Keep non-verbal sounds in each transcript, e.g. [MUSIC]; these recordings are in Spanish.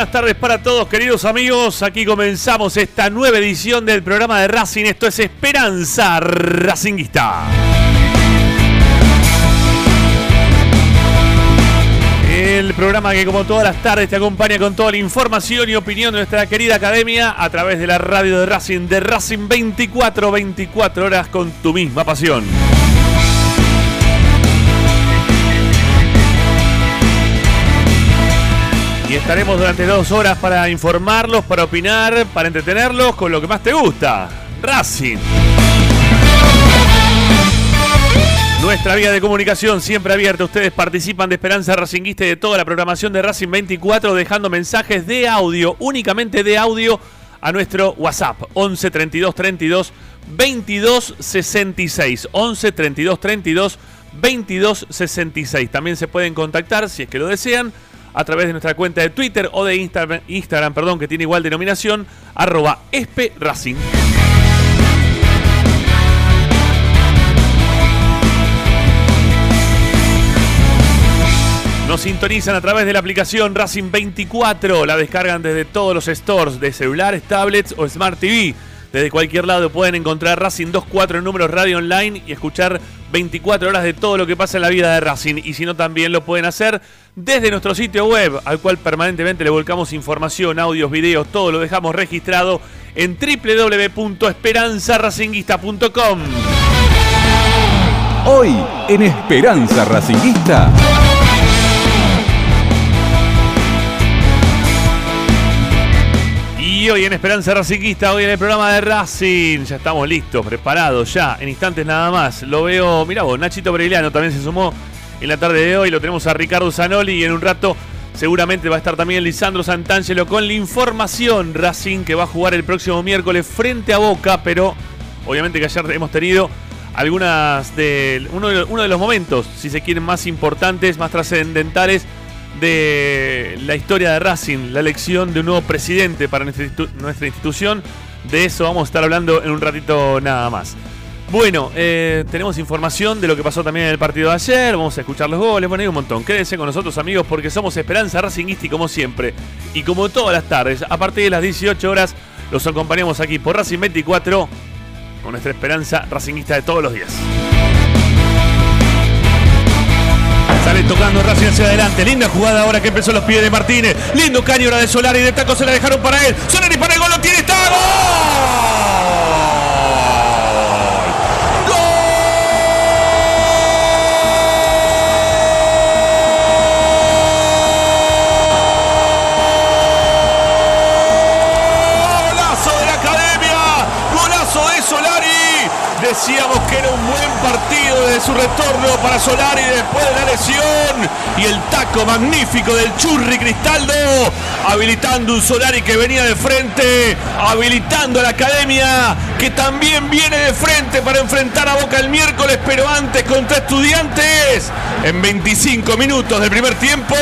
Buenas tardes para todos queridos amigos. Aquí comenzamos esta nueva edición del programa de Racing. Esto es Esperanza Racinguista. El programa que como todas las tardes te acompaña con toda la información y opinión de nuestra querida academia a través de la radio de Racing, de Racing 24, 24 horas con tu misma pasión. Y estaremos durante dos horas para informarlos, para opinar, para entretenerlos con lo que más te gusta. Racing. Nuestra vía de comunicación siempre abierta. Ustedes participan de Esperanza Racinguista y de toda la programación de Racing 24 dejando mensajes de audio, únicamente de audio, a nuestro WhatsApp 11 32 32 22 66. 11 32 32 22 66. También se pueden contactar si es que lo desean a través de nuestra cuenta de Twitter o de Instagram, perdón, que tiene igual denominación, arroba espe Racing. Nos sintonizan a través de la aplicación Racing 24. La descargan desde todos los stores de celulares, tablets o Smart TV. Desde cualquier lado pueden encontrar Racing 24 en números radio online y escuchar 24 horas de todo lo que pasa en la vida de Racing. Y si no, también lo pueden hacer desde nuestro sitio web, al cual permanentemente le volcamos información, audios, videos, todo lo dejamos registrado en www.esperanzaracinguista.com. Hoy en Esperanza Racinguista. Y hoy en Esperanza Racinguista, hoy en el programa de Racing, ya estamos listos, preparados ya, en instantes nada más. Lo veo, mirá vos, Nachito Peregliano también se sumó en la tarde de hoy, lo tenemos a Ricardo Zanoli y en un rato seguramente va a estar también Lisandro Santangelo con la información Racing que va a jugar el próximo miércoles frente a Boca, pero obviamente que ayer hemos tenido algunas de, uno de los momentos, si se quieren, más importantes, más trascendentales de la historia de Racing, la elección de un nuevo presidente para nuestra, institu- nuestra institución. De eso vamos a estar hablando en un ratito nada más. Bueno, eh, tenemos información de lo que pasó también en el partido de ayer. Vamos a escuchar los goles. Bueno, hay un montón. Quédense con nosotros, amigos, porque somos Esperanza Racinguista y como siempre. Y como todas las tardes, a partir de las 18 horas, los acompañamos aquí por Racing 24 con nuestra Esperanza Racinguista de todos los días. Sale tocando Racing hacia adelante. Linda jugada ahora que empezó los pies de Martínez. Lindo caño ahora de Solari. De taco se la dejaron para él. Solari para el gol. Lo tiene. Está. ¡Gol! Su retorno para Solari después de la lesión. Y el taco magnífico del Churri Cristaldo. Habilitando un Solari que venía de frente. Habilitando a la academia que también viene de frente para enfrentar a Boca el miércoles. Pero antes contra estudiantes. En 25 minutos del primer tiempo.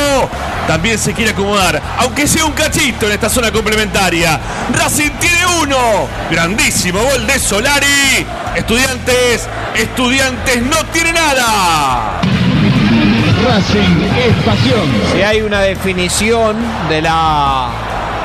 También se quiere acomodar. Aunque sea un cachito en esta zona complementaria. Racing tiene uno. Grandísimo gol de Solari. Estudiantes, estudiantes no tiene nada. Racing es pasión. Si hay una definición de la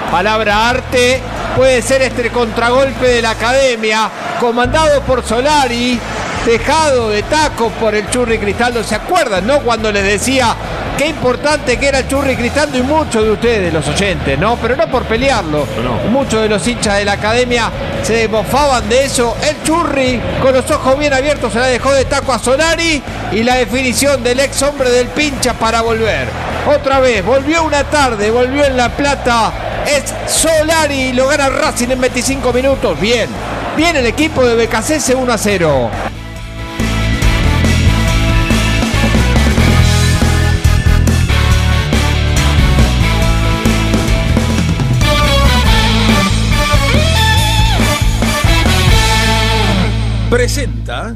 palabra arte, puede ser este contragolpe de la academia, comandado por Solari, dejado de taco por el Churri Cristaldo. ¿Se acuerdan, no? Cuando les decía qué importante que era el Churri Cristaldo y muchos de ustedes, los oyentes, ¿no? Pero no por pelearlo. No. Muchos de los hinchas de la academia se mofaban de eso. El Churri, con los ojos bien abiertos, se la dejó de taco a Solari y la definición del ex hombre del pincha para volver. Otra vez, volvió una tarde, volvió en La Plata. Es Solari lo gana Racing en 25 minutos. Bien, bien el equipo de BKC 1 a 0. Presenta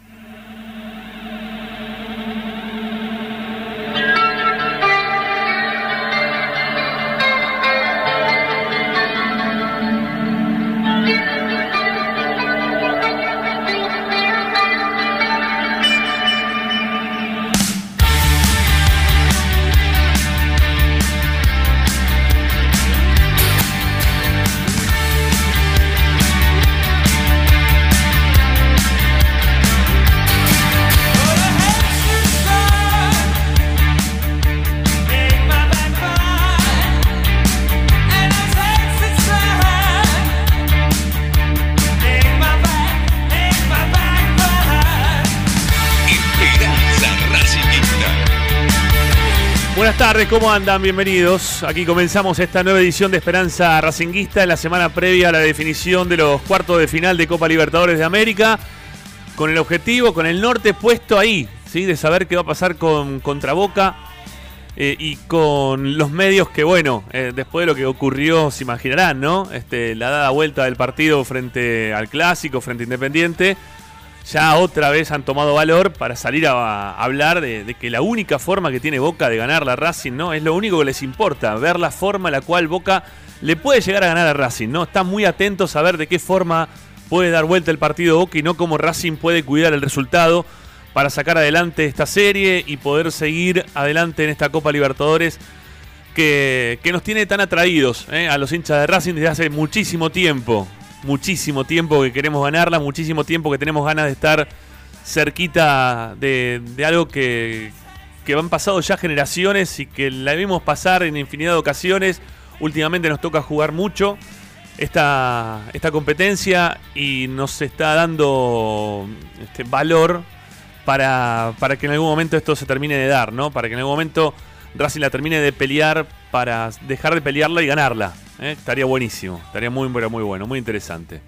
¿Cómo andan? Bienvenidos. Aquí comenzamos esta nueva edición de Esperanza Racinguista en la semana previa a la definición de los cuartos de final de Copa Libertadores de América. Con el objetivo, con el norte puesto ahí, ¿sí? De saber qué va a pasar con contra Boca eh, y con los medios que, bueno, eh, después de lo que ocurrió, se imaginarán, ¿no? Este, la dada vuelta del partido frente al Clásico, frente a Independiente ya otra vez han tomado valor para salir a, hablar de, que la única forma que tiene Boca de ganar la Racing, ¿no? Es lo único que les importa, ver la forma en la cual Boca le puede llegar a ganar a Racing, ¿no? Están muy atentos a ver de qué forma puede dar vuelta el partido Boca y no cómo Racing puede cuidar el resultado para sacar adelante esta serie y poder seguir adelante en esta Copa Libertadores que, que nos tiene tan atraídos ¿eh? a los hinchas de Racing desde hace muchísimo tiempo. Muchísimo tiempo que queremos ganarla, muchísimo tiempo que tenemos ganas de estar cerquita de, de algo que, que han pasado ya generaciones y que la vimos pasar en infinidad de ocasiones. Últimamente nos toca jugar mucho esta, esta competencia y nos está dando este, valor para, para que en algún momento esto se termine de dar, ¿no? Para que en algún momento Racing la termine de pelear para dejar de pelearla y ganarla. ¿Eh? Estaría buenísimo, estaría muy, muy bueno, muy interesante.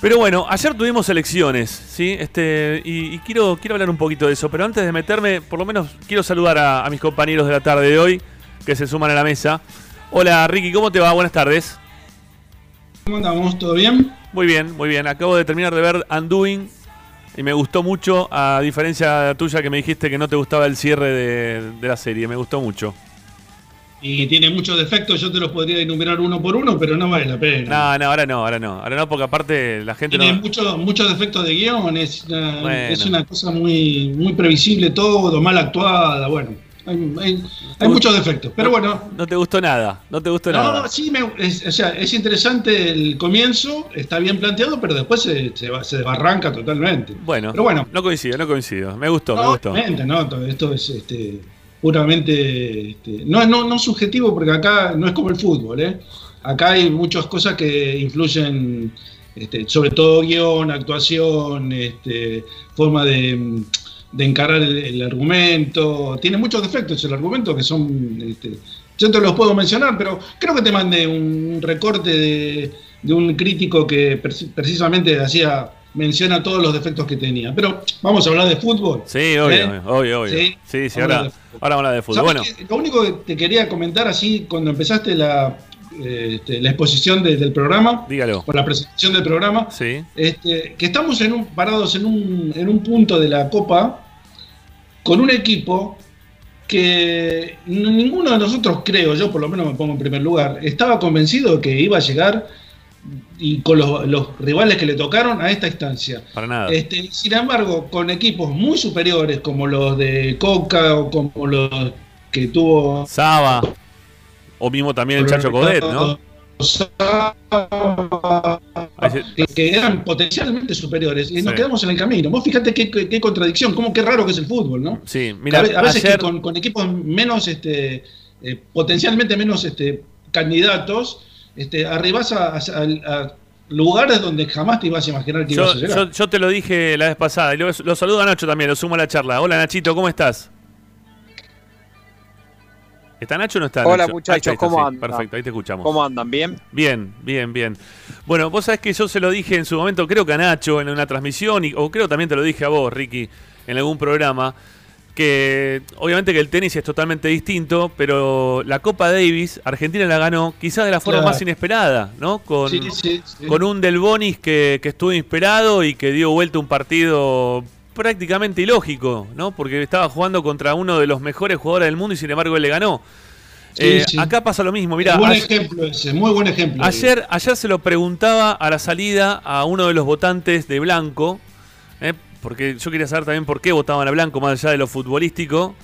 Pero bueno, ayer tuvimos elecciones, ¿sí? Este, y, y quiero, quiero hablar un poquito de eso, pero antes de meterme, por lo menos quiero saludar a, a mis compañeros de la tarde de hoy que se suman a la mesa. Hola Ricky, ¿cómo te va? Buenas tardes. ¿Cómo andamos? ¿Todo bien? Muy bien, muy bien. Acabo de terminar de ver Undoing y me gustó mucho, a diferencia tuya que me dijiste que no te gustaba el cierre de, de la serie. Me gustó mucho. Y tiene muchos defectos, yo te los podría enumerar uno por uno, pero no vale la pena. No, no, ahora no, ahora no. Ahora no, porque aparte la gente Tiene no. muchos muchos defectos de guion, es una, Bueno. es una cosa muy, muy previsible todo, mal actuada, bueno. Hay, hay- hay muchos defectos, pero bueno. No te gustó nada, no te gustó nada. No, sí, me- es, o sea, es interesante el comienzo, está bien planteado, pero después se, se, se desbarranca totalmente. Bueno, pero bueno, no coincido, no coincido. Me gustó, me no, gustó. ¿no? Esto es este, puramente, este, no, no, no subjetivo porque acá no es como el fútbol, ¿eh? acá hay muchas cosas que influyen, este, sobre todo guion, actuación, este, forma de, de encarar el, argumento, tiene muchos defectos el argumento que son, yo te los puedo mencionar, pero creo que te mandé un recorte de, de un crítico que pre- precisamente hacía mención a todos los defectos que tenía. Pero vamos a hablar de fútbol. Sí, obvio, ¿eh? obvio, obvio. Sí, Sí, sí, ahora, ahora vamos a hablar de fútbol. ¿Sabes Bueno? Lo único que te quería comentar así cuando empezaste la, eh, este, la exposición de- del programa, dígalo. o la presentación del programa, Sí, este, que estamos en un, parados en un, en un punto de la Copa con un equipo que ninguno de nosotros, creo, yo por lo menos me pongo en primer lugar, estaba convencido de que iba a llegar y con los, los rivales que le tocaron a esta instancia. para nada. Este, sin embargo, con equipos muy superiores como los de Coca o como los que tuvo Saba. O mismo también el Chacho Codet, ¿no? Se- que, que eran potencialmente superiores y nos quedamos en el camino. Vos fíjate qué, qué- qué contradicción, cómo qué raro que es el fútbol, ¿no? Sí, mira, a, a veces ayer, que con, con equipos menos, este, eh, potencialmente menos este, candidatos, este, arribás a, a- a lugares donde jamás te ibas a imaginar que ibas yo, a llegar. yo- yo te lo dije la vez pasada y lo, lo saludo a Nacho también, lo sumo a la charla. Hola Nachito, ¿cómo estás? ¿Está Nacho o no está? Hola, Nacho? muchachos, está, ¿cómo sí, andan? Perfecto, ahí te escuchamos. ¿Cómo andan? ¿Bien? Bien, bien, bien. Bueno, vos sabés que yo se lo dije en su momento, creo que a Nacho en una transmisión, y, o creo también te lo dije a vos, Ricky, en algún programa, que obviamente que el tenis es totalmente distinto, pero la Copa Davis, Argentina la ganó quizás de la forma Claro. más inesperada, ¿no? Con, Sí, sí, sí. con un Del Bonis que, que estuvo inspirado y que dio vuelta un partido prácticamente ilógico, ¿no? Porque estaba jugando contra uno de los mejores jugadores del mundo y sin embargo él le ganó. Sí, Eh, sí. Acá pasa lo mismo, mirá, buen ayer- ejemplo ese, muy buen ejemplo. Ayer, ayer se lo preguntaba a la salida a uno de los votantes de Blanco, ¿eh? Porque yo quería saber también por qué votaban a Blanco más allá de lo futbolístico.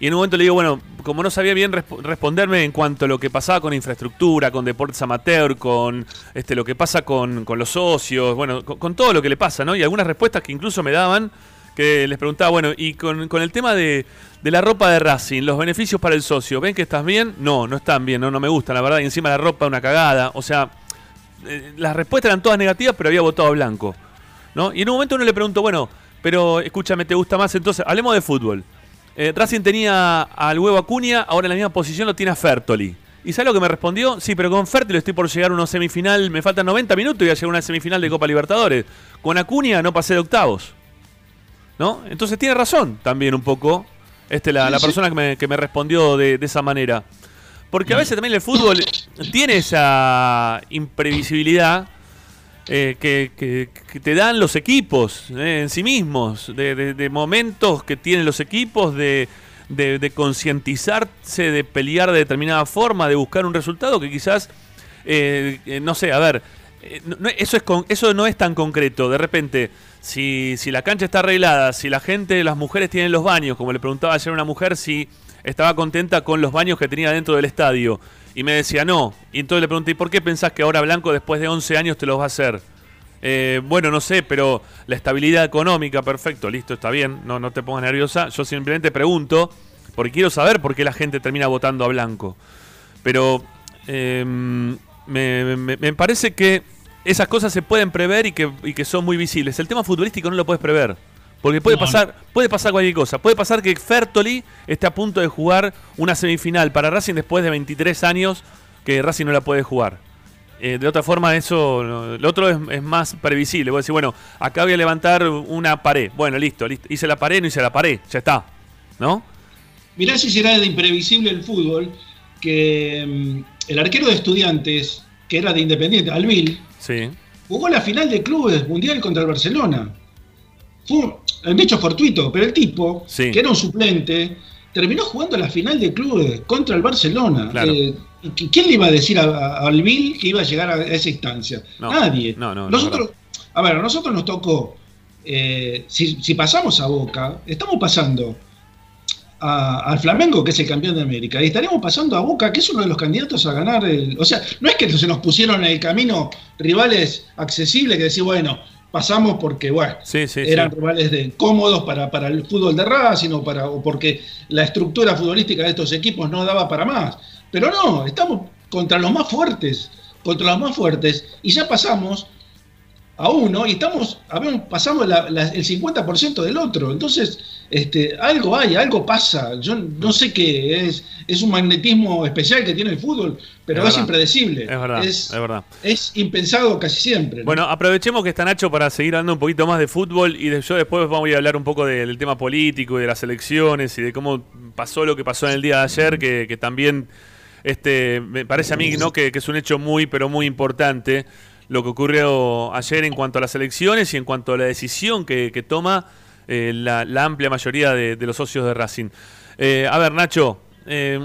Y en un momento le digo, bueno, como no sabía bien resp- responderme en cuanto a lo que pasaba con infraestructura, con deportes amateur, con este, lo que pasa con, con los socios, bueno, con, con todo lo que le pasa, ¿no? Y algunas respuestas que incluso me daban, que les preguntaba, bueno, y con, con el tema de, de la ropa de Racing, los beneficios para el socio, ¿ven que estás bien? No, no están bien, no, no me gustan, la verdad, y encima la ropa una cagada, o sea, eh, las respuestas eran todas negativas, pero había votado a Blanco, ¿no? Y en un momento uno le preguntó, bueno, pero escúchame, ¿te gusta más? Entonces, hablemos de fútbol. Eh, Racing tenía al huevo Acuña, ahora en la misma posición lo tiene a Fertoli. ¿Y sabes lo que me respondió? Sí, pero con Fertoli estoy por llegar a una semifinal, me faltan 90 minutos y voy a llegar a una semifinal de Copa Libertadores. Con Acuña no pasé de octavos. ¿No? Entonces tiene razón también un poco este, la, la persona que me, que me respondió de, de esa manera. Porque a veces también el fútbol tiene esa imprevisibilidad eh, que, que- te dan los equipos eh, en sí mismos, de, de- momentos que tienen los equipos, de, de- concientizarse, de pelear de determinada forma, de buscar un resultado que quizás, eh, eh, no sé, a ver, eh, no- eso, es con- eso no es tan concreto. De repente, si, si la cancha está arreglada, si la gente, las mujeres tienen los baños, como le preguntaba ayer una mujer si estaba contenta con los baños que tenía dentro del estadio. Y me decía no. Y entonces le pregunté, ¿y por qué pensás que ahora Blanco después de 11 años te los va a hacer? Eh, bueno, no sé, pero la estabilidad económica, perfecto, listo, está bien, no, no te pongas nerviosa. Yo simplemente pregunto, porque quiero saber por qué la gente termina votando a Blanco. Pero me, me- me parece que esas cosas se pueden prever y que, y que son muy visibles. El tema futbolístico no lo puedes prever. Porque puede No, pasar, puede pasar cualquier cosa. Puede pasar que Fertoli esté a punto de jugar una semifinal para Racing después de 23 años que Racing no la puede jugar. Eh, de otra forma, eso, no, lo otro es, es más previsible. Vos decís, bueno, acá voy a levantar una pared. Bueno, listo, listo. Hice la pared, no hice la pared, ya está. ¿No? Mirá si será de imprevisible el fútbol, que mm, el arquero de estudiantes, que era de Independiente, Alvil, Sí. jugó la final de clubes mundial contra el Barcelona. Fue un, hecho fortuito, pero el tipo, Sí. que era un suplente, terminó jugando la final de clubes contra el Barcelona. Claro. Eh, ¿y ¿Quién le iba a decir a, a- a Alvil que iba a llegar a esa instancia? No, Nadie. no, no, no, nosotros, a ver, a nosotros nos tocó, eh, si, si pasamos a Boca, estamos pasando al Flamengo, que es el campeón de América, y estaremos pasando a Boca, que es uno de los candidatos a ganar el. O sea, no es que se nos pusieron en el camino rivales accesibles que decir, bueno, pasamos porque, bueno, Sí, sí, eran sí. rivales de, cómodos para, para el fútbol de Racing o, para, o porque la estructura futbolística de estos equipos no daba para más. Pero no, estamos contra los más fuertes, contra los más fuertes, y ya pasamos a uno y estamos, habíamos, pasamos la- la- el 50% del otro. Entonces, este, algo hay, algo pasa. Yo no sé qué es, es un magnetismo especial que tiene el fútbol, pero Es impredecible. Es verdad, es, es verdad. es impensado casi siempre. ¿no? Bueno, aprovechemos que está Nacho para seguir hablando un poquito más de fútbol y de- yo después voy a hablar un poco de- del tema político y de las elecciones y de cómo pasó lo que pasó en el día de ayer, que, que también este, me parece a mí ¿no? que, que es un hecho muy, pero muy importante lo que ocurrió ayer en cuanto a las elecciones y en cuanto a la decisión que, que toma eh, la, la amplia mayoría de, de los socios de Racing. Eh, a ver, Nacho, eh,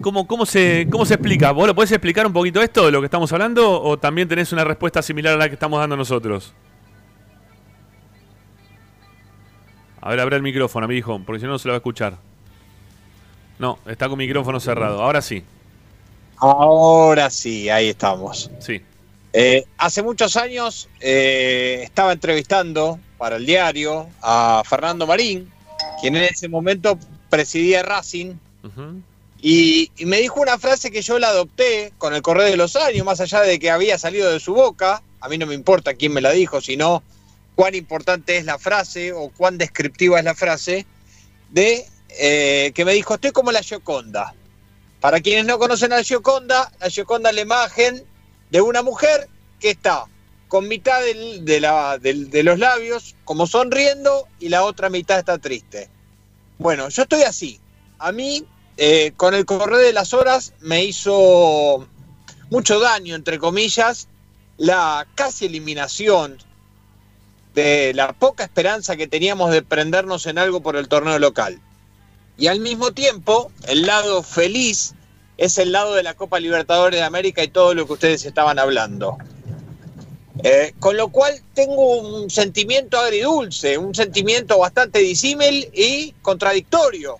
¿Cómo, cómo, se, ¿Cómo se explica? ¿Vos lo podés explicar un poquito esto de lo que estamos hablando o también tenés una respuesta similar a la que estamos dando nosotros? A ver, abre el micrófono, mi hijo, porque si no, no se lo va a escuchar. No, está con micrófono cerrado. Ahora sí, Ahora sí, ahí estamos. sí. Eh, hace muchos años eh, estaba entrevistando para el diario a Fernando Marín, quien en ese momento presidía Racing, y me dijo una frase que yo la adopté con el correr de los años, más allá de que había salido de su boca, a mí no me importa quién me la dijo, sino cuán importante es la frase o cuán descriptiva es la frase, de eh, que me dijo, estoy como la Gioconda. Para quienes no conocen a la Gioconda, la Gioconda es la imagen de una mujer que está con mitad de los labios como sonriendo y la otra mitad está triste. Bueno, yo estoy así. A mí, eh, con el correr de las horas, me hizo mucho daño, entre comillas, la casi eliminación de la poca esperanza que teníamos de prendernos en algo por el torneo local. Y al mismo tiempo, el lado feliz es el lado de la Copa Libertadores de América y todo lo que ustedes estaban hablando. Eh, con lo cual tengo un sentimiento agridulce, un sentimiento bastante disímil y contradictorio,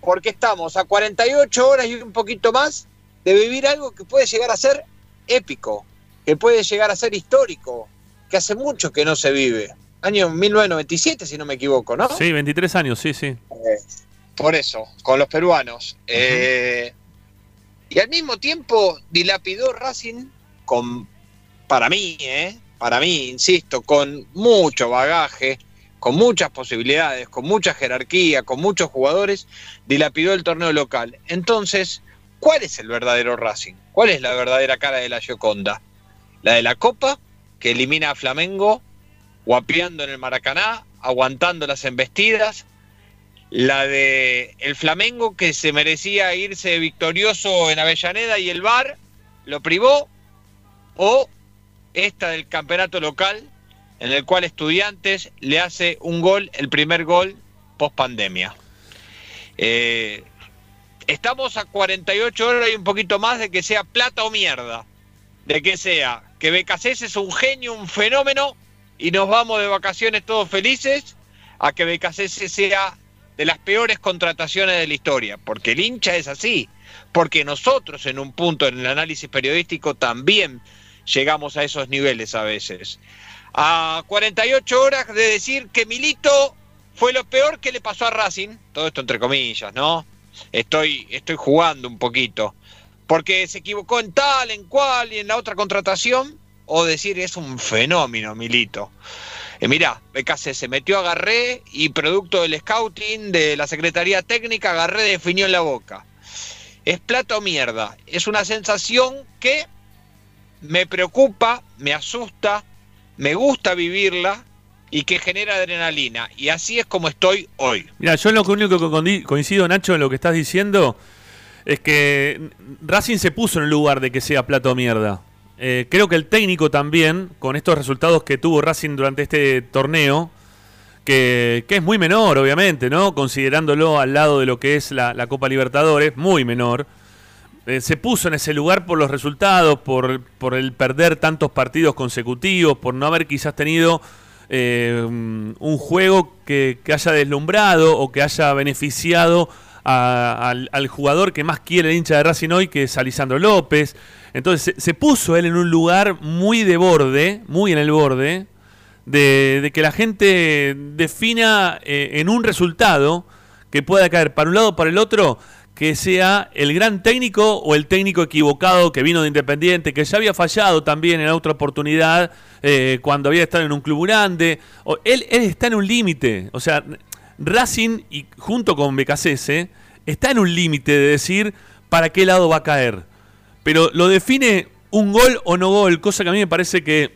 porque estamos a 48 horas y un poquito más de vivir algo que puede llegar a ser épico, que puede llegar a ser histórico, que hace mucho que no se vive. Año 1997, si no me equivoco, ¿no? Sí, 23 años, sí, sí. Eh, por eso, con los peruanos. Eh, y al mismo tiempo dilapidó Racing con, para mí, eh, para mí, insisto, con mucho bagaje, con muchas posibilidades, con mucha jerarquía, con muchos jugadores, dilapidó el torneo local. Entonces, ¿cuál es el verdadero Racing? ¿Cuál es la verdadera cara de la Gioconda? ¿La de la Copa, que elimina a Flamengo, guapeando en el Maracaná, aguantando las embestidas? La de el Flamengo que se merecía irse victorioso en Avellaneda y el VAR lo privó o esta del campeonato local en el cual Estudiantes le hace un gol, el primer gol post pandemia. Eh, estamos a 48 horas y un poquito más de que sea plata o mierda, de que sea que Becasés es un genio, un fenómeno y nos vamos de vacaciones todos felices, a que Becasés sea de las peores contrataciones de la historia, porque el hincha es así, porque nosotros en un punto en el análisis periodístico también llegamos a esos niveles a veces. A 48 horas de decir que Milito fue lo peor que le pasó a Racing, todo esto entre comillas, ¿no? Estoy, estoy jugando un poquito, porque se equivocó en tal, en cual y en la otra contratación, o decir es un fenómeno Milito. Eh, mirá, BKC se metió a Garré y producto del scouting de la Secretaría Técnica, Garré definió en la boca. ¿Es plata o mierda? Es una sensación que me preocupa, me asusta, me gusta vivirla y que genera adrenalina. Y así es como estoy hoy. Mira, yo lo único que coincido, Nacho, en lo que estás diciendo, es que Racing se puso en lugar de que sea plato mierda. Eh, creo que el técnico también, con estos resultados que tuvo Racing durante este torneo, que, que es muy menor, obviamente, ¿no? Considerándolo al lado de lo que es la, Copa Libertadores, muy menor. Eh, se puso en ese lugar por los resultados, por, por el perder tantos partidos consecutivos, por no haber quizás tenido eh, un juego que, que haya deslumbrado o que haya beneficiado al, al jugador que más quiere el hincha de Racing hoy, que es Alisandro López. Entonces se, puso él en un lugar muy de borde, muy en el borde, de, que la gente defina eh, en un resultado que pueda caer para un lado o para el otro, que sea el gran técnico o el técnico equivocado que vino de Independiente, que ya había fallado también en otra oportunidad eh, cuando había estado en un club grande. O- él, él está en un límite. O sea, Racing, y junto con BKCS, está en un límite de decir para qué lado va a caer. Pero lo define un gol o no gol, cosa que a mí me parece que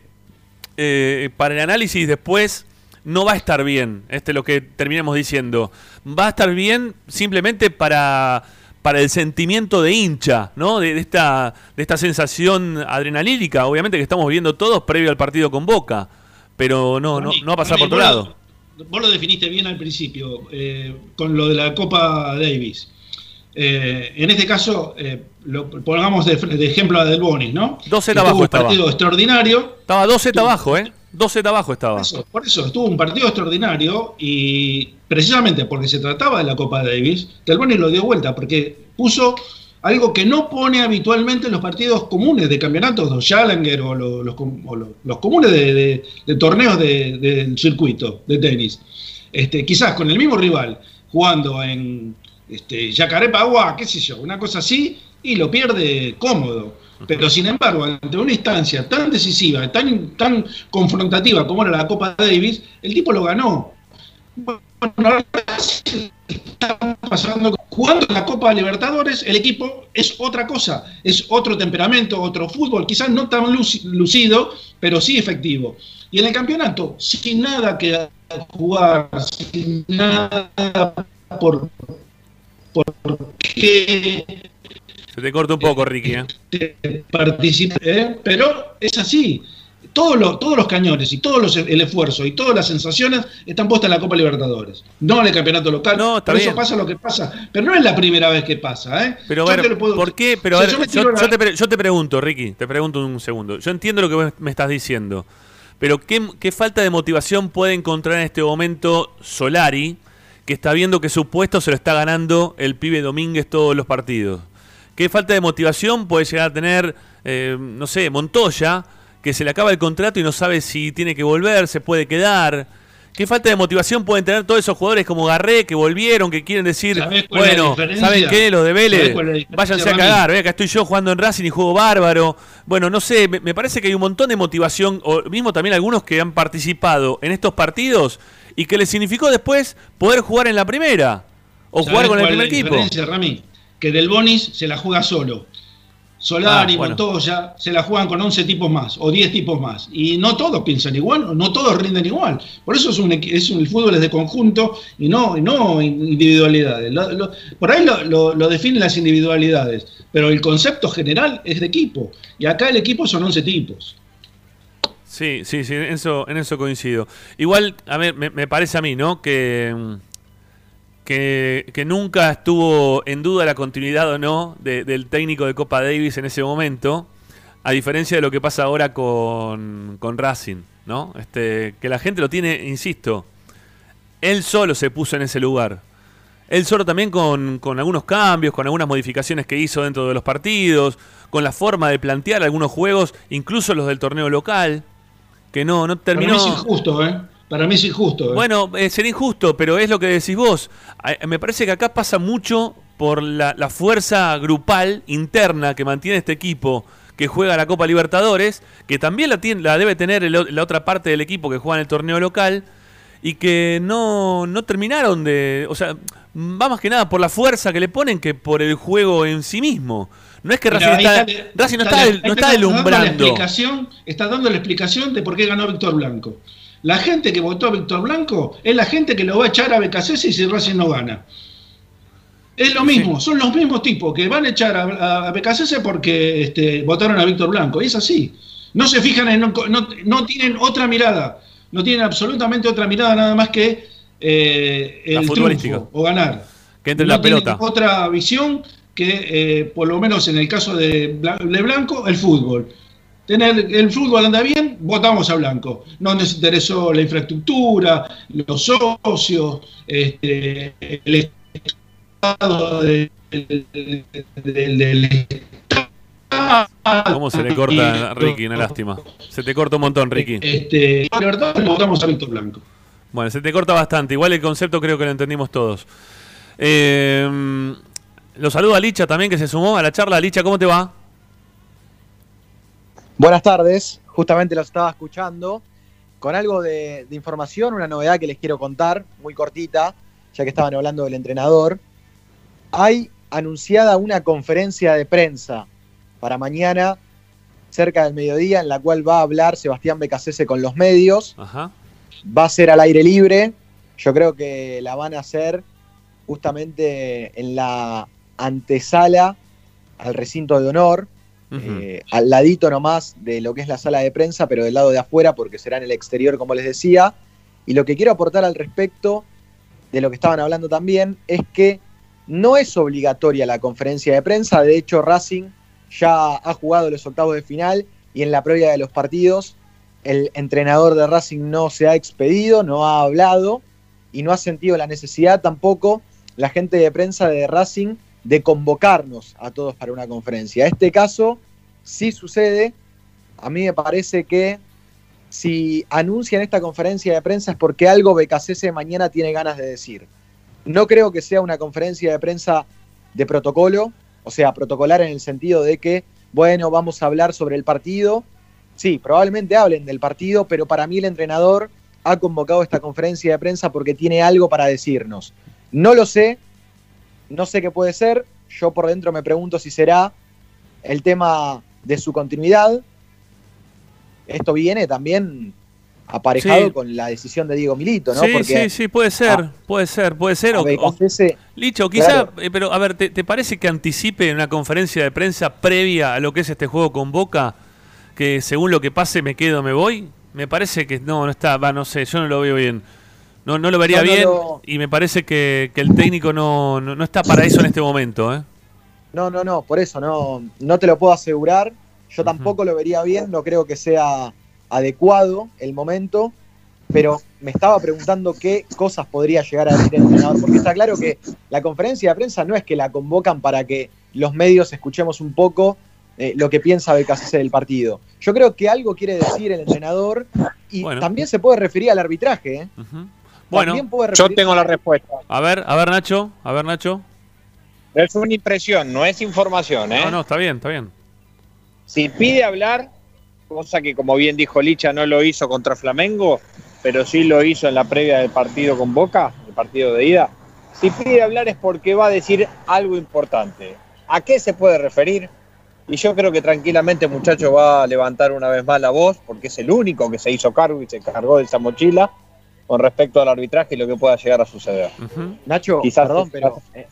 eh, para el análisis después no va a estar bien. Este es lo que terminamos diciendo. Va a estar bien simplemente para, para el sentimiento de hincha, ¿no? De, de esta, de esta sensación adrenalínica, obviamente que estamos viendo todos previo al partido con Boca. Pero no, no, no va a pasar por otro lado. Vos lo definiste bien al principio, eh, con lo de la Copa Davis. Eh, en este caso, eh, lo pongamos de, de ejemplo a Del Bonis, ¿no? 2 Que abajo tuvo un estaba. partido extraordinario. Estaba 2 Z abajo, ¿eh? 2 Z abajo estaba. Por eso, por eso, estuvo un partido extraordinario y precisamente porque se trataba de la Copa Davis, Del Bonis lo dio vuelta, porque puso algo que no pone habitualmente en los partidos comunes de campeonatos, los Challenger o los, los com- o los- los comunes de, de- de torneos de- del circuito de tenis. Este, quizás con el mismo rival, jugando en este, Yacarepagua, qué sé yo, una cosa así, y lo pierde cómodo. Pero sin embargo, ante una instancia tan decisiva, tan, tan confrontativa como era la Copa Davis, el tipo lo ganó. Bueno, ahora está pasando. Jugando en la Copa Libertadores, el equipo es otra cosa, es otro temperamento, otro fútbol, quizás no tan luci- lucido, pero sí efectivo. Y en el campeonato, sin nada que jugar, sin nada por, por qué Se te corta un poco, Ricky, ¿eh? ¿eh? pero es así. Todos los, todos los cañones y todo los, el esfuerzo y todas las sensaciones están puestas en la Copa Libertadores, no en el campeonato local. No, está Por eso pasa lo que pasa. Pero no es la primera vez que pasa. ¿eh? Pero Yo a ver, te lo puedo- ¿por qué? Pero O a sea, ver, yo me yo, tiro la- yo te, pre- yo te pregunto, Ricky, te pregunto un segundo. Yo entiendo lo que vos me estás diciendo, pero ¿qué, qué falta de motivación puede encontrar en este momento Solari, que está viendo que su puesto se lo está ganando el pibe Domínguez todos los partidos? ¿Qué falta de motivación puede llegar a tener, eh, no sé, Montoya, que se le acaba el contrato y no sabe si tiene que volver, se puede quedar? ¿Qué falta de motivación pueden tener todos esos jugadores como Garré que volvieron, que quieren decir, ¿Sabés cuál es la bueno? ¿saben qué? Los de ¿Sabés Vélez, váyanse a cagar, ve, acá estoy yo jugando en Racing y juego bárbaro. Bueno, no sé, me, me parece que hay un montón de motivación, o mismo también algunos que han participado en estos partidos y que les significó después poder jugar en la primera o ¿Sabés jugar con el primer la equipo. Rami? Que Del Bonis se la juega solo. Solari, Ah, bueno. Montoya, se la juegan con 11 tipos más o 10 tipos más. Y no todos piensan igual, no todos rinden igual. Por eso es un, es un- el fútbol es de conjunto y no, y no individualidades. Lo- lo- por ahí lo, lo- lo definen las individualidades, pero el concepto general es de equipo. Y acá el equipo son 11 tipos. Sí, sí, sí, en eso, en eso coincido. Igual, a ver, me, parece a mí, ¿no? Que, que, nunca estuvo en duda la continuidad o no de- del técnico de Copa Davis en ese momento, a diferencia de lo que pasa ahora con, con Racing, ¿no? Este, que la gente lo tiene, insisto, él solo se puso en ese lugar. Él solo también con, con algunos cambios, con algunas modificaciones que hizo dentro de los partidos, con la forma de plantear algunos juegos, incluso los del torneo local, que no, no terminó. Para mí es injusto, ¿eh? Para mí es injusto. ¿eh? Bueno, eh, sería injusto, pero es lo que decís vos. A- Me parece que acá pasa mucho por la, la fuerza grupal interna que mantiene este equipo que juega la Copa Libertadores, que también la, tiene, la debe tener el la otra parte del equipo que juega en el torneo local, y que no, no terminaron de... O sea, va más que nada por la fuerza que le ponen que por el juego en sí mismo. No es que Racing está, está- Racing no está- está, no está está dando la delumbrando. explicación, está dando la explicación de por qué ganó Víctor Blanco. La gente que votó a Víctor Blanco es la gente que lo va a echar a Becasese si Racing no gana. Es lo mismo, son los mismos tipos que van a echar a, a, porque este, votaron a Víctor Blanco. Y es así. No se fijan en. No, no, no tienen otra mirada. No tienen absolutamente otra mirada nada más que eh, el triunfo o ganar. Que entre no la pelota. otra visión que, eh, por lo menos en el caso de, de Blanco, el fútbol. Tener el fútbol anda bien, votamos a Blanco. No nos interesó la infraestructura, los socios, este, el estado de- del- del- del ¿Cómo se le corta a Ricky? Una lástima. Se te corta un montón, Ricky. Este, la verdad, votamos a Víctor Blanco. Bueno, se te corta bastante. Igual el concepto creo que lo entendimos todos. Eh, lo saludo a Licha también, que se sumó a la charla. Licha, ¿cómo te va? Buenas tardes, justamente los estaba escuchando con algo de, de, información, una novedad que les quiero contar, muy cortita, ya que estaban hablando del entrenador. Hay anunciada una conferencia de prensa para mañana, cerca del mediodía, en la cual va a hablar Sebastián Becasese con los medios. Ajá. Va a ser al aire libre. Yo creo que la van a hacer justamente en la antesala al recinto de honor, uh -huh. eh, al ladito nomás de lo que es la sala de prensa, pero del lado de afuera, porque será en el exterior, como les decía. Y lo que quiero aportar al respecto de lo que estaban hablando también es que no es obligatoria la conferencia de prensa. De hecho, Racing ya ha jugado los octavos de final y en la previa de los partidos el entrenador de Racing no se ha expedido, no ha hablado y no ha sentido la necesidad tampoco la gente de prensa de Racing de convocarnos a todos para una conferencia. Este caso sí sucede. A mí me parece que si anuncian esta conferencia de prensa es porque algo BKCS mañana tiene ganas de decir. No creo que sea una conferencia de prensa de protocolo, o sea, protocolar en el sentido de que, bueno, vamos a hablar sobre el partido. Sí, probablemente hablen del partido, pero para mí el entrenador ha convocado esta conferencia de prensa porque tiene algo para decirnos. No lo sé, no sé qué puede ser. Yo por dentro me pregunto si será el tema de su continuidad. Esto viene también aparejado sí. con la decisión de Diego Milito, ¿no? Sí, Porque, sí, sí, puede ser, puede ser, puede ser. O, o, Licho, quizá, claro. eh, pero a ver, ¿te, ¿te, parece que anticipe una conferencia de prensa previa a lo que es este juego con Boca? Que según lo que pase me quedo, me voy. Me parece que no, no está, va, no sé, yo no lo veo bien. No, no lo vería no, no bien lo... y me parece que, que el técnico no, no, está para eso en este momento. ¿eh? No, no, no, por eso no, no te lo puedo asegurar. Yo tampoco uh -huh. lo vería bien, no creo que sea adecuado el momento, pero me estaba preguntando qué cosas podría llegar a decir el entrenador, porque está claro que la conferencia de prensa no es que la convocan para que los medios escuchemos un poco eh, lo que piensa Becasese del partido. Yo creo que algo quiere decir el entrenador y bueno. también se puede referir al arbitraje. ¿eh? Uh -huh. Bueno, yo tengo la respuesta. A ver, a ver Nacho, a ver Nacho. Es una impresión, no es información, ¿eh? No, no, está bien, está bien. Si pide hablar, cosa que como bien dijo Licha no lo hizo contra Flamengo, pero sí lo hizo en la previa del partido con Boca, el partido de ida. Si pide hablar es porque va a decir algo importante. ¿A qué se puede referir? Y yo creo que tranquilamente el muchacho va a levantar una vez más la voz, porque es el único que se hizo cargo y se cargó de esa mochila con respecto al arbitraje y lo que pueda llegar a suceder. Uh -huh. Nacho, Quizás perdón, pero eh,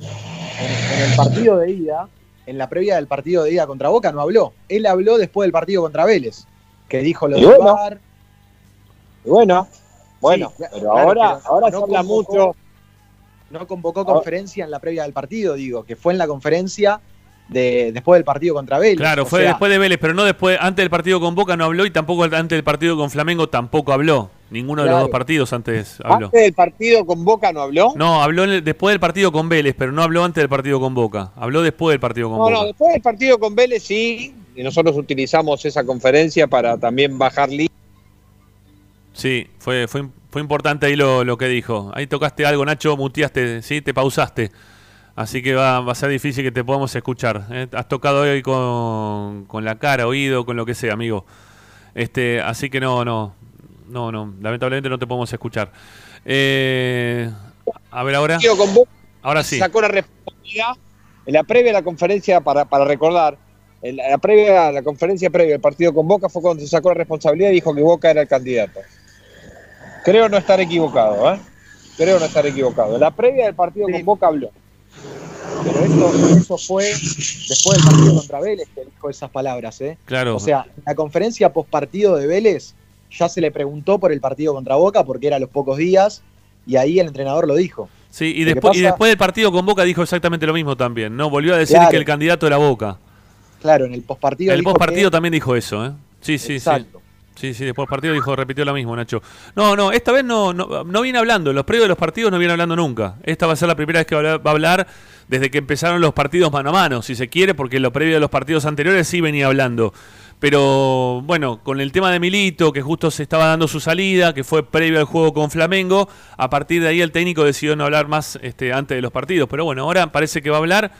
en, en, el partido de ida, en la previa del partido de ida contra Boca, no habló. Él habló después del partido contra Vélez, que dijo lo de bueno, bar. bueno, bueno, sí, pero claro, ahora, pero ahora no se habla convocó, mucho. No convocó conferencia en la previa del partido, digo, que fue en la conferencia de, después del partido contra Vélez. Claro, fue sea, después de Vélez, pero no después, antes del partido con Boca no habló y tampoco antes del partido con Flamengo tampoco habló. Ninguno claro. de los dos partidos antes habló. ¿Antes del partido con Boca no habló? No, habló después del partido con Vélez, pero no habló antes del partido con Boca. Habló después del partido con no, Boca. No, después del partido con Vélez sí, y nosotros utilizamos esa conferencia para también bajar líneas. Sí, fue, fue, fue importante ahí lo, lo que dijo. Ahí tocaste algo, Nacho, muteaste, sí, te pausaste. Así que va, va, a ser difícil que te podamos escuchar. ¿eh? Has tocado hoy con, con, la cara, oído, con lo que sea, amigo. Este, así que no, no, no, no, lamentablemente no te podemos escuchar. Eh, a ver ahora. Ahora sí. Sacó la responsabilidad en la previa de la conferencia, para, para recordar, en la previa, la conferencia previa del partido con Boca fue cuando se sacó la responsabilidad y dijo que Boca era el candidato. Creo no estar equivocado, ¿eh? Creo no estar equivocado. En la previa del partido sí. con Boca habló. Pero esto, eso fue después del partido contra Vélez que dijo esas palabras, ¿eh? Claro. O sea, en la conferencia post partido de Vélez ya se le preguntó por el partido contra Boca porque era a los pocos días y ahí el entrenador lo dijo. Sí, y, después, pasa... y después del partido con Boca dijo exactamente lo mismo también, ¿no? Volvió a decir claro. que el candidato era Boca. Claro, en el postpartido. En el postpartido que... también dijo eso, ¿eh? Sí, sí, Exacto. sí. Sí, sí, después del partido dijo, repitió lo mismo, Nacho. No, no, esta vez no, no, no viene hablando. En los previos de los partidos no viene hablando nunca. Esta va a ser la primera vez que va a hablar- desde que empezaron los partidos mano a mano, si se quiere, porque en lo previo de los partidos anteriores sí venía hablando. Pero bueno, con el tema de Milito, que justo se estaba dando su salida, que fue previo al juego con Flamengo, a partir de ahí el técnico decidió no hablar más este, antes de los partidos. Pero bueno, ahora parece que va a hablar.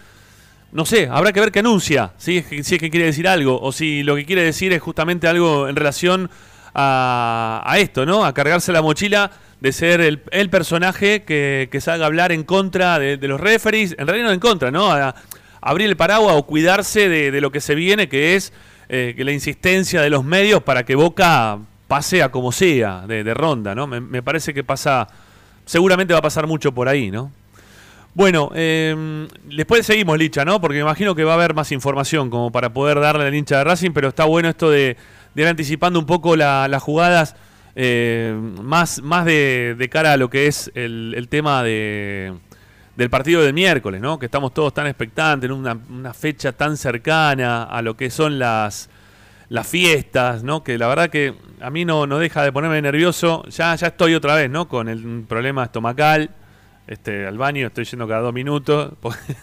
No sé, habrá que ver qué anuncia, si es que quiere decir algo, o si lo que quiere decir es justamente algo en relación a, a esto, ¿no? A cargarse la mochila de ser el, personaje que, que salga a hablar en contra de, los referees, en realidad no en contra, ¿no? A, abrir el paraguas o cuidarse de lo que se viene, que es eh, la insistencia de los medios para que Boca pase a como sea de, de ronda, ¿no? Me, parece que pasa, seguramente va a pasar mucho por ahí, ¿no? Bueno, eh, después seguimos, Licha, ¿no? Porque me imagino que va a haber más información como para poder darle al hincha de Racing, pero está bueno esto de, de ir anticipando un poco la- las jugadas eh, más, más de, cara a lo que es el tema de, del partido del miércoles, ¿no? Que estamos todos tan expectantes, en una, fecha tan cercana a lo que son las, las fiestas, ¿no? Que la verdad que a mí no, no deja de ponerme nervioso. Ya, ya estoy otra vez, ¿no? Con el problema estomacal. Este, al baño estoy yendo cada dos minutos.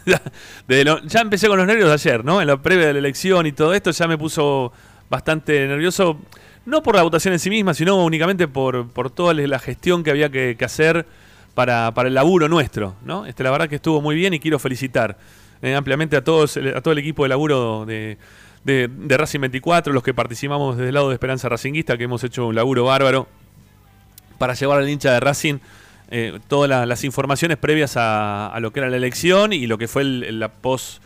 [LAUGHS] desde lo- ya empecé con los nervios de ayer, ¿no? En la previa de la elección y todo esto ya me puso bastante nervioso. No por la votación en sí misma, sino únicamente por, por toda la gestión que había que hacer para, para el laburo nuestro, ¿no? Este, la verdad que estuvo muy bien y quiero felicitar eh, ampliamente a todos, a todo el equipo de laburo de, de, Racing 24, los que participamos desde el lado de Esperanza Racinguista, que hemos hecho un laburo bárbaro para llevar al hincha de Racing eh, todas la- las informaciones previas a, a lo que era la elección y lo que fue el- la post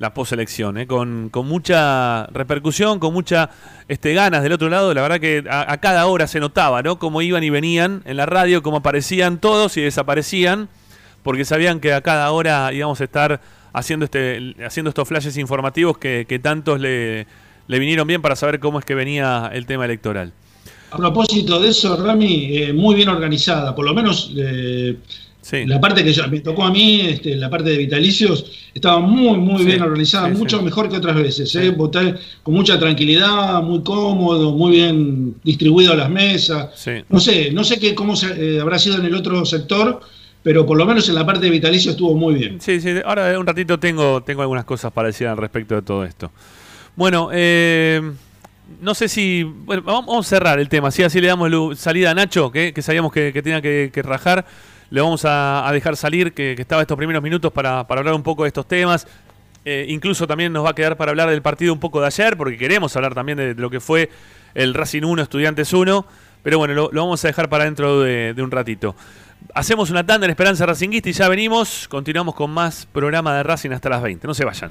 la poselección, eh, con, con mucha repercusión, con mucha este, ganas del otro lado. La verdad que a, a cada hora se notaba, ¿no? Cómo iban y venían en la radio, cómo aparecían todos y desaparecían, porque sabían que a cada hora íbamos a estar haciendo este haciendo estos flashes informativos que, que tantos le, le vinieron bien para saber cómo es que venía el tema electoral. A propósito de eso, Rami, eh, muy bien organizada, por lo menos eh, Sí. la parte que ya me tocó a mí, este, la parte de vitalicios, estaba muy, muy Sí, bien organizada, sí, mucho mejor que otras veces. ¿eh? Voté con mucha tranquilidad, muy cómodo, muy bien distribuido las mesas. No sé, no sé qué, cómo se- eh, habrá sido en el otro sector, pero por lo menos en la parte de vitalicio estuvo muy bien. Sí, sí, ahora un ratito tengo, tengo algunas cosas para decir al respecto de todo esto. Bueno, eh, no sé si. Bueno, vamos a cerrar el tema. Si así le damos salida a Nacho, que, que sabíamos que, que tenía que, que rajar. Le vamos a, dejar salir, que, estaba estos primeros minutos para, hablar un poco de estos temas. Eh, incluso también nos va a quedar para hablar del partido un poco de ayer, porque queremos hablar también de, lo que fue el Racing 1, Estudiantes 1. Pero bueno, lo, lo vamos a dejar para dentro de, de un ratito. Hacemos una tanda en Esperanza Racinguista y ya venimos. Continuamos con más programa de Racing hasta las 20. No se vayan.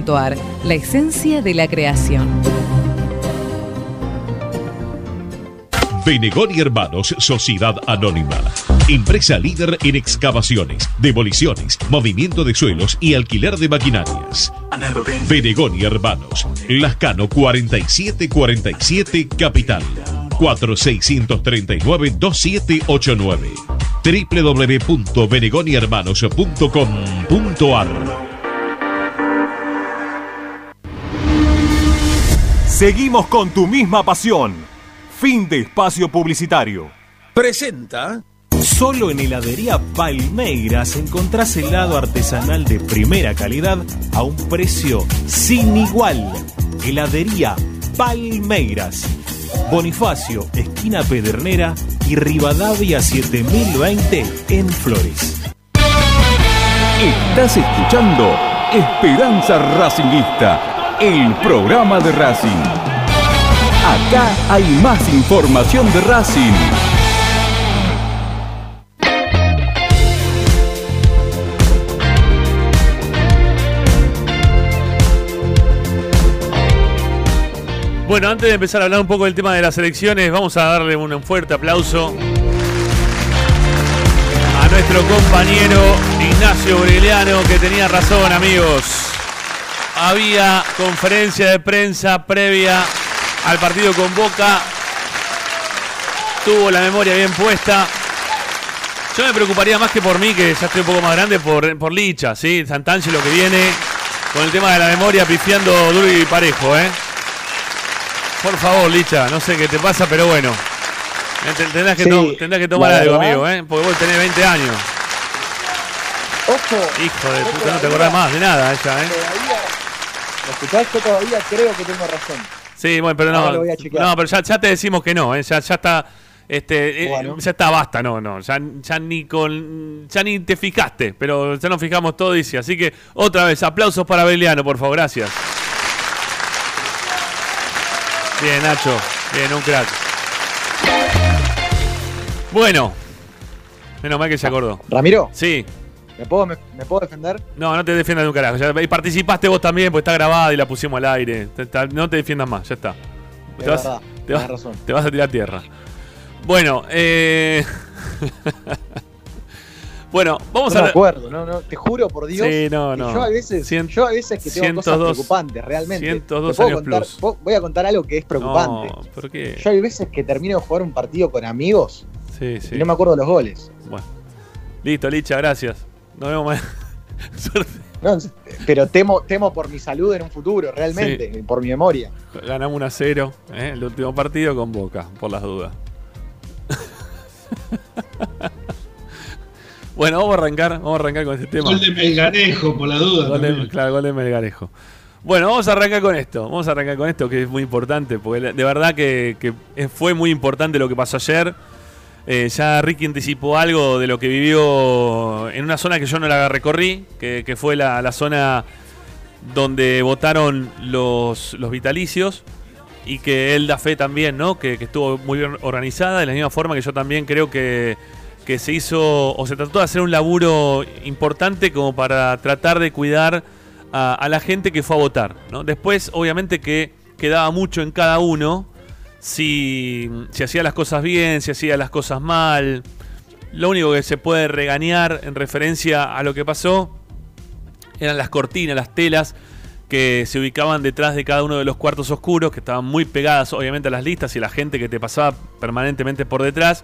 La esencia de la creación. Benegoni Hermanos Sociedad Anónima. Empresa líder en excavaciones, demoliciones, movimiento de suelos y alquiler de maquinarias. Benegoni Hermanos. Lascano 4747 Capital. 4639-2789. www.benegonihermanos.com.ar Seguimos con tu misma pasión. Fin de espacio publicitario. Presenta. Solo en heladería Palmeiras encontrás helado artesanal de primera calidad a un precio sin igual. Heladería Palmeiras. Bonifacio, esquina Pedernera y Rivadavia 7020 en Flores. Estás escuchando Esperanza Racingista, el programa de Racing. Acá hay más información de Racing. Bueno, antes de empezar a hablar un poco del tema de las elecciones, vamos a darle un fuerte aplauso a nuestro compañero Ignacio Briliano, que tenía razón, amigos. Había conferencia de prensa previa al partido con Boca. Tuvo la memoria bien puesta. Yo me preocuparía más que por mí, que ya estoy un poco más grande, por, por Licha, ¿sí? Santangelo que viene con el tema de la memoria pifiando duro y parejo, ¿eh? Por favor, Licha, no sé qué te pasa, pero bueno. Te- Tendrás que, Sí, to- tendrás que tomar algo, verdad. amigo, ¿eh? Porque vos tenés 20 años. Ojo. Hijo de puta, no te acordás más de nada ella, ¿eh? Todavía, ¿me escuchás? Yo todavía creo que tengo razón. Sí, bueno, pero no. No, pero ya, ya te decimos que no, ¿eh? Ya, ya está. Este, eh, ya está, basta, no, no. Ya, ya ni con. Ya ni te fijaste, pero ya nos fijamos todo, dice. Así que, otra vez, aplausos para Beliano, por favor, gracias. Bien, Nacho. Bien, un crack. Bueno. Menos mal que se acordó. Ramiro, Sí. ¿Me puedo, me, me puedo defender? No, no te defiendas de un carajo. Ya- y participaste vos también, porque está grabada y la pusimos al aire. Te- te- no te defiendas más, ya está. Es Te vas, verdad, te, vas, razón. te vas a tirar tierra. Bueno, eh. [LAUGHS] bueno, vamos no a. me acuerdo, no, no, te juro por Dios. Sí, no, no. Yo a veces, Cien- yo a veces que tengo cosas 102 preocupantes, realmente. 102 Te puedo años contar- plus. vo- Voy a contar algo que es preocupante. No, ¿por qué? Yo hay veces que termino de jugar un partido con amigos Sí, sí. y no me acuerdo los goles. Bueno. Listo, Licha, gracias. Nos vemos mañana. [LAUGHS] Suerte. No, pero temo, temo por mi salud en un futuro, realmente, por mi memoria. Ganamos 1 a 0 ¿eh? el último partido con Boca, por las dudas. [LAUGHS] bueno, vamos a arrancar, vamos a arrancar con este tema. Gol de Melgarejo, por la duda. Gol de- claro, gol de Melgarejo. Bueno, vamos a arrancar con esto. Vamos a arrancar con esto que es muy importante, porque de verdad que, que fue muy importante lo que pasó ayer. Eh, ya Ricky anticipó algo de lo que vivió en una zona que yo no la recorrí, que, fue la, la zona donde votaron los, los vitalicios y que él da fe también, ¿no? Que, que estuvo muy bien organizada, de la misma forma que yo también creo que, que se hizo o se trató de hacer un laburo importante como para tratar de cuidar a, a la gente que fue a votar, ¿no? Después, obviamente que quedaba mucho en cada uno si, si hacía las cosas bien, si hacía las cosas mal. Lo único que se puede regañar en referencia a lo que pasó eran las cortinas, las telas que se ubicaban detrás de cada uno de los cuartos oscuros, que estaban muy pegadas obviamente a las listas y la gente que te pasaba permanentemente por detrás,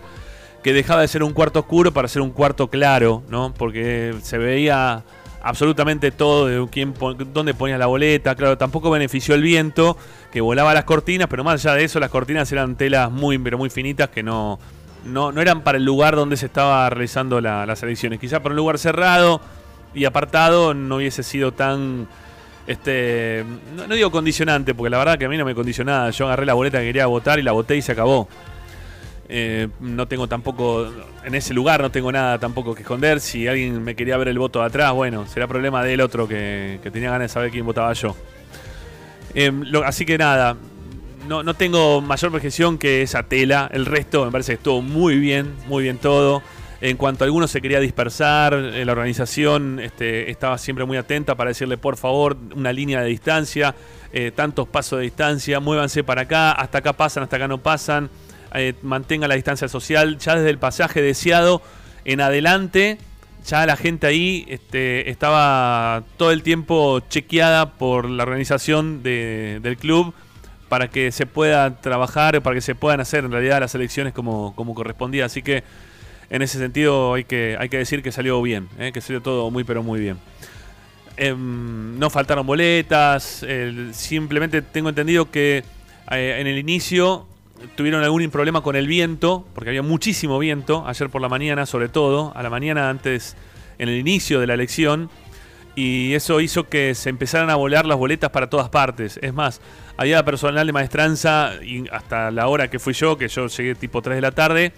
que dejaba de ser un cuarto oscuro para ser un cuarto claro, ¿no? Porque se veía absolutamente todo de quién dónde ponías la boleta, claro, tampoco benefició el viento que volaba las cortinas, pero más allá de eso las cortinas eran telas muy pero muy finitas que no no, no eran para el lugar donde se estaba realizando la- las elecciones. Quizá para un lugar cerrado y apartado no hubiese sido tan este no, no digo condicionante, porque la verdad que a mí no me condicionaba. Yo agarré la boleta que quería votar y la voté y se acabó. Eh, no tengo tampoco, en ese lugar no tengo nada tampoco que esconder. Si alguien me quería ver el voto de atrás, bueno, será problema del otro que, que tenía ganas de saber quién votaba yo. Eh, lo- así que nada, no, no tengo mayor projeción que esa tela. El resto me parece que estuvo muy bien, muy bien todo. En cuanto a algunos se quería dispersar, eh, la organización este, estaba siempre muy atenta para decirle, por favor, una línea de distancia, eh, tantos pasos de distancia, muévanse para acá, hasta acá pasan, hasta acá no pasan, eh, mantenga la distancia social. Ya desde el pasaje deseado en adelante, ya la gente ahí este, estaba todo el tiempo chequeada por la organización de- del club para que se pueda trabajar, para que se puedan hacer en realidad las elecciones como, como correspondía. Así que en ese sentido hay que, hay que decir que salió bien, eh, que salió todo muy pero muy bien. Em, no faltaron boletas, simplemente tengo entendido que eh, en el inicio tuvieron algún problema con el viento, porque había muchísimo viento ayer por la mañana, sobre todo, a la mañana antes, en el inicio de la elección, y eso hizo que se empezaran a volar las boletas para todas partes. Es más, había personal de maestranza, hasta la hora que fui yo, que yo llegué tipo 3 de la tarde,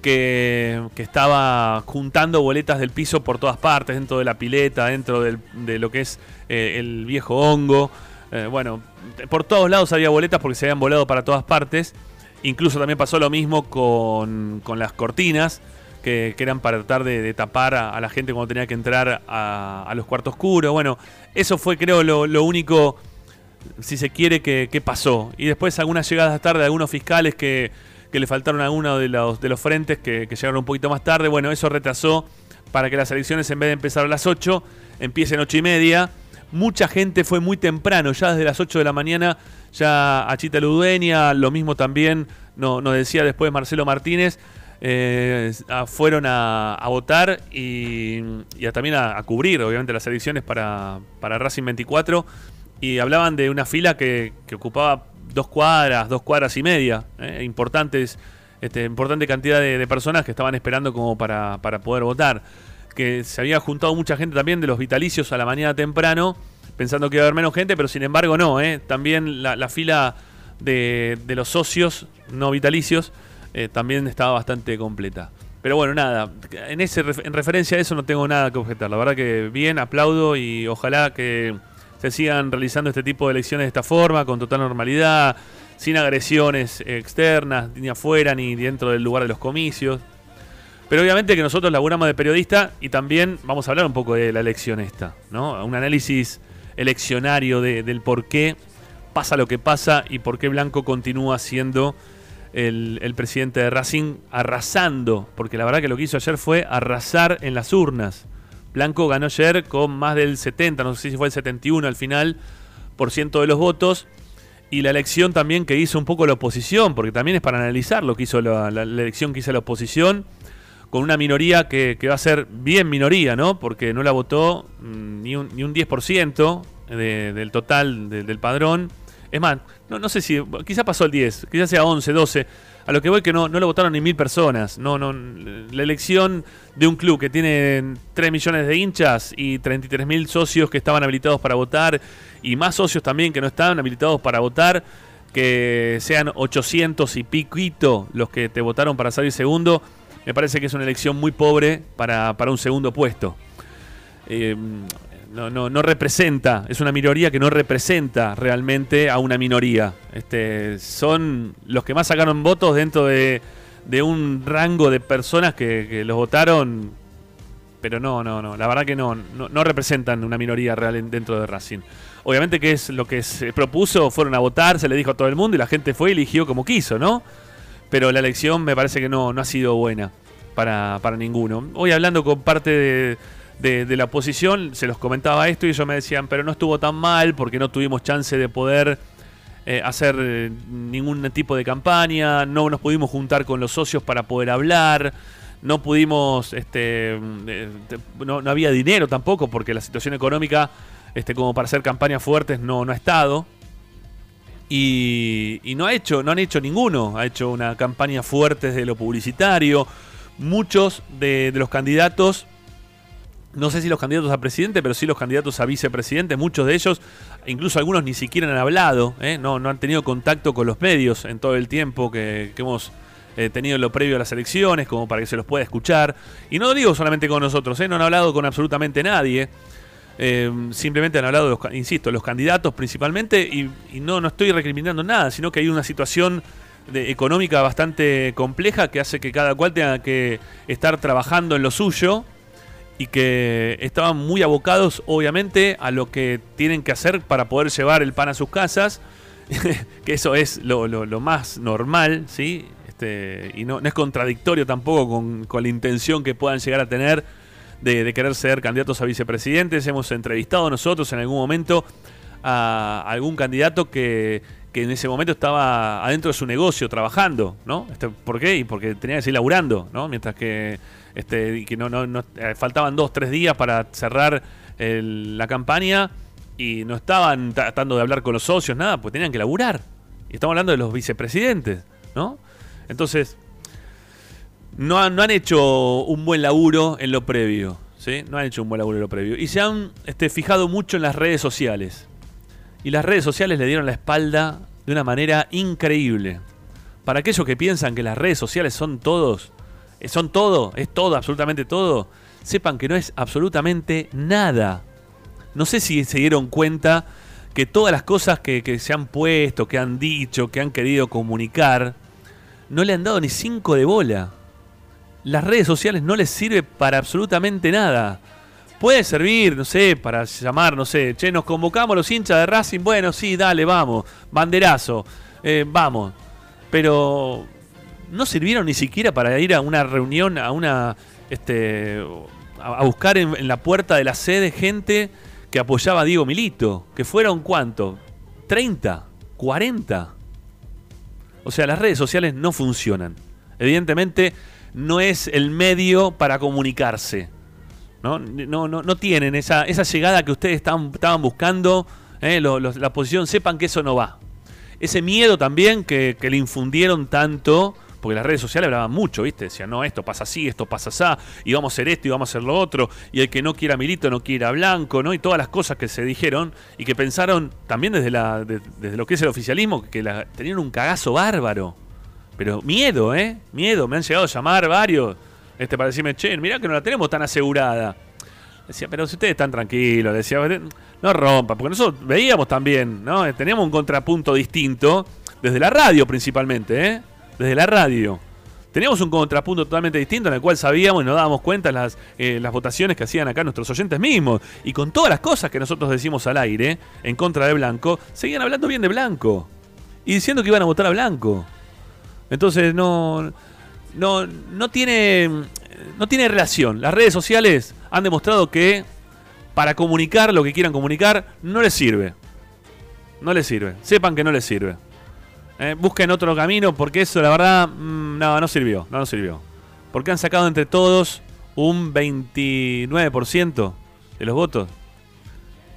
que, que estaba juntando boletas del piso por todas partes, dentro de la pileta, dentro del- de lo que es eh, el viejo hongo. Eh, bueno, por todos lados había boletas porque se habían volado para todas partes. Incluso también pasó lo mismo con, con las cortinas, que, eran para tratar de, tapar a, la gente cuando tenía que entrar a, a los cuartos oscuros. Bueno, eso fue creo lo, lo único, si se quiere, que, pasó. Y después algunas llegadas tarde de algunos fiscales que, que le faltaron a alguno de los, de los frentes que, que llegaron un poquito más tarde. Bueno, eso retrasó para que las elecciones en vez de empezar a las 8, empiecen 8 y media. Mucha gente fue muy temprano, ya desde las 8 de la mañana, ya Achita Ludueña, lo mismo también no- nos decía después Marcelo Martínez, eh, a- fueron a, a votar y, y a- también a, a cubrir, obviamente, las elecciones para, para Racing 24. Y hablaban de una fila que, que ocupaba dos cuadras, dos cuadras y media, eh, importantes, este, importante cantidad de, de personas que estaban esperando como para, para poder votar. Que se había juntado mucha gente también de los vitalicios a la mañana temprano, pensando que iba a haber menos gente, pero sin embargo no, eh. también la, la fila de, los socios no vitalicios eh, también estaba bastante completa. Pero bueno, nada, en, ese, en referencia a eso no tengo nada que objetar. La verdad que bien, aplaudo y ojalá que se sigan realizando este tipo de elecciones de esta forma, con total normalidad, sin agresiones externas, ni afuera, ni dentro del lugar de los comicios. Pero obviamente que nosotros laburamos de periodista y también vamos a hablar un poco de la elección esta, ¿no? Un análisis eleccionario de- del por qué pasa lo que pasa y por qué Blanco continúa siendo el, presidente de Racing arrasando, porque la verdad que lo que hizo ayer fue arrasar en las urnas. Blanco ganó ayer con más del 70, no sé si fue el 71 al final, por ciento de los votos. Y la elección también que hizo un poco la oposición, porque también es para analizar lo que hizo la, la- la elección que hizo la oposición, con una minoría que, que va a ser bien minoría, ¿no? Porque no la votó mm, ni un, ni un 10% de- del total de- del padrón. Es más, no, no sé si, quizá pasó el 10, quizás sea 11, 12. A lo que voy que no, no lo votaron ni mil personas. No, no, la elección de un club que tiene 3 millones de hinchas y 33 mil socios que estaban habilitados para votar y más socios también que no estaban habilitados para votar, que sean 800 y piquito los que te votaron para salir segundo, me parece que es una elección muy pobre para, para un segundo puesto. Eh, no, no, no representa, es una minoría que no representa realmente a una minoría. Este, son los que más sacaron votos dentro de, de un rango de personas que, los votaron, pero no, no, no, la verdad que no, no, no representan una minoría real en- dentro de Racing. Obviamente que es lo que se propuso, fueron a votar, se le dijo a todo el mundo y la gente fue y eligió como quiso, ¿no? Pero la elección me parece que no, no ha sido buena para, para ninguno. Hoy hablando con parte de, de- la oposición, se los comentaba esto y ellos me decían, pero no estuvo tan mal porque no tuvimos chance de poder eh, hacer eh, ningún tipo de campaña, no nos pudimos juntar con los socios para poder hablar, no pudimos, este, eh, te- no, no había dinero tampoco porque la situación económica, este, como para hacer campañas fuertes, no, no ha estado. Y, no ha hecho, no han hecho ninguno. Ha hecho una campaña fuerte desde lo publicitario. Muchos de, los candidatos no sé si los candidatos a presidente, pero sí los candidatos a vicepresidente, muchos de ellos, incluso algunos ni siquiera han hablado, ¿eh? no, no han tenido contacto con los medios en todo el tiempo que, hemos eh, tenido en lo previo a las elecciones, como para que se los pueda escuchar. Y no digo solamente con nosotros, ¿eh? no han hablado con absolutamente nadie. Eh, simplemente han hablado, de los, insisto, los candidatos principalmente, y, y no, no estoy recriminando nada, sino que hay una situación de- económica bastante compleja que hace que cada cual tenga que estar trabajando en lo suyo y que estaban muy abocados, obviamente, a lo que tienen que hacer para poder llevar el pan a sus casas, [LAUGHS] que eso es lo, lo- lo más normal, ¿sí? Este, y no, no es contradictorio tampoco con, con la intención que puedan llegar a tener de, querer ser candidatos a vicepresidentes. Hemos entrevistado nosotros en algún momento a algún candidato que, que en ese momento estaba adentro de su negocio trabajando, ¿no? Este, ¿Por qué? Y porque tenía que seguir laburando, ¿no? Mientras que, este, que no, no, no- eh, faltaban dos, tres días para cerrar la campaña y no estaban tratando de hablar con los socios, nada, pues tenían que laburar. Y estamos hablando de los vicepresidentes, ¿no? Entonces, no han, no han hecho un buen laburo en lo previo, ¿sí? No han hecho un buen laburo en lo previo. Y se han este, fijado mucho en las redes sociales. Y las redes sociales le dieron la espalda de una manera increíble. Para aquellos que piensan que las redes sociales son todos, eh, son todo, es todo, absolutamente todo, sepan que no es absolutamente nada. No sé si se dieron cuenta que todas las cosas que, que se han puesto, que han dicho, que han querido comunicar, no le han dado ni cinco de bola. Las redes sociales no les sirve para absolutamente nada. Puede servir, no sé, para llamar, no sé, che, nos convocamos los hinchas de Racing, bueno, sí, dale, vamos, banderazo, eh, vamos. Pero no sirvieron ni siquiera para ir a una reunión, a una, este, a, buscar en, en la puerta de la sede gente que apoyaba a Diego Milito, que fueron cuánto, 30, 40. O sea, las redes sociales no funcionan. Evidentemente, no es el medio para comunicarse. ¿no? No, no, no tienen esa, esa llegada que ustedes estaban, estaban buscando, ¿eh? Lo- los- la oposición, sepan que eso no va. Ese miedo también que, que le infundieron tanto, porque las redes sociales hablaban mucho, ¿viste? Decían, no, esto pasa así, esto pasa así, y vamos a hacer esto y vamos a hacer lo otro, y el que no quiera Milito no quiera Blanco, ¿no? Y todas las cosas que se dijeron y que pensaron también desde, la, de- desde lo que es el oficialismo, que la- tenían un cagazo bárbaro. Pero miedo, ¿eh? Miedo. Me han llegado a llamar varios este, para decirme, che, mirá que no la tenemos tan asegurada. Decía, pero si ustedes están tranquilos, decía, no rompa, porque nosotros veíamos también, ¿no? Eh, Teníamos un contrapunto distinto, desde la radio principalmente, ¿eh? Desde la radio. Teníamos un contrapunto totalmente distinto en el cual sabíamos y nos dábamos cuenta las, eh, las votaciones que hacían acá nuestros oyentes mismos. Y con todas las cosas que nosotros decimos al aire en contra de Blanco, seguían hablando bien de Blanco. Y diciendo que iban a votar a Blanco. Entonces no, no, no, tiene, no tiene relación. Las redes sociales han demostrado que para comunicar lo que quieran comunicar no les sirve. No les sirve. Sepan que no les sirve. Eh, busquen otro camino porque eso la verdad mm, no, no sirvió. No, no sirvió. Porque han sacado entre todos un 29% de los votos.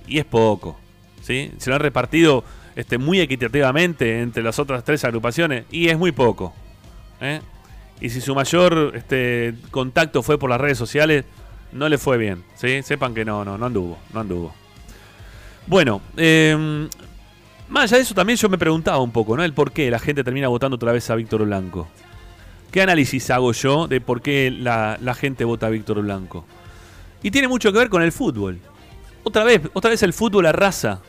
Y es poco. ¿sí? Se lo han repartido este, muy equitativamente entre las otras tres agrupaciones. Y es muy poco. ¿eh? Y si su mayor este, contacto fue por las redes sociales, no le fue bien. ¿sí? Sepan que no, no, no anduvo. No anduvo. Bueno, eh, más allá de eso también yo me preguntaba un poco, ¿no? El por qué la gente termina votando otra vez a Víctor Blanco. ¿Qué análisis hago yo de por qué la, la gente vota a Víctor Blanco? Y tiene mucho que ver con el fútbol. Otra vez, otra vez el fútbol arrasa.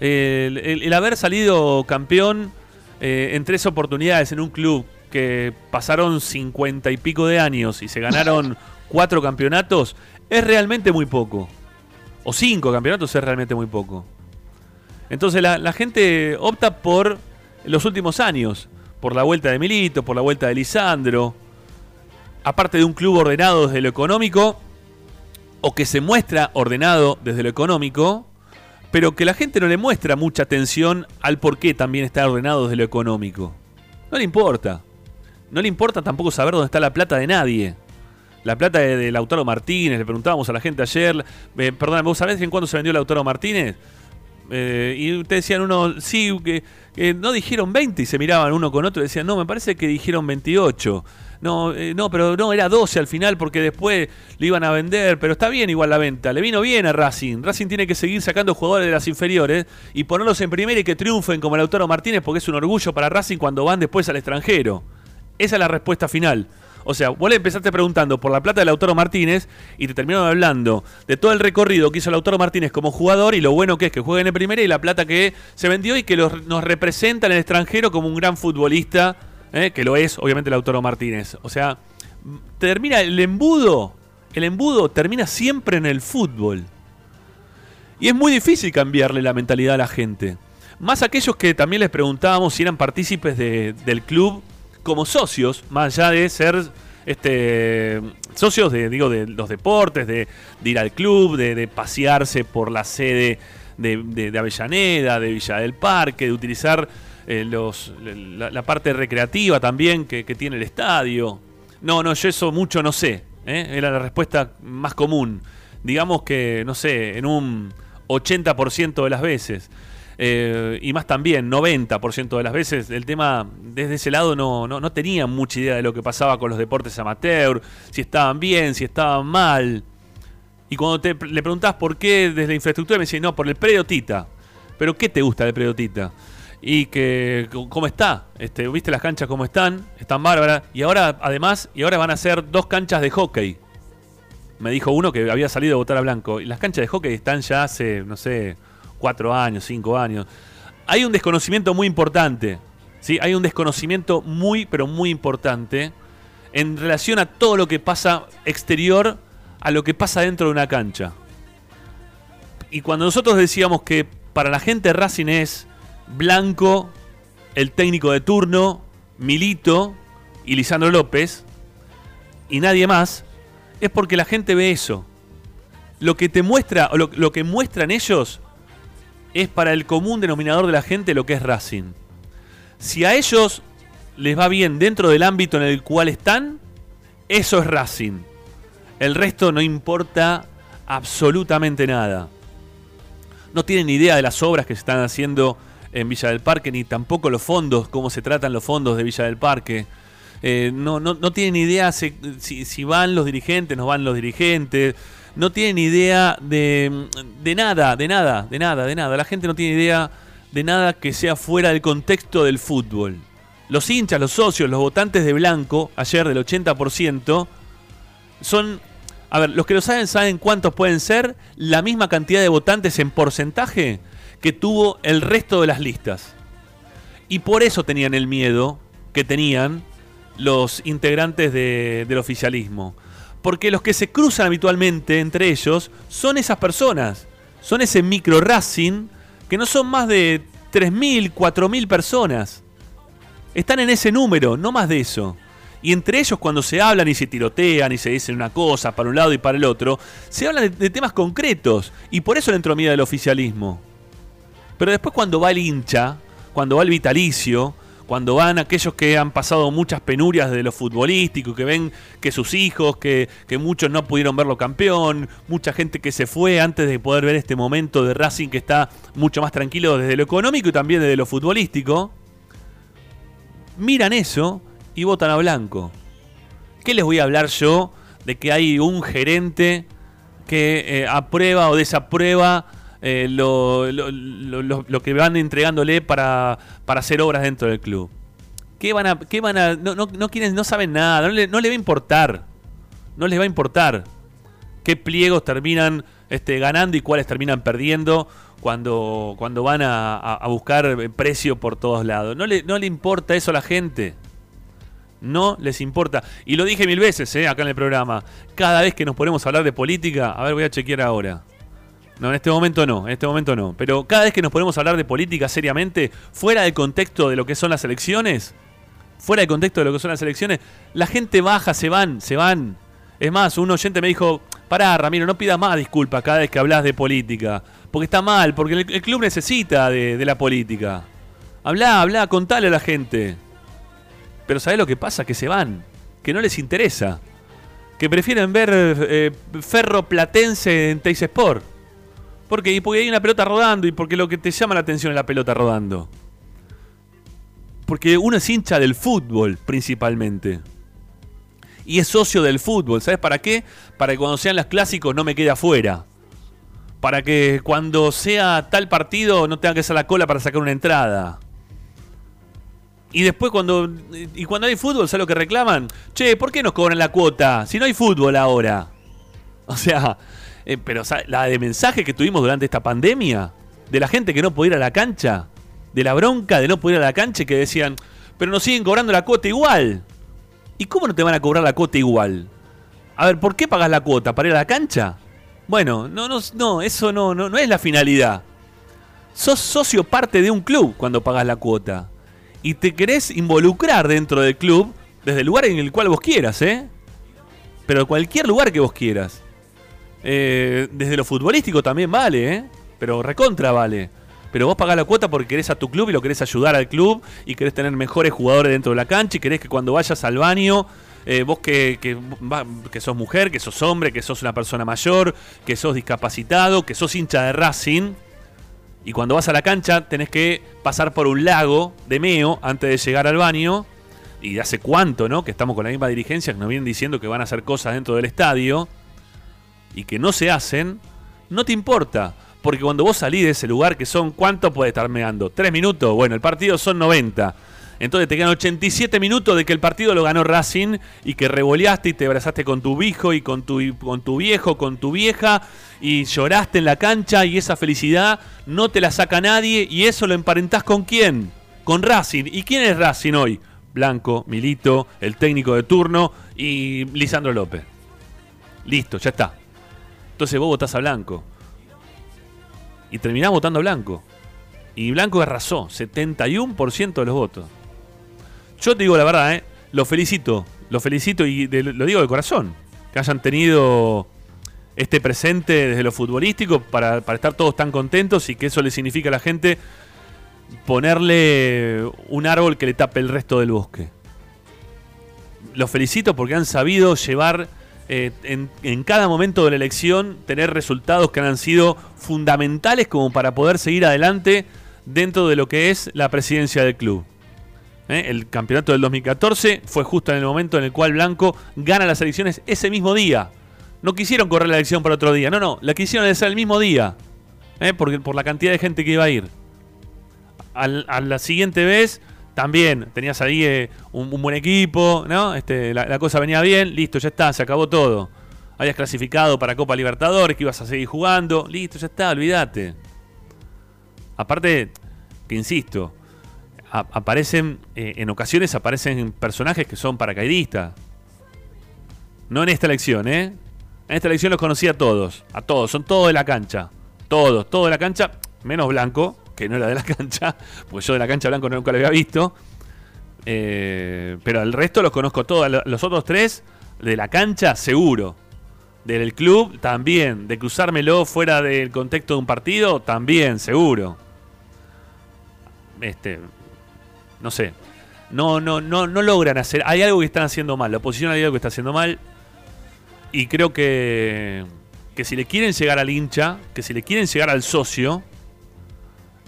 El, el- el haber salido campeón eh, en tres oportunidades en un club que pasaron cincuenta y pico de años y se ganaron [LAUGHS] cuatro campeonatos es realmente muy poco. O cinco campeonatos es realmente muy poco. Entonces la, la gente opta por los últimos años, por la vuelta de Milito, por la vuelta de Lisandro, aparte de un club ordenado desde lo económico, o que se muestra ordenado desde lo económico, pero que la gente no le muestra mucha atención al por qué también está ordenado desde lo económico. No le importa. No le importa tampoco saber dónde está la plata de nadie. La plata de, Lautaro Martínez, le preguntábamos a la gente ayer, eh, perdón, ¿vos sabés en cuándo se vendió Lautaro Martínez? Eh, y ustedes decían uno, sí, que, que no dijeron 20 y se miraban uno con otro y decían, no, me parece que dijeron 28. No, eh, no, pero no, era 12 al final porque después lo iban a vender, pero está bien igual la venta, le vino bien a Racing. Racing tiene que seguir sacando jugadores de las inferiores y ponerlos en primera y que triunfen como Lautaro Martínez porque es un orgullo para Racing cuando van después al extranjero. Esa es la respuesta final. O sea, vos le empezaste preguntando por la plata de Lautaro Martínez y te terminaron hablando de todo el recorrido que hizo Lautaro Martínez como jugador y lo bueno que es que jueguen en primera y la plata que se vendió y que los- nos representa en el extranjero como un gran futbolista, ¿eh? que lo es, obviamente, Lautaro Martínez. O sea, termina el embudo, el embudo termina siempre en el fútbol. Y es muy difícil cambiarle la mentalidad a la gente. Más aquellos que también les preguntábamos si eran partícipes de- del club como socios, más allá de ser este, socios de, digo, de los deportes, de, ir al club, de, de pasearse por la sede de, de- de Avellaneda, de Villa del Parque, de utilizar eh, la, parte recreativa también que, tiene el estadio. No, no, yo eso mucho no sé. ¿eh? Era la respuesta más común. Digamos que, no sé, en un 80% de las veces. Eh, y más también, 90% de las veces, el tema desde ese lado no, no, no tenían mucha idea de lo que pasaba con los deportes amateur, si estaban bien, si estaban mal. Y cuando te, le preguntás por qué desde la infraestructura, me dicen, no, por el predio Tita. ¿Pero qué te gusta del predio Tita? Y que, ¿cómo está? Este, ¿Viste las canchas cómo están? Están bárbaras. Y ahora, además, y ahora van a ser dos canchas de hockey. Me dijo uno que había salido a votar a blanco. Y las canchas de hockey están ya hace, no sé, cuatro años, cinco años. Hay un desconocimiento muy importante. ¿sí? Hay un desconocimiento muy, pero muy importante en relación a todo lo que pasa exterior a lo que pasa dentro de una cancha. Y cuando nosotros decíamos que para la gente Racing es Blanco, el técnico de turno, Milito y Lisandro López, y nadie más, es porque la gente ve eso. Lo que te muestra, o lo, lo que muestran ellos, es para el común denominador de la gente lo que es Racing. Si a ellos les va bien dentro del ámbito en el cual están, eso es Racing. El resto no importa absolutamente nada. No tienen idea de las obras que se están haciendo en Villa del Parque, ni tampoco los fondos, cómo se tratan los fondos de Villa del Parque. Eh, no, no, no tienen idea si, si- van los dirigentes, no van los dirigentes. No tienen idea de, de nada, de nada, de nada, de nada. La gente no tiene idea de nada que sea fuera del contexto del fútbol. Los hinchas, los socios, los votantes de blanco, ayer del 80%, son. A ver, los que lo saben saben cuántos pueden ser la misma cantidad de votantes en porcentaje que tuvo el resto de las listas. Y por eso tenían el miedo que tenían los integrantes de- del oficialismo. Porque los que se cruzan habitualmente entre ellos son esas personas. Son ese micro Racing que no son más de 3.000, 4.000 personas. Están en ese número, no más de eso. Y entre ellos cuando se hablan y se tirotean y se dicen una cosa para un lado y para el otro, se hablan de, de temas concretos. Y por eso le entró miedo al oficialismo. Pero después cuando va el hincha, cuando va el vitalicio, cuando van aquellos que han pasado muchas penurias de lo futbolístico, que ven que sus hijos, que, que muchos no pudieron verlo campeón, mucha gente que se fue antes de poder ver este momento de Racing que está mucho más tranquilo desde lo económico y también desde lo futbolístico, miran eso y votan a blanco. ¿Qué les voy a hablar yo de que hay un gerente que eh, aprueba o desaprueba eh, lo, lo- lo- que van entregándole para, para hacer obras dentro del club? ¿Qué van a.? Qué van a no, no, no quieren, no saben nada, no le, no le va a importar. No les va a importar qué pliegos terminan este, ganando y cuáles terminan perdiendo cuando, cuando van a, buscar precio por todos lados. No le, no le importa eso a la gente. No les importa. Y lo dije mil veces eh, acá en el programa. Cada vez que nos ponemos a hablar de política, a ver, voy a chequear ahora. No, en este momento no, en este momento no. Pero cada vez que nos ponemos a hablar de política seriamente, fuera del contexto de lo que son las elecciones, fuera del contexto de lo que son las elecciones, la gente baja, se van, se van. Es más, un oyente me dijo, pará, Ramiro, no pidas más disculpas cada vez que hablas de política. Porque está mal, porque el, club necesita de, de la política. Habla, habla, contale a la gente. Pero ¿sabés lo que pasa? Que se van, que no les interesa. Que prefieren ver eh, Ferro Platense en Teis Sport. ¿Por qué? Y porque hay una pelota rodando y porque lo que te llama la atención es la pelota rodando. Porque uno es hincha del fútbol principalmente. Y es socio del fútbol. ¿Sabes para qué? Para que cuando sean los clásicos no me quede afuera. Para que cuando sea tal partido no tenga que hacer la cola para sacar una entrada. Y después cuando y cuando hay fútbol, ¿sabes lo que reclaman? Che, ¿por qué nos cobran la cuota? Si no hay fútbol ahora. [LAUGHS] O sea, eh, pero ¿sabes? la de mensaje que tuvimos durante esta pandemia, de la gente que no podía ir a la cancha, de la bronca de no poder ir a la cancha y que decían, pero nos siguen cobrando la cuota igual. ¿Y cómo no te van a cobrar la cuota igual? A ver, ¿por qué pagas la cuota? ¿Para ir a la cancha? Bueno, no, no, no eso no, no, no es la finalidad. Sos socio parte de un club cuando pagas la cuota. Y te querés involucrar dentro del club desde el lugar en el cual vos quieras, ¿eh? Pero cualquier lugar que vos quieras. Eh, desde lo futbolístico también vale, ¿eh? Pero recontra vale. Pero vos pagás la cuota porque querés a tu club y lo querés ayudar al club y querés tener mejores jugadores dentro de la cancha y querés que cuando vayas al baño, eh, vos que, sos mujer, que sos hombre, que sos una persona mayor, que sos discapacitado, que sos hincha de Racing, y cuando vas a la cancha tenés que pasar por un lago de meo antes de llegar al baño. Y hace cuánto, ¿no? Que estamos con la misma dirigencia que nos vienen diciendo que van a hacer cosas dentro del estadio y que no se hacen, no te importa. Porque cuando vos salís de ese lugar, que son, ¿cuánto puede estar meando? ¿Tres minutos? Bueno, el partido son 90. Entonces te quedan 87 minutos de que el partido lo ganó Racing y que revoleaste y te abrazaste con tu hijo y con tu, con tu viejo, con tu vieja y lloraste en la cancha y esa felicidad no te la saca nadie y eso lo emparentás con quién? Con Racing. ¿Y quién es Racing hoy? Blanco, Milito, el técnico de turno y Lisandro López. Listo, ya está. Entonces vos votás a Blanco. Y terminás votando a Blanco. Y Blanco arrasó, 71% de los votos. Yo te digo la verdad, ¿eh? Lo felicito, lo felicito y lo digo de corazón. Que hayan tenido este presente desde lo futbolístico para, para estar todos tan contentos y que eso le significa a la gente ponerle un árbol que le tape el resto del bosque. Los felicito porque han sabido llevar eh, en, cada momento de la elección, tener resultados que han sido fundamentales como para poder seguir adelante dentro de lo que es la presidencia del club. ¿Eh? El campeonato del 2014 fue justo en el momento en el cual Blanco gana las elecciones ese mismo día. No quisieron correr la elección para otro día, no, no, la quisieron hacer el mismo día. ¿eh? Porque, por la cantidad de gente que iba a ir. Al- a la siguiente vez también tenías ahí eh, un, buen equipo, ¿no? Este, la, cosa venía bien, listo, ya está, se acabó todo. Habías clasificado para Copa Libertadores, que ibas a seguir jugando, listo, ya está, olvídate. Aparte, que insisto, aparecen, eh, en ocasiones aparecen personajes que son paracaidistas. No en esta elección, ¿eh? En esta elección los conocí a todos, a todos, son todos de la cancha. Todos, todos de la cancha, menos Blanco, que no era de la [LAUGHS] cancha, porque yo de la cancha Blanco nunca lo había visto. Eh, pero el resto los conozco todos. Lo- Los otros tres, de la cancha, seguro. Del club, también. De cruzármelo fuera del contexto de un partido, también, seguro. Este. No sé. No, no, no, no logran hacer. Hay algo que están haciendo mal. La oposición hay algo que está haciendo mal. Y creo que. Que si le quieren llegar al hincha, que si le quieren llegar al socio,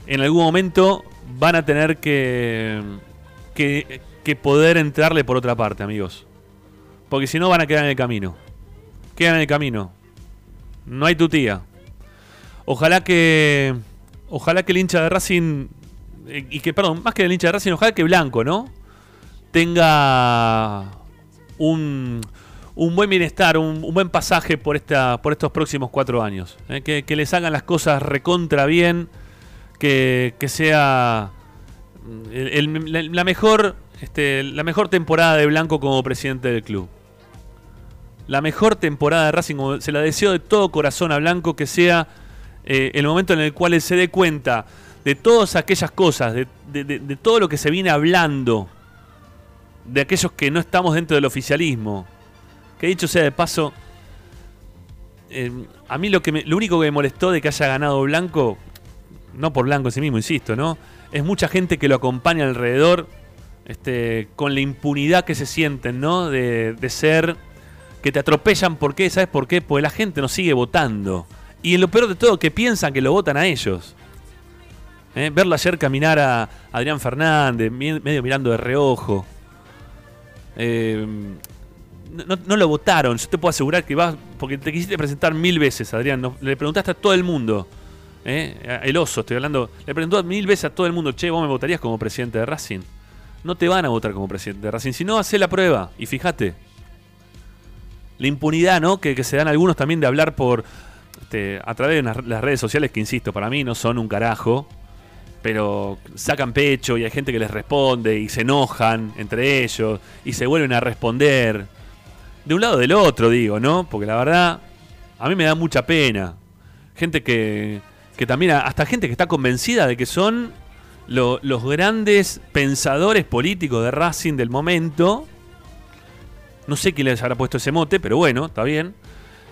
en algún momento van a tener que, que, poder entrarle por otra parte, amigos. Porque si no van a quedar en el camino. Quedan en el camino. No hay tu tía. Ojalá que. Ojalá que el hincha de Racing. eh, Y que, perdón, más que el hincha de Racing, ojalá que Blanco, ¿no? Tenga un, un buen bienestar, un, un buen pasaje por, esta, por estos próximos cuatro años. ¿eh? Que, que les hagan las cosas recontra bien. Que, que sea mm, el- la, mejor, este, la mejor temporada de Blanco como presidente del club. La mejor temporada de Racing, se la deseo de todo corazón a Blanco, que sea eh, el momento en el cual él se dé cuenta de todas aquellas cosas, de, de- de- de todo lo que se viene hablando, de aquellos que no estamos dentro del oficialismo. Que dicho sea de paso, eh, a mí lo, que me- lo único que me molestó de que haya ganado Blanco, no por Blanco en sí mismo, insisto, ¿no? Es mucha gente que lo acompaña alrededor, este, con la impunidad que se sienten, ¿no? De, de ser que te atropellan, ¿por qué? ¿Sabes por qué? Porque la gente no sigue votando. Y lo peor de todo, que piensan que lo votan a ellos. ¿Eh? Verlo ayer caminar a Adrián Fernández, medio mirando de reojo. Eh, no, lo votaron, yo te puedo asegurar que vas, porque te quisiste presentar mil veces, Adrián. le preguntaste a todo el mundo. ¿Eh? El oso, estoy hablando. Le preguntó mil veces a todo el mundo, che, ¿vos me votarías como presidente de Racing? No te van a votar como presidente de Racing. Si no, hace la prueba. Y fíjate. La impunidad, ¿no? Que, que se dan algunos también de hablar por. este, a través de las- redes sociales, que insisto, para mí no son un carajo. Pero sacan pecho y hay gente que les responde y se enojan entre ellos y se vuelven a responder. De un lado o del otro, digo, ¿no? Porque la verdad, a mí me da mucha pena. Gente que, que también, hasta gente que está convencida de que son lo- los grandes pensadores políticos de Racing del momento. No sé quién les habrá puesto ese mote, pero bueno, está bien.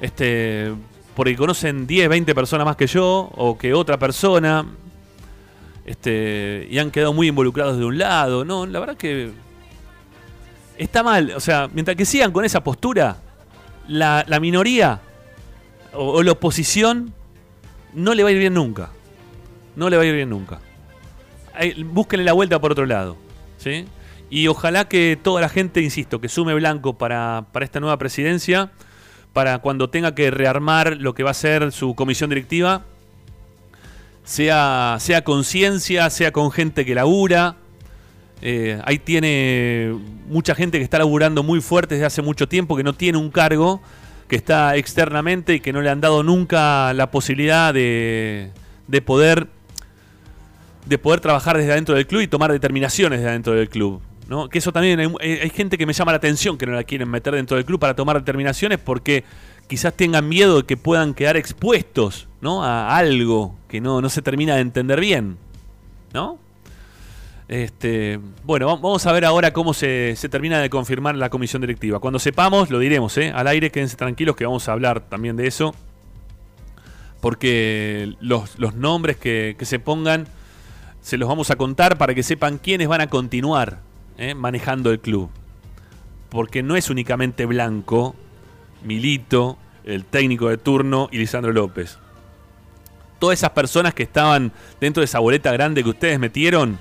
Este, porque conocen 10, 20 personas más que yo, o que otra persona. Este, y han quedado muy involucrados de un lado. No, la verdad que está mal. O sea, mientras que sigan con esa postura, la, minoría o la oposición no le va a ir bien nunca. No le va a ir bien nunca. Búsquenle la vuelta por otro lado. ¿sí? Y ojalá que toda la gente, insisto, que sume blanco para, para esta nueva presidencia, para cuando tenga que rearmar lo que va a ser su comisión directiva, sea, sea conciencia, sea con gente que labura. Eh, ahí tiene mucha gente que está laburando muy fuerte desde hace mucho tiempo, que no tiene un cargo, que está externamente y que no le han dado nunca la posibilidad de, de poder de poder trabajar desde adentro del club y tomar determinaciones desde adentro del club. ¿no? Que eso también hay, hay- hay gente que me llama la atención que no la quieren meter dentro del club para tomar determinaciones porque quizás tengan miedo de que puedan quedar expuestos ¿no? a algo que no, no se termina de entender bien. ¿No? Este, bueno, va- vamos a ver ahora cómo se, termina de confirmar la comisión directiva. Cuando sepamos, lo diremos, ¿eh? Al aire, quédense tranquilos que vamos a hablar también de eso. Porque los, nombres que, que se pongan se los vamos a contar para que sepan quiénes van a continuar ¿eh? manejando el club. Porque no es únicamente Blanco, Milito, el técnico de turno y Lisandro López. Todas esas personas que estaban dentro de esa boleta grande que ustedes metieron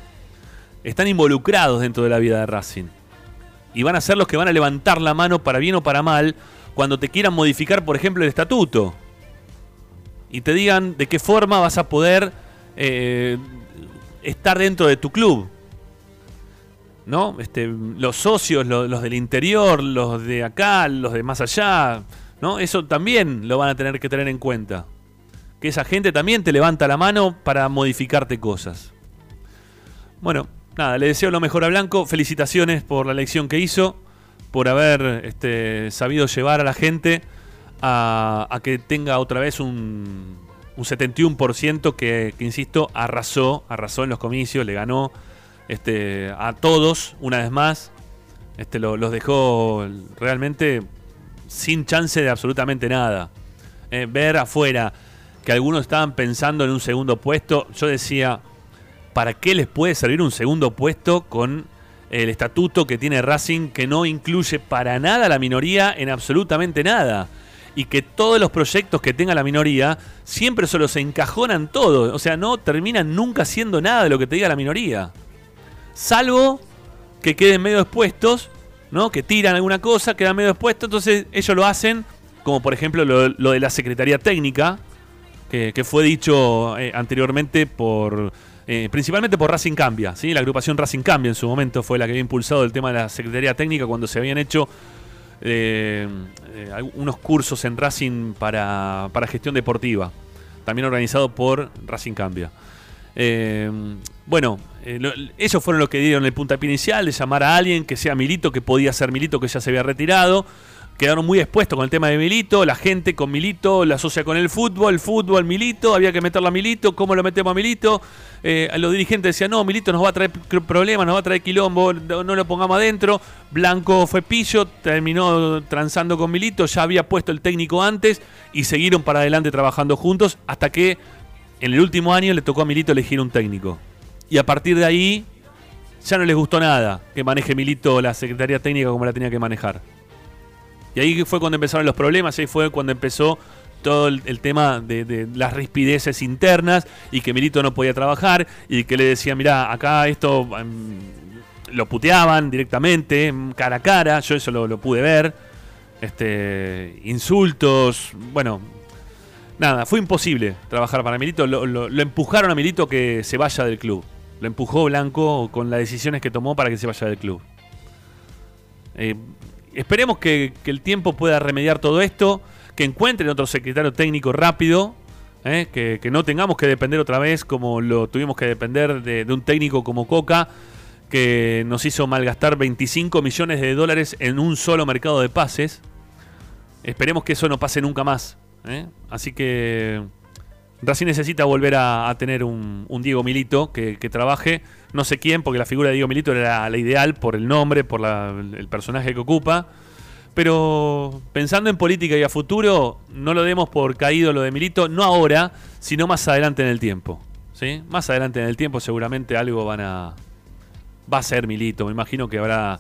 están involucrados dentro de la vida de Racing. Y van a ser los que van a levantar la mano para bien o para mal cuando te quieran modificar, por ejemplo, el estatuto. Y te digan de qué forma vas a poder eh, estar dentro de tu club. ¿No? Este, los socios, lo- los, del interior, los de acá, los de más allá. ¿No? Eso también lo van a tener que tener en cuenta. Que esa gente también te levanta la mano para modificarte cosas. Bueno, nada, le deseo lo mejor a Blanco. Felicitaciones por la elección que hizo, por haber este, sabido llevar a la gente a, que tenga otra vez un, un 71% que, que, insisto, arrasó, arrasó en los comicios, le ganó este, a todos una vez más. Este, lo- los dejó realmente sin chance de absolutamente nada. Eh, ver afuera que algunos estaban pensando en un segundo puesto, yo decía, ¿para qué les puede servir un segundo puesto con el estatuto que tiene Racing que no incluye para nada a la minoría en absolutamente nada? Y que todos los proyectos que tenga la minoría siempre solo se encajonan todos, o sea, no terminan nunca siendo nada de lo que te diga la minoría. Salvo que queden medio expuestos, ¿no? Que tiran alguna cosa, quedan medio expuestos, entonces ellos lo hacen, como por ejemplo lo, de la Secretaría Técnica, que, que fue dicho eh, anteriormente por eh, principalmente por Racing Cambia, ¿sí? la agrupación Racing Cambia en su momento fue la que había impulsado el tema de la Secretaría Técnica cuando se habían hecho eh, eh, unos cursos en Racing para, para gestión deportiva, también organizado por Racing Cambia. Eh, bueno, lo- ellos fueron los que dieron el puntapié inicial de llamar a alguien que sea Milito, que podía ser Milito, que ya se había retirado. Quedaron muy expuestos con el tema de Milito, la gente con Milito la asocia con el fútbol, fútbol, Milito, había que meterlo a Milito, ¿cómo lo metemos a Milito? Eh, los dirigentes decían, no, Milito nos va a traer problemas, nos va a traer quilombo, no lo pongamos adentro. Blanco fue pillo, terminó transando con Milito, ya había puesto el técnico antes y siguieron para adelante trabajando juntos hasta que en el último año le tocó a Milito elegir un técnico. Y a partir de ahí ya no les gustó nada que maneje Milito la Secretaría Técnica como la tenía que manejar. Y ahí fue cuando empezaron los problemas, ahí fue cuando empezó todo el, tema de, las rispideces internas y que Milito no podía trabajar y que le decía, mira, acá esto em, lo puteaban directamente, em, cara a cara, yo eso lo, pude ver. Este, insultos, bueno, nada, fue imposible trabajar para Milito. Lo empujaron a Milito que se vaya del club. Lo empujó Blanco con las decisiones que tomó para que se vaya del club. Eh, esperemos que, el tiempo pueda remediar todo esto, que encuentren otro secretario técnico rápido, eh, que, no tengamos que depender otra vez como lo tuvimos que depender de, de un técnico como Coca, que nos hizo malgastar 25 millones de dólares en un solo mercado de pases. Esperemos que eso no pase nunca más. ¿eh? Así que Racing necesita volver a, tener un, Diego Milito que, trabaje. No sé quién, porque la figura de Diego Milito era la ideal por el nombre, por el personaje que ocupa. Pero pensando en política y a futuro, no lo demos por caído lo de Milito, no ahora, sino más adelante en el tiempo. ¿sí? Más adelante en el tiempo seguramente algo van a... Va a ser Milito, me imagino que habrá,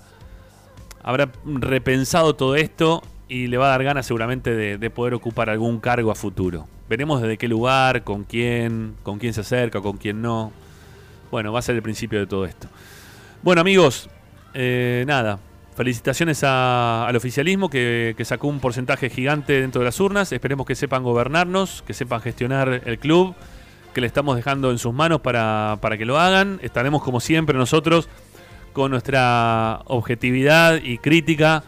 habrá repensado todo esto y le va a dar ganas seguramente de poder ocupar algún cargo a futuro. Veremos desde qué lugar, con quién, con quién se acerca, con quién no. Bueno, va a ser el principio de todo esto. Bueno amigos, eh, nada, felicitaciones al oficialismo que, sacó un porcentaje gigante dentro de las urnas. Esperemos que sepan gobernarnos, que sepan gestionar el club, que le estamos dejando en sus manos para, para que lo hagan. Estaremos como siempre nosotros con nuestra objetividad y crítica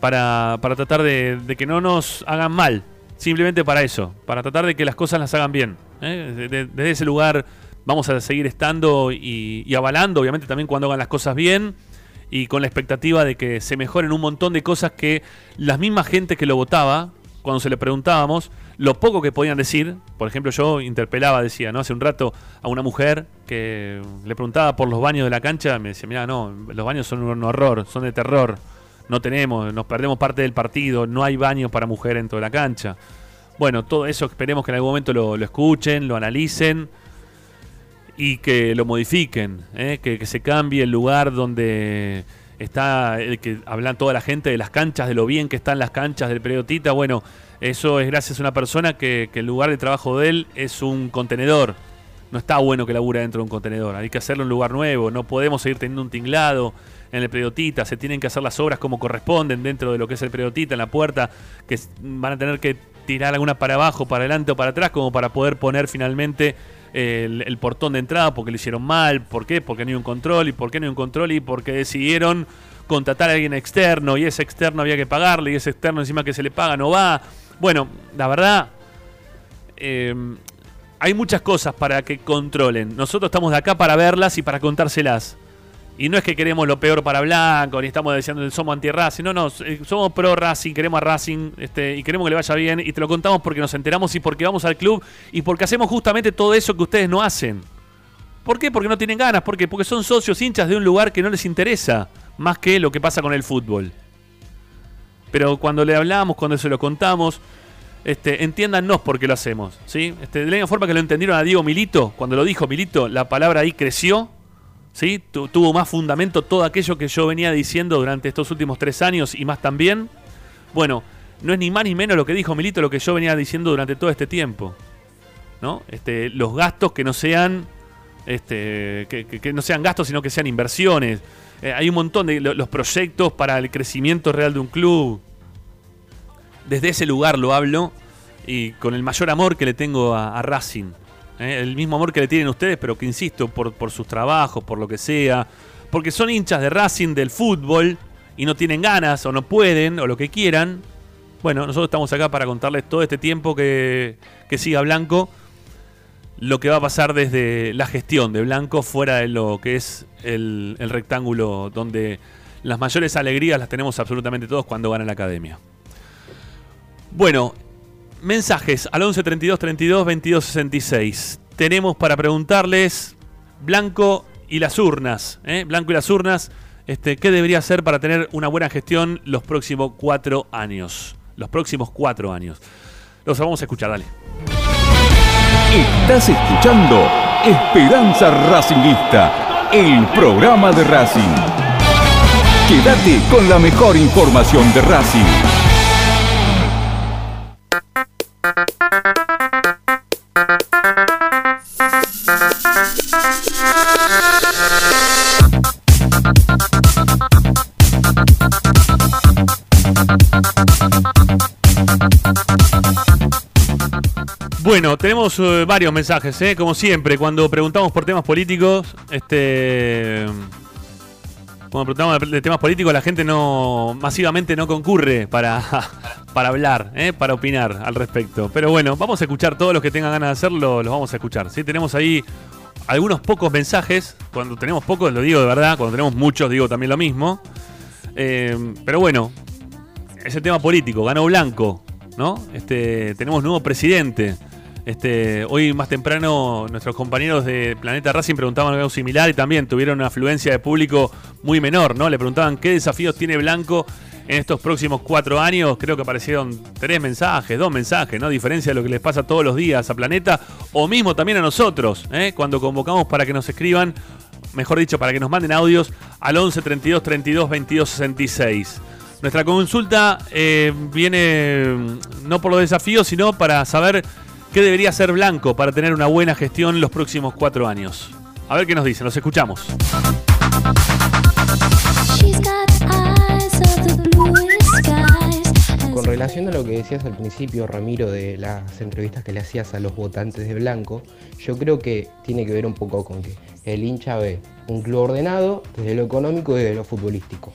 para, para tratar de que no nos hagan mal. Simplemente para eso, para tratar de que las cosas las hagan bien. ¿eh? De- de- desde ese lugar vamos a seguir estando y, y avalando, obviamente, también cuando hagan las cosas bien y con la expectativa de que se mejoren un montón de cosas que las mismas gente que lo votaba, cuando se le preguntábamos, lo poco que podían decir, por ejemplo, yo interpelaba, decía, ¿no? Hace un rato a una mujer que le preguntaba por los baños de la cancha, me decía, mira, no, los baños son un horror, son de terror, no tenemos, nos perdemos parte del partido, no hay baños para mujer dentro de la cancha. Bueno, todo eso esperemos que en algún momento lo, escuchen, lo analicen y que lo modifiquen, ¿eh? que, se cambie el lugar donde está el que hablan toda la gente de las canchas, de lo bien que están las canchas del periodista. Bueno, eso es gracias a una persona que, que el lugar de trabajo de él es un contenedor. No está bueno que labura dentro de un contenedor. Hay que hacerlo en un lugar nuevo. No podemos seguir teniendo un tinglado en el periodista. Se tienen que hacer las obras como corresponden dentro de lo que es el periodista en la puerta. Que van a tener que tirar alguna para abajo, para adelante o para atrás, como para poder poner finalmente el, portón de entrada porque lo hicieron mal. ¿Por qué? Porque no hay un control. ¿Y por qué no hay un control? Y porque decidieron contratar a alguien externo y ese externo había que pagarle y ese externo encima que se le paga no va. Bueno, la verdad, eh, hay muchas cosas para que controlen. Nosotros estamos de acá para verlas y para contárselas. Y no es que queremos lo peor para Blanco, ni estamos diciendo que somos anti-Racing. No, no, eh, somos pro-Racing, queremos a Racing este, y queremos que le vaya bien. Y te lo contamos porque nos enteramos y porque vamos al club y porque hacemos justamente todo eso que ustedes no hacen. ¿Por qué? Porque no tienen ganas. ¿Por qué? Porque son socios hinchas de un lugar que no les interesa más que lo que pasa con el fútbol. Pero cuando le hablamos, cuando se lo contamos, este, entiéndannos por qué lo hacemos. ¿sí? Este, de la misma forma que lo entendieron a Diego Milito, cuando lo dijo Milito, la palabra ahí creció. ¿Sí? Tu- tuvo más fundamento todo aquello que yo venía diciendo durante estos últimos tres años y más también. Bueno, no es ni más ni menos lo que dijo Milito, lo que yo venía diciendo durante todo este tiempo. ¿no? Este, los gastos que no sean este, que, que- no sean gastos, sino que sean inversiones. Eh, hay un montón de lo- los proyectos para el crecimiento real de un club. Desde ese lugar lo hablo y con el mayor amor que le tengo a Racing. ¿Eh? El mismo amor que le tienen ustedes, pero que insisto, por, por sus trabajos, por lo que sea. Porque son hinchas de Racing, del fútbol, y no tienen ganas, o no pueden, o lo que quieran. Bueno, nosotros estamos acá para contarles todo este tiempo que, que siga Blanco lo que va a pasar desde la gestión de Blanco fuera de lo que es el, el rectángulo donde las mayores alegrías las tenemos absolutamente todos cuando gana la academia. Bueno, mensajes al 11 32 32 22 66. Tenemos para preguntarles Blanco y las urnas. ¿eh? Blanco y las urnas, este, ¿qué debería hacer para tener una buena gestión los próximos cuatro años? Los próximos cuatro años. Los vamos a escuchar, dale. Estás escuchando Esperanza Racingista, el programa de Racing. Quédate con la mejor información de Racing. Bueno, tenemos eh, varios mensajes, ¿eh? como siempre, cuando preguntamos por temas políticos, este, cuando preguntamos de temas políticos, la gente no masivamente no concurre para, [LAUGHS] para hablar, ¿eh? para opinar al respecto. Pero bueno, vamos a escuchar todos los que tengan ganas de hacerlo, los vamos a escuchar. ¿sí? Tenemos ahí algunos pocos mensajes. Cuando tenemos pocos, lo digo de verdad. Cuando tenemos muchos, digo también lo mismo. Pero bueno, ese tema político. Ganó Blanco, ¿no? Este, tenemos nuevo presidente. Este, hoy más temprano nuestros compañeros de Planeta Racing preguntaban algo similar y también tuvieron una afluencia de público muy menor, ¿no? Le preguntaban qué desafíos tiene Blanco en estos próximos cuatro años. Creo que aparecieron tres mensajes, dos mensajes, ¿no? Diferencia de lo que les pasa todos los días a Planeta o mismo también a nosotros, ¿eh? Cuando convocamos para que nos escriban, mejor dicho, para que nos manden audios al 11 32 32 22 66. Nuestra consulta eh, viene mm, no por los desafíos, sino para saber qué debería hacer Blanco para tener una buena gestión los próximos cuatro años. A ver qué nos dicen, los escuchamos. Con relación a lo que decías al principio, Ramiro, de las entrevistas que le hacías a los votantes de Blanco, yo creo que tiene que ver un poco con que el hincha ve un club ordenado desde lo económico y desde lo futbolístico,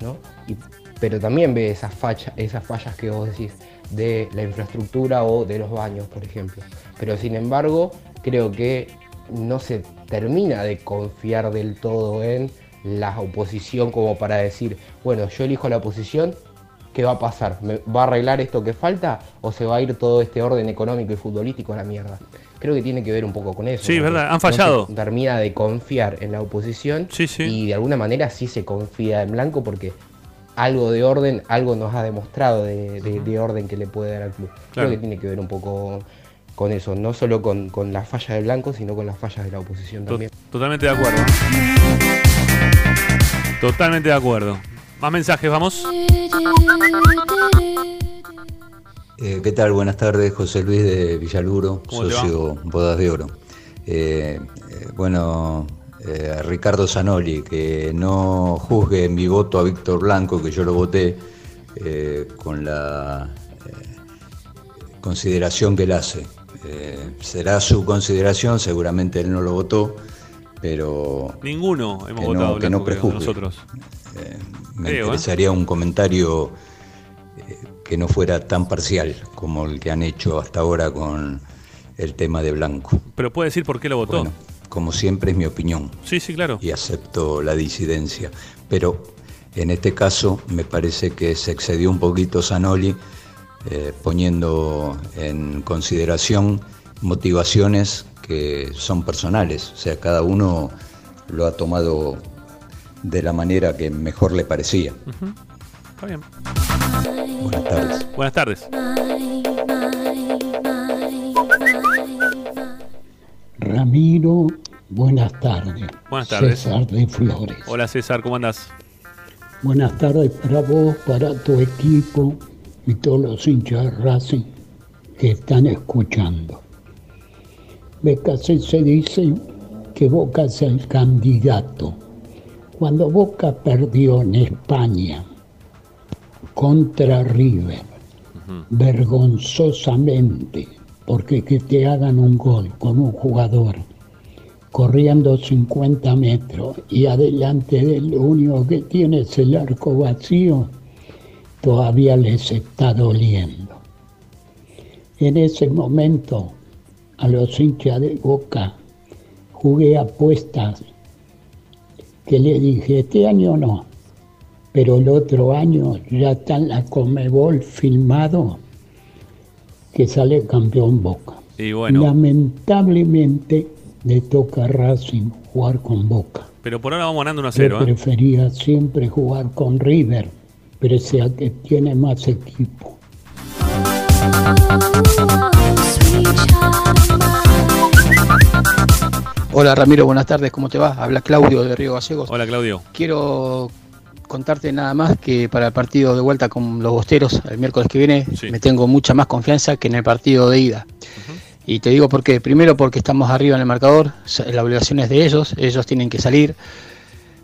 ¿no? Y- pero también ve esas, facha- esas fallas que vos decís de la infraestructura o de los baños, por ejemplo. Pero sin embargo, creo que no se termina de confiar del todo en la oposición como para decir, bueno, yo elijo la oposición, ¿qué va a pasar? ¿Me ¿Va a arreglar esto que falta o se va a ir todo este orden económico y futbolístico a la mierda? Creo que tiene que ver un poco con eso. Sí, ¿no? verdad, han fallado. no se termina de confiar en la oposición y de alguna manera sí se confía en Blanco porque algo de orden, algo nos ha demostrado de, de- de orden que le puede dar al club. Claro. Creo que tiene que ver un poco con eso, no solo con, con las fallas de Blanco, sino con las fallas de la oposición también. Totalmente de acuerdo. Totalmente de acuerdo. Más mensajes, vamos. Eh, ¿Qué tal? Buenas tardes, José Luis de Villaluro, socio Bodas de Oro. Eh, eh, bueno, eh, a Ricardo Zanoli, que no juzgue mi voto a Víctor Blanco, que yo lo voté eh, con la eh, consideración que él hace. Será su consideración, seguramente él no lo votó, pero Ninguno hemos que no- votado que no Blanco, creo, nosotros. me Creo, interesaría un comentario que no fuera tan parcial como el que han hecho hasta ahora con el tema de Blanco. Pero puede decir por qué lo votó. Bueno, como siempre es mi opinión. Sí, sí, claro. Y acepto la disidencia. Pero en este caso me parece que se excedió un poquito Zanoli eh, poniendo en consideración motivaciones que son personales. O sea, cada uno lo ha tomado de la manera que mejor le parecía. Está bien. Buenas tardes. Buenas tardes. Ramiro, buenas tardes. Buenas tardes. César de Flores. Hola César, ¿cómo andás? Buenas tardes para vos, para tu equipo y todos los hinchas de Racing que están escuchando. Becasé se dice que Boca es el candidato. Cuando Boca perdió en España contra River, vergonzosamente, porque que te hagan un gol con un jugador corriendo 50 metros y adelante de él lo único que tiene es el arco vacío, todavía les está doliendo. En ese momento, a los hinchas de Boca, jugué apuestas que le dije, este año no, pero el otro año ya está en la Comebol filmado que sale campeón Boca. Y bueno, Lamentablemente le toca a Racing jugar con Boca. pero por ahora vamos ganando 1 a Yo 0. ¿eh? prefería siempre jugar con River, pese a que tiene más equipo. Hola Ramiro, buenas tardes, ¿cómo te va? Habla Claudio de Río Gallegos. Hola Claudio. Quiero contarte nada más que para el partido de vuelta con los Bosteros el miércoles que viene me tengo mucha más confianza que en el partido de ida. Y te digo por qué. Primero porque estamos arriba en el marcador, la obligación es de ellos, ellos tienen que salir.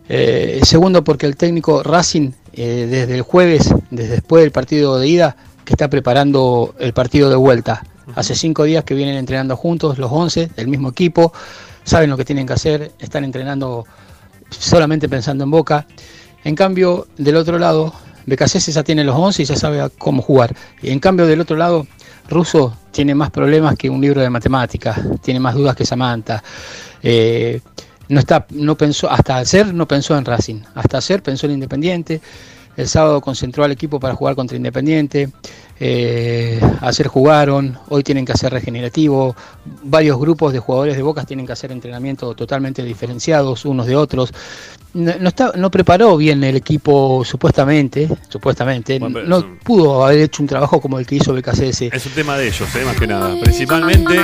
Eh, segundo porque el técnico Racing eh, desde el jueves, desde después del partido de ida, que está preparando el partido de vuelta. Hace cinco días que vienen entrenando juntos, los 11, del mismo equipo, saben lo que tienen que hacer, están entrenando solamente pensando en Boca. En cambio, del otro lado, BKC ya tiene los 11 y ya sabe cómo jugar. En cambio, del otro lado, Russo tiene más problemas que un libro de matemáticas, tiene más dudas que Samantha. Eh, no está, no pensó, hasta ayer no pensó en Racing, hasta ayer pensó en Independiente. El sábado concentró al equipo para jugar contra Independiente. Eh, jugaron, hoy tienen que hacer regenerativo. Varios grupos de jugadores de Bocas tienen que hacer entrenamiento totalmente diferenciados unos de otros. No, no está, no preparó bien el equipo, supuestamente. Supuestamente. no pudo haber hecho un trabajo como el que hizo BKCS. Es un tema de ellos, eh, más que nada. Principalmente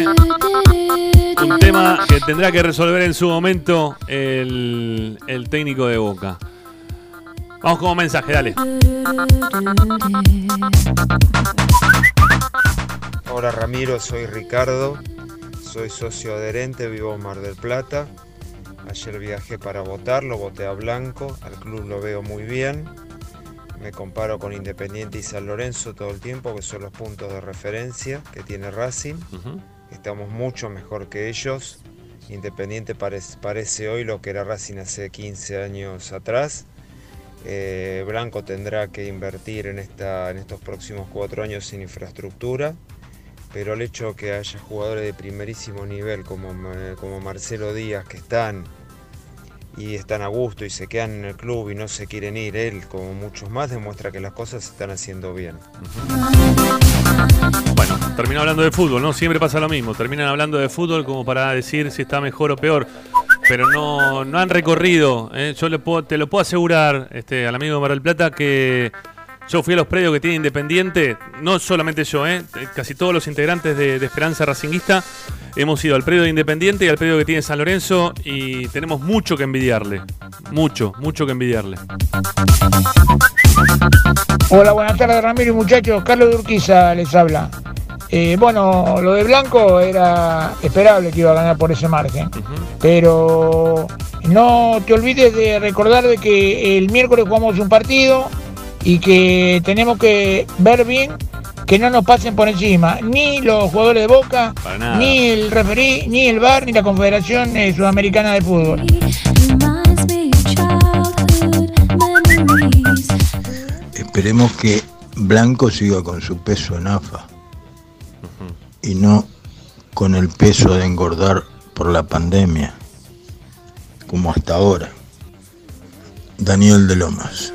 un tema que tendrá que resolver en su momento el, el técnico de Boca. Vamos como mensaje, dale. Hola Ramiro, soy Ricardo, soy socio adherente, vivo en Mar del Plata. Ayer viajé para votar, lo voté a Blanco, al club lo veo muy bien. Me comparo con Independiente y San Lorenzo todo el tiempo, que son los puntos de referencia que tiene Racing. Estamos mucho mejor que ellos. Independiente parece, parece hoy lo que era Racing hace 15 años atrás. Eh, Blanco tendrá que invertir en, esta, en estos próximos cuatro años en infraestructura, pero el hecho que haya jugadores de primerísimo nivel como Marcelo Díaz que están y están a gusto y se quedan en el club y no se quieren ir, él como muchos más, demuestra que las cosas se están haciendo bien. Bueno, termina hablando de fútbol, ¿no? Siempre pasa lo mismo. Terminan hablando de fútbol como para decir si está mejor o peor. Pero no, no han recorrido. ¿eh? Yo le puedo, te lo puedo asegurar este, al amigo de Mar del Plata que yo fui a los predios que tiene Independiente. No solamente yo, ¿eh? casi todos los integrantes de, de Esperanza Racinguista. Hemos ido al predio de Independiente y al predio que tiene San Lorenzo y tenemos mucho que envidiarle. Mucho, mucho que envidiarle. Hola, buenas tardes Ramiro y muchachos. Carlos de Urquiza les habla. Eh, bueno, lo de Blanco era esperable que iba a ganar por ese margen. Pero no te olvides de recordar de que el miércoles jugamos un partido y que tenemos que ver bien que no nos pasen por encima ni los jugadores de Boca, ni el referí, ni el VAR, ni la Confederación eh, Sudamericana de Fútbol. Esperemos que Blanco siga con su peso en AFA y no con el peso de engordar por la pandemia, como hasta ahora. Daniel de Lomas.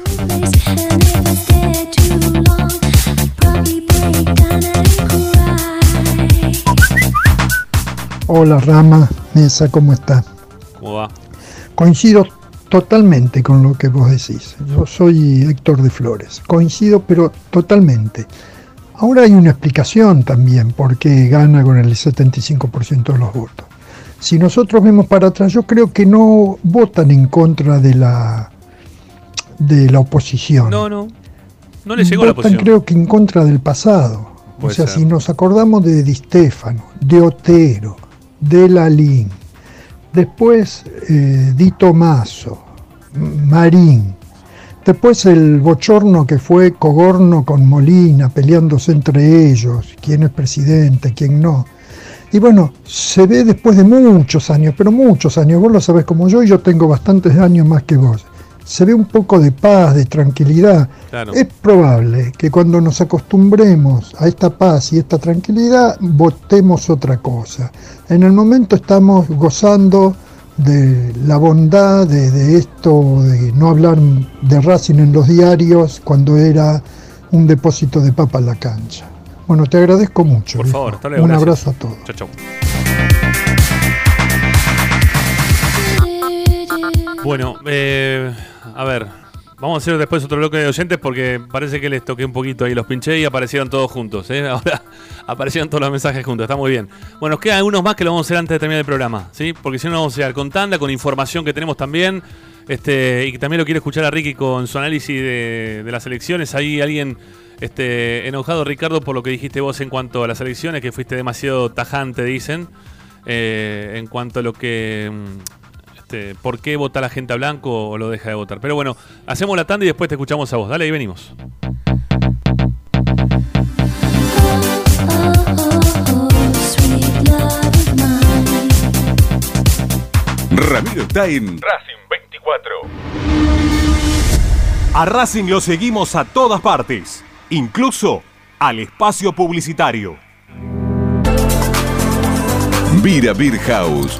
Hola Rama, Mesa, ¿cómo está? ¿Cómo va? Coincido totalmente con lo que vos decís. Yo soy Héctor de Flores. Coincido, pero totalmente. Ahora hay una explicación también por qué gana con el 75% de los votos. Si nosotros vemos para atrás, yo creo que no votan en contra de la de la oposición. No, no. No le llegó la votan posición. creo que en contra del pasado. O Puede sea, ser. si nos acordamos de Di Stefano, de Otero, de Lalín, después eh, Di Tomaso, Marín, después el bochorno que fue Cogorno con Molina peleándose entre ellos, quién es presidente, quién no. Y bueno, se ve después de muchos años, pero muchos años, vos lo sabés como yo y yo tengo bastantes años más que vos. Se ve un poco de paz, de tranquilidad. Claro. Es probable que cuando nos acostumbremos a esta paz y esta tranquilidad, votemos otra cosa. En el momento estamos gozando de la bondad de, de esto, de no hablar de Racing en los diarios cuando era un depósito de papa en la cancha. Bueno, te agradezco mucho. Por favor, hasta luego. Un gracias. abrazo a todos. Chau, chau. Bueno, eh, a ver, vamos a hacer después otro bloque de oyentes porque parece que les toqué un poquito ahí, los pinché y aparecieron todos juntos. ¿eh? [LAUGHS] Ahora aparecieron todos los mensajes juntos, está muy bien. Bueno, nos quedan algunos más que lo vamos a hacer antes de terminar el programa, ¿sí? Porque si no, vamos a llegar con tanda, con información que tenemos también. Este, y que también lo quiere escuchar a Ricky con su análisis de, las elecciones. Ahí alguien este, enojado, Ricardo, por lo que dijiste vos en cuanto a las elecciones, que fuiste demasiado tajante, dicen. eh, en cuanto a lo que. Este, por qué vota la gente a blanco o lo deja de votar. Pero bueno, hacemos la tanda y después te escuchamos a vos. Dale, ahí venimos. Ramiro Time. Racing 24. A Racing lo seguimos a todas partes, incluso al espacio publicitario. Vira Beer House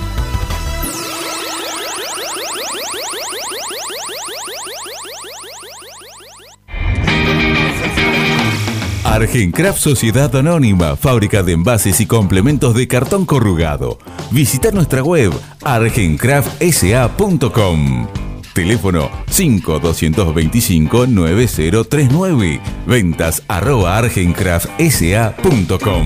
Argencraft Sociedad Anónima, fábrica de envases y complementos de cartón corrugado. Visita nuestra web argencraftsa.com. Teléfono 5225-9039. Ventas arroba argencraftsa.com.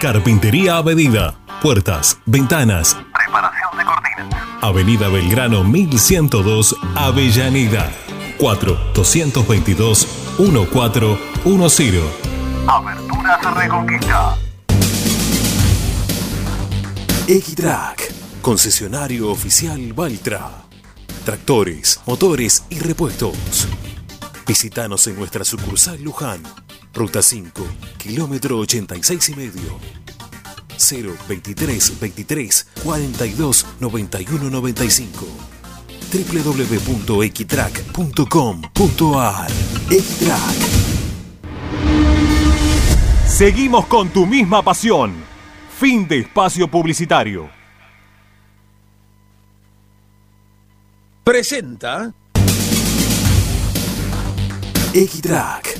Carpintería a medida. Puertas, ventanas. Preparación de cortinas. Avenida Belgrano 1102, Avellaneda. 4-222-1410. Aberturas Reconquista. Equitrack, concesionario oficial Valtra. Tractores, motores y repuestos. Visítanos en nuestra sucursal Luján, ruta 5, kilómetro 86 y medio. 023 23 42 91 95 www.equitrack.com.ar Equitrack Seguimos con tu misma pasión. Fin de espacio publicitario. Presenta Equitrack,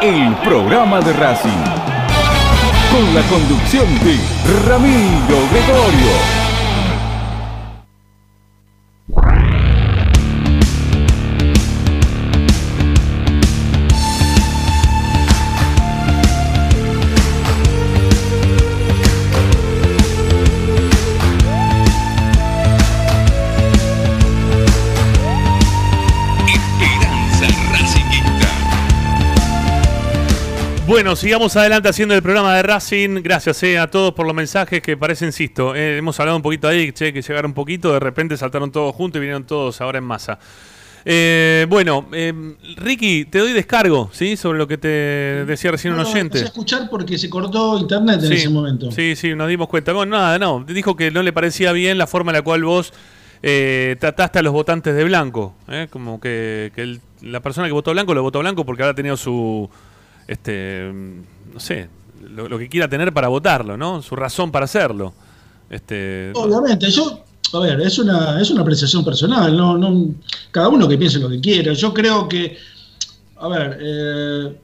el programa de Racing. Con la conducción de Ramiro Gregorio. Bueno, sigamos adelante haciendo el programa de Racing. Gracias eh, a todos por los mensajes que parece, insisto, eh, hemos hablado un poquito ahí, che, que llegaron un poquito, de repente saltaron todos juntos y vinieron todos ahora en masa. Eh, bueno, eh, Ricky, te doy descargo, ¿sí? Sobre lo que te decía recién un oyente. escuchar porque se cortó internet en Sí, ese momento. Sí, sí, nos dimos cuenta. Bueno, nada, no. Dijo que no le parecía bien la forma en la cual vos eh, trataste a los votantes de blanco. ¿eh? Como que, que el- la persona que votó blanco lo votó blanco porque habrá tenido su. Este. No sé. Lo, lo que quiera tener para votarlo, ¿no? Su razón para hacerlo. Este. Obviamente, yo, a ver, es una, es una apreciación personal, no, no, cada uno que piense lo que quiera. Yo creo que, a ver, eh,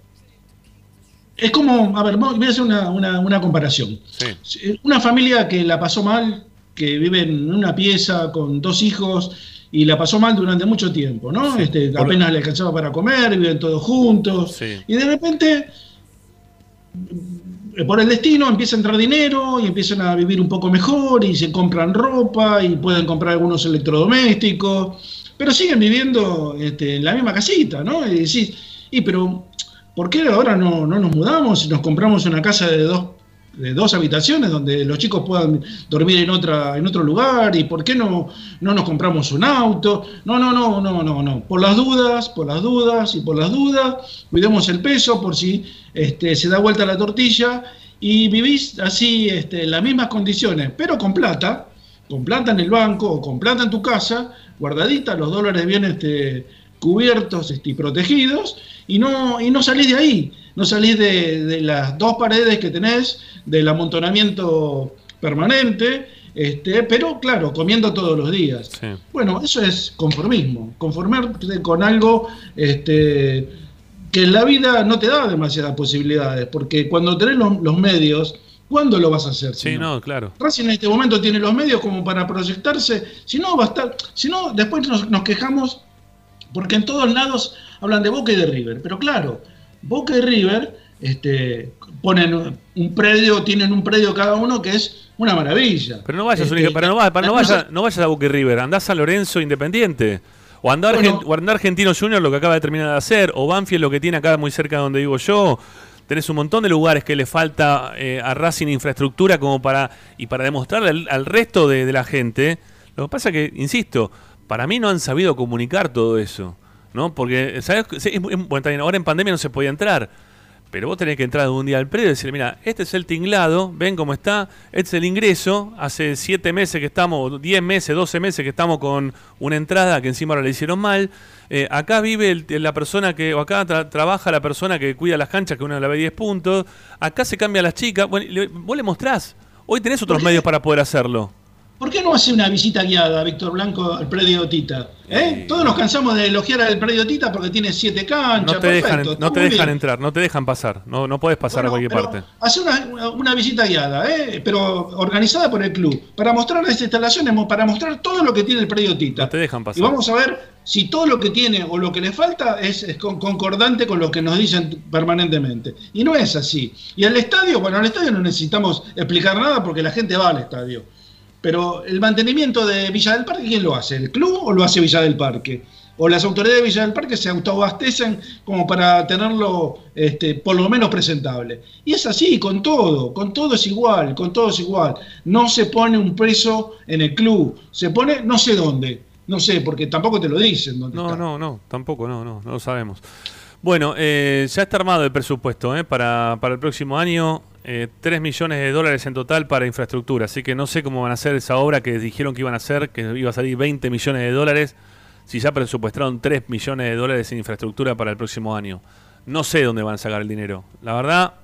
es como, a ver, voy a hacer una, una, una comparación. Sí. Una familia que la pasó mal, que vive en una pieza con dos hijos y la pasó mal durante mucho tiempo, ¿no? Este, Por- apenas le alcanzaba para comer, viven todos juntos. Sí. Y de repente, eh, por el destino, empieza a entrar dinero y empiezan a vivir un poco mejor y se compran ropa y pueden comprar algunos electrodomésticos, pero siguen viviendo este, en la misma casita, ¿no? Y decís, y pero, ¿por qué ahora no, no nos mudamos y nos compramos una casa de dos, de dos habitaciones donde los chicos puedan dormir en, otra, en otro lugar? ¿Y por qué no, no nos compramos un auto? No, no, no, no, no, no. Por las dudas, por las dudas y por las dudas, cuidemos el peso por si este, se da vuelta la tortilla y vivís así este, en las mismas condiciones, pero con plata, con plata en el banco o con plata en tu casa, guardadita, los dólares bien este, cubiertos este, y protegidos, y no, y no salís de ahí, no salís de, de las dos paredes que tenés, del amontonamiento permanente, este, pero claro, comiendo todos los días. Bueno, eso es conformismo, conformarte con algo este, que en la vida no te da demasiadas posibilidades, porque cuando tenés los, los medios, ¿cuándo lo vas a hacer? si Sí, no, claro. Racing en este momento tiene los medios como para proyectarse, si no va a estar, si no después nos, nos quejamos porque en todos lados hablan de Boca y de River, pero claro, Boca y River este, ponen un predio, tienen un predio cada uno que es una maravilla. Pero no vayas, Este, para no, para no, vayas, no vayas a Boca y River, andás a Lorenzo Independiente. O andá, Bueno. Argen- o andá Argentino Junior, lo que acaba de terminar de hacer. O Banfield, lo que tiene acá muy cerca de donde vivo yo. Tenés un montón de lugares que le falta eh, a Racing infraestructura como para y para demostrarle al, al resto de, de la gente. Lo que pasa que, insisto, para mí no han sabido comunicar todo eso. ¿No? Porque, ¿sabes? Sí, bueno, también ahora en pandemia no se podía entrar. Pero vos tenés que entrar de un día al predio y decirle, mira, este es el tinglado, ven cómo está, este es el ingreso, hace 7 meses que estamos, 10 meses, 12 meses que estamos con una entrada que encima ahora le hicieron mal, Eh, acá vive el- la persona que, o acá tra- trabaja la persona que cuida las canchas, que uno le ve 10 puntos, acá se cambian las chicas, bueno, le- vos le mostrás, hoy tenés otros medios para poder hacerlo. ¿Por qué no hace una visita guiada, Víctor Blanco, al predio Tita? ¿Eh? Todos nos cansamos de elogiar al predio Tita porque tiene siete canchas. No te dejan, perfecto, no está te dejan bien. entrar, no te dejan pasar, no, no podés pasar a Bueno, cualquier pero parte. Hace una, una- una visita guiada, ¿eh? pero organizada por el club, para mostrar las instalaciones, para mostrar todo lo que tiene el predio Tita. No te dejan pasar. Y vamos a ver si todo lo que tiene o lo que le falta es, es con- concordante con lo que nos dicen permanentemente. Y no es así. Y al estadio, bueno, al estadio no necesitamos explicar nada porque la gente va al estadio. Pero el mantenimiento de Villa del Parque, ¿quién lo hace? ¿El club o lo hace Villa del Parque? O las autoridades de Villa del Parque se autoabastecen como para tenerlo este, por lo menos presentable. Y es así, con todo, con todo es igual, con todo es igual. No se pone un preso en el club, se pone no sé dónde, no sé, porque tampoco te lo dicen dónde No, está. no, no, tampoco, no, no, no lo sabemos. Bueno, eh, ya está armado el presupuesto eh, para, para el próximo año. Eh, 3 millones de dólares en total para infraestructura. Así que no sé cómo van a hacer esa obra que dijeron que iban a hacer, que iba a salir 20 millones de dólares. Si ya presupuestaron 3 millones de dólares en infraestructura para el próximo año. No sé dónde van a sacar el dinero. La verdad,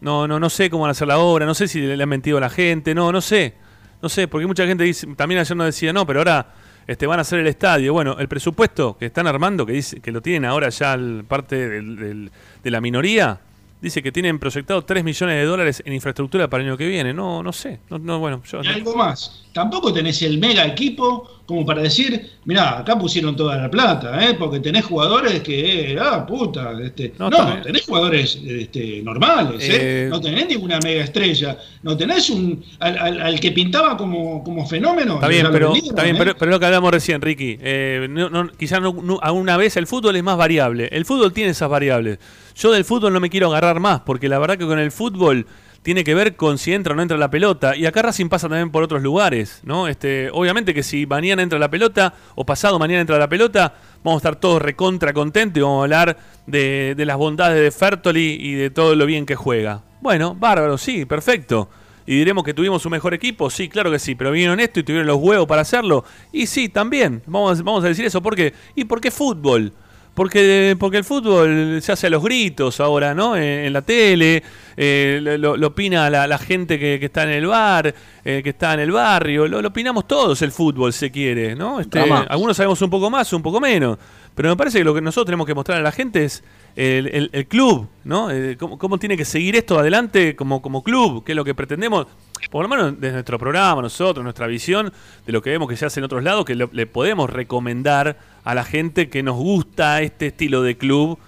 no, no, no sé cómo van a hacer la obra. No sé si le han mentido a la gente. No, no sé. No sé, porque mucha gente dice, también ayer nos decía, no, pero ahora este, van a hacer el estadio. Bueno, el presupuesto que están armando, que dice que lo tienen ahora ya parte del- del- de la minoría, dice que tienen proyectado 3 millones de dólares en infraestructura para el año que viene. No, no sé. No, no, bueno, yo, Y algo más, tampoco tenés el mega equipo como para decir, mirá, acá pusieron toda la plata, ¿eh? porque tenés jugadores que, ah, puta, este, no, está tenés jugadores este, normales, ¿eh? Eh, no tenés ninguna mega estrella, no tenés un al, al- al que pintaba como, como fenómeno. Está bien, pero, vendieron, está bien ¿eh? pero, pero lo que hablamos recién, Ricky. Eh, no, no, quizás no, no- a una vez el fútbol es más variable. El fútbol tiene esas variables. Yo del fútbol no me quiero agarrar más, porque la verdad que con el fútbol tiene que ver con si entra o no entra la pelota. Y acá Racing pasa también por otros lugares, ¿no? Este, obviamente que si mañana entra la pelota, o pasado mañana entra la pelota, vamos a estar todos recontra contentos y vamos a hablar de, las bondades de Fertoli y de todo lo bien que juega. Bueno, bárbaro, sí, perfecto. Y diremos que tuvimos un mejor equipo, sí, claro que sí, pero vinieron esto y tuvieron los huevos para hacerlo. Y sí, también, vamos, vamos a decir eso, ¿por qué? ¿Y por qué fútbol? Porque, porque el fútbol se hace a los gritos ahora, ¿no? En, en la tele, eh, lo, lo opina la, la gente que, que está en el bar, eh, que está en el barrio, lo, lo opinamos todos el fútbol, se quiere, ¿no? Este, algunos sabemos un poco más, un poco menos, pero me parece que lo que nosotros tenemos que mostrar a la gente es el, el- el club, ¿no? Eh, cómo, cómo tiene que seguir esto adelante como, como club, qué es lo que pretendemos, por lo menos desde nuestro programa, nosotros, nuestra visión de lo que vemos que se hace en otros lados, que lo- le podemos recomendar a la gente que nos gusta este estilo de club.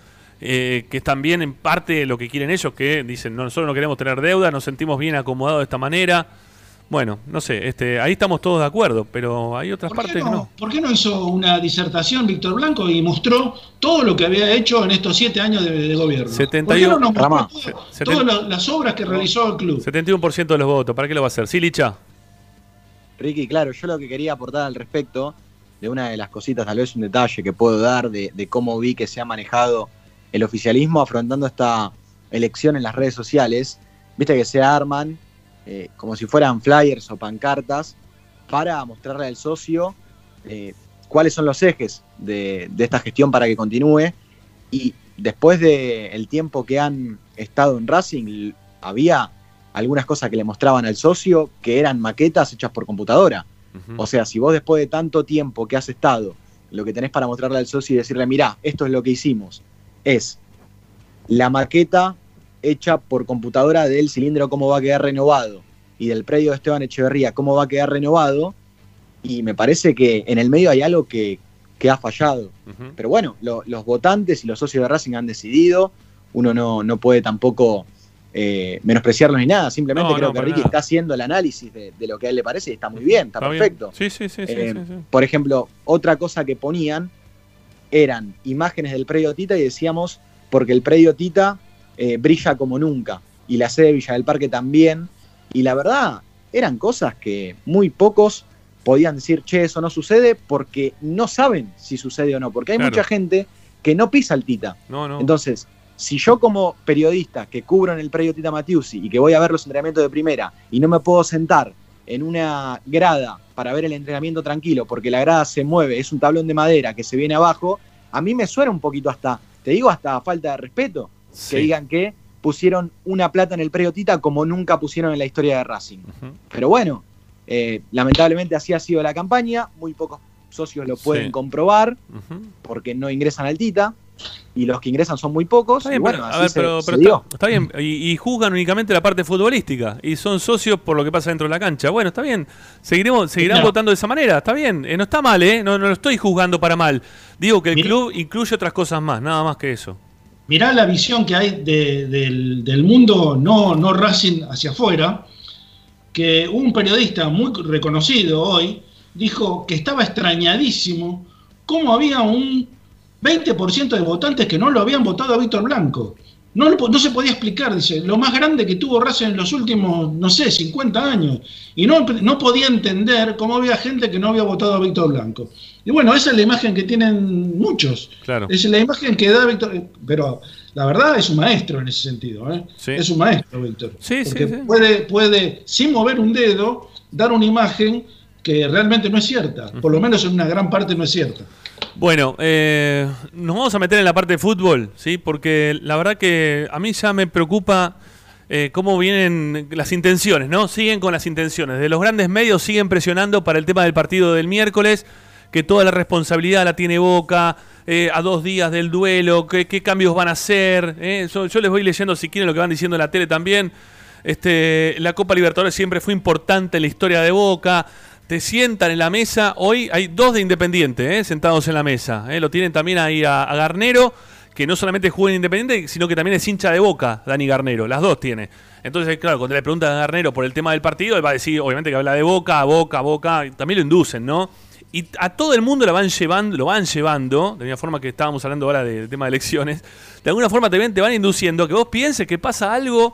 eh, que es también en parte lo que quieren ellos, que dicen, no, nosotros no queremos tener deuda, nos sentimos bien acomodados de esta manera. Bueno, no sé, este, ahí estamos todos de acuerdo, pero hay otras ¿Por qué, partes que no, no. por qué no hizo una disertación Víctor Blanco y mostró todo lo que había hecho en estos siete años de, de gobierno? ¿Por qué 71 no nos todo- todas las obras que realizó el club? 71% de los votos, ¿para qué lo va a hacer? Sí, Licha. Ricky, claro, yo lo que quería aportar al respecto de una de las cositas, tal vez un detalle que puedo dar de, cómo vi que se ha manejado el oficialismo afrontando esta elección en las redes sociales, viste que se arman eh, como si fueran flyers o pancartas para mostrarle al socio eh, cuáles son los ejes de, esta gestión para que continúe. Y después del tiempo que han estado en Racing, había algunas cosas que le mostraban al socio que eran maquetas hechas por computadora. O sea, si vos después de tanto tiempo que has estado, lo que tenés para mostrarle al socio y decirle, mirá, esto es lo que hicimos, es la maqueta hecha por computadora del cilindro cómo va a quedar renovado y del predio de Esteban Echeverría cómo va a quedar renovado, y me parece que en el medio hay algo que, que ha fallado. Pero bueno, lo- los votantes y los socios de Racing han decidido, uno no, no puede tampoco eh, menospreciarlos ni nada, simplemente No, creo no, que Ricky nada. está haciendo el análisis de, de lo que a él le parece y está muy bien, está, perfecto. Sí, sí, sí, sí, Eh, sí, sí. Por ejemplo, otra cosa que ponían eran imágenes del predio Tita y decíamos, porque el predio Tita eh, brilla como nunca, y la sede de Villa del Parque también, y la verdad, eran cosas que muy pocos podían decir, che, eso no sucede, porque no saben si sucede o no, porque hay Claro. mucha gente que no pisa el Tita. No, no. Entonces, si yo como periodista que cubro en el predio Tita Matiusi y que voy a ver los entrenamientos de primera y no me puedo sentar en una grada para ver el entrenamiento tranquilo porque la grada se mueve, es un tablón de madera que se viene abajo, a mí me suena un poquito hasta, te digo, hasta falta de respeto Sí. que digan que pusieron una plata en el predio Tita como nunca pusieron en la historia de Racing. Pero bueno, eh, lamentablemente así ha sido la campaña, muy pocos socios lo pueden Sí. comprobar porque no ingresan al Tita y los que ingresan son muy pocos. Está bien, y bueno, pero, así a ver, se- pero, se pero dio. está, está bien. Y, y juzgan únicamente la parte futbolística. Y son socios por lo que pasa dentro de la cancha. Bueno, está bien. Seguiremos, seguirán votando de esa manera. Está bien. Eh, no está mal, ¿eh? No, no lo estoy juzgando para mal. Digo que el club incluye otras cosas más. Nada más que eso. Mirá la visión que hay de- del, del mundo no, no Racing hacia afuera, que un periodista muy reconocido hoy dijo que estaba extrañadísimo cómo había un 20% de votantes que no lo habían votado a Víctor Blanco. No, no se podía explicar, dice, lo más grande que tuvo Racing en los últimos, no sé, 50 años. Y no, no podía entender cómo había gente que no había votado a Víctor Blanco. Y bueno, esa es la imagen que tienen muchos. Claro. Es la imagen que da Víctor. Pero la verdad es un maestro en ese sentido. ¿eh? Sí. Es un maestro, Víctor. Sí, sí, Porque sí. Puede, puede, sin mover un dedo, dar una imagen que realmente no es cierta. Por lo menos en una gran parte no es cierta. Bueno, eh, nos vamos a meter en la parte de fútbol, ¿sí? Porque la verdad que a mí ya me preocupa eh, cómo vienen las intenciones, ¿no? Siguen con las intenciones. De los grandes medios siguen presionando para el tema del partido del miércoles, que toda la responsabilidad la tiene Boca, eh, a dos días del duelo, qué, qué cambios van a hacer. eh. Yo, yo les voy leyendo si quieren lo que van diciendo en la tele también. Este, la Copa Libertadores siempre fue importante en la historia de Boca. Te sientan en la mesa. Hoy hay dos de Independiente eh, sentados en la mesa. eh. Lo tienen también ahí a, Garnero, que no solamente juega en Independiente, sino que también es hincha de boca, Dani Garnero. Las dos tiene. Entonces, claro, cuando le preguntan a Garnero por el tema del partido, él va a decir, obviamente, que habla de boca, boca, boca. También lo inducen, ¿no? Y a todo el mundo lo van llevando, lo van llevando, de la forma que estábamos hablando ahora del tema de elecciones, de alguna forma también te van induciendo a que vos pienses que pasa algo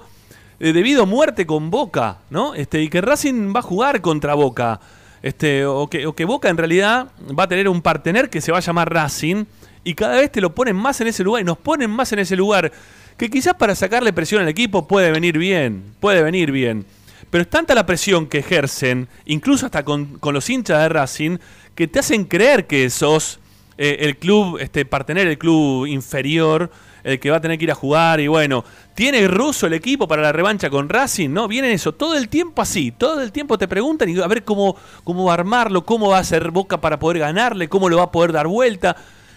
eh, debido a muerte con Boca, ¿no? Este, y que Racing va a jugar contra Boca. Este, o, que, Boca en realidad va a tener un partener que se va a llamar Racing. Y cada vez te lo ponen más en ese lugar y nos ponen más en ese lugar. Que quizás para sacarle presión al equipo puede venir bien. Puede venir bien. Pero es tanta la presión que ejercen, incluso hasta con, con los hinchas de Racing, que te hacen creer que sos eh, el club, este, partener, el club inferior, el que va a tener que ir a jugar. Y bueno, ¿tiene ruso el equipo para la revancha con Racing? No, viene eso. Todo el tiempo así. Todo el tiempo te preguntan y a ver cómo, cómo va a armarlo, cómo va a hacer Boca para poder ganarle, cómo lo va a poder dar vuelta.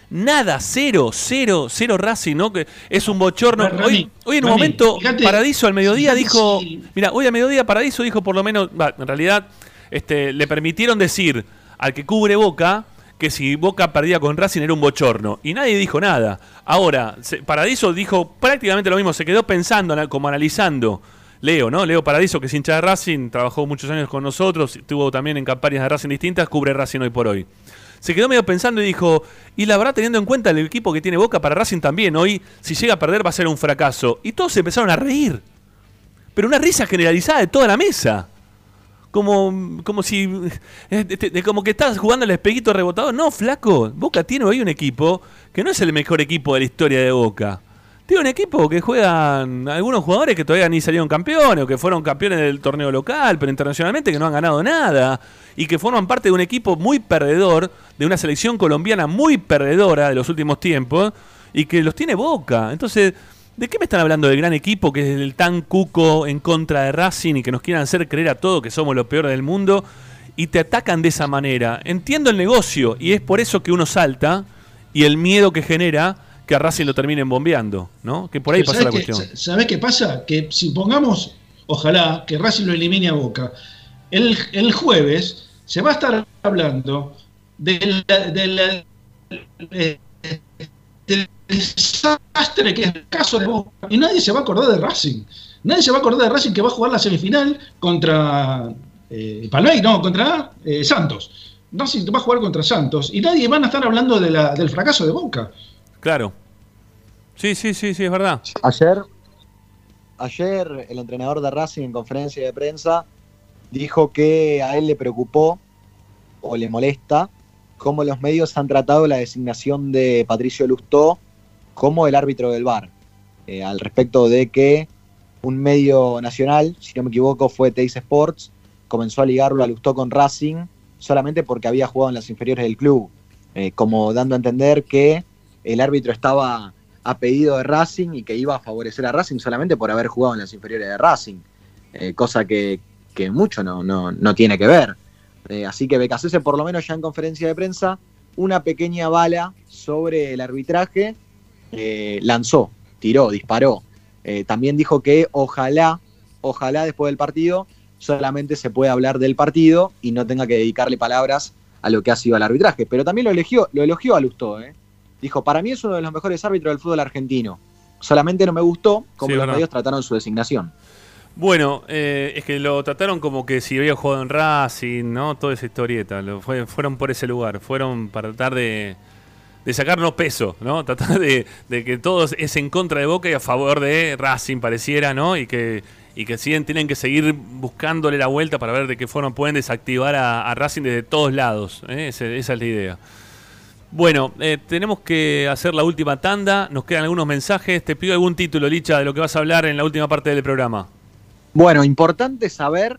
Nada, cero, cero, cero Racing, ¿no? Que es un bochorno. Rami, Hoy, hoy en un Rami, momento, fíjate- Paradiso al mediodía dijo. Mira, hoy al mediodía Paradiso dijo por lo menos. en realidad, este, le permitieron decir al que cubre Boca que si Boca perdía con Racing era un bochorno. Y nadie dijo nada. Ahora, Paradiso dijo prácticamente lo mismo. Se quedó pensando, como analizando. Leo, ¿no? Leo Paradiso, que es hincha de Racing, trabajó muchos años con nosotros, estuvo también en campañas de Racing distintas, cubre Racing hoy por hoy. Se quedó medio pensando y dijo, y la verdad teniendo en cuenta el equipo que tiene Boca para Racing también, hoy si llega a perder va a ser un fracaso. Y todos se empezaron a reír. Pero una risa generalizada de toda la mesa. Como, como si. eh, de- como que estás jugando al espejito rebotado. No, flaco. Boca tiene hoy un equipo que no es el mejor equipo de la historia de Boca. Tiene un equipo que juegan algunos jugadores que todavía ni salieron campeones o que fueron campeones del torneo local, pero internacionalmente que no han ganado nada y que forman parte de un equipo muy perdedor, de una selección colombiana muy perdedora de los últimos tiempos y que los tiene Boca. Entonces, ¿de qué me están hablando del gran equipo que es el tan cuco en contra de Racing y que nos quieran hacer creer a todo que somos lo peor del mundo y te atacan de esa manera? Entiendo el negocio y es por eso que uno salta y el miedo que genera que a Racing lo terminen bombeando, ¿no? Que por ahí Pero pasa la ¿sabés qué- cuestión. sa- ¿Sabés qué pasa? Que si pongamos, ojalá, que Racing lo elimine a Boca, el, el jueves se va a estar hablando del, del, eh, del desastre que es el caso de Boca y nadie se va a acordar de Racing. Nadie se va a acordar de Racing que va a jugar la semifinal contra eh, Palmeiras, no, contra eh, Santos. Racing va a jugar contra Santos y nadie van a estar hablando de la- del fracaso de Boca. Claro. Sí, sí, sí, sí, es verdad. Ayer, ayer el entrenador de Racing en conferencia de prensa dijo que a él le preocupó o le molesta cómo los medios han tratado la designación de Patricio Lustó como el árbitro del VAR. Eh, al respecto de que un medio nacional, si no me equivoco, fue Teis Sports, comenzó a ligarlo a Lustó con Racing solamente porque había jugado en las inferiores del club, eh, como dando a entender que el árbitro estaba a pedido de Racing y que iba a favorecer a Racing solamente por haber jugado en las inferiores de Racing, eh, cosa que, mucho no, no, no tiene que ver. Así que Becasese, por lo menos ya en conferencia de prensa, una pequeña bala sobre el arbitraje eh, lanzó, tiró, disparó. Eh, también dijo que ojalá, ojalá después del partido solamente se pueda hablar del partido y no tenga que dedicarle palabras a lo que ha sido el arbitraje. Pero también lo elogió, lo elogió a Lustó, ¿eh? Dijo, para mí es uno de los mejores árbitros del fútbol argentino. Solamente no me gustó cómo Sí, los medios trataron su designación. Bueno, eh, es que lo trataron como que si había jugado en Racing, ¿no? Toda esa historieta. Lo fue- fueron por ese lugar. Fueron para tratar de, de sacarnos peso, ¿no? [LAUGHS] Tratar de, de que todos es en contra de Boca y a favor de Racing, pareciera, ¿no? Y que, y que siguen, tienen que seguir buscándole la vuelta para ver de qué forma pueden desactivar a, Racing desde todos lados. ¿eh? Esa es la idea. Bueno, eh, tenemos que hacer la última tanda. Nos quedan algunos mensajes. Te pido algún título, Licha, de lo que vas a hablar en la última parte del programa. Bueno, importante saber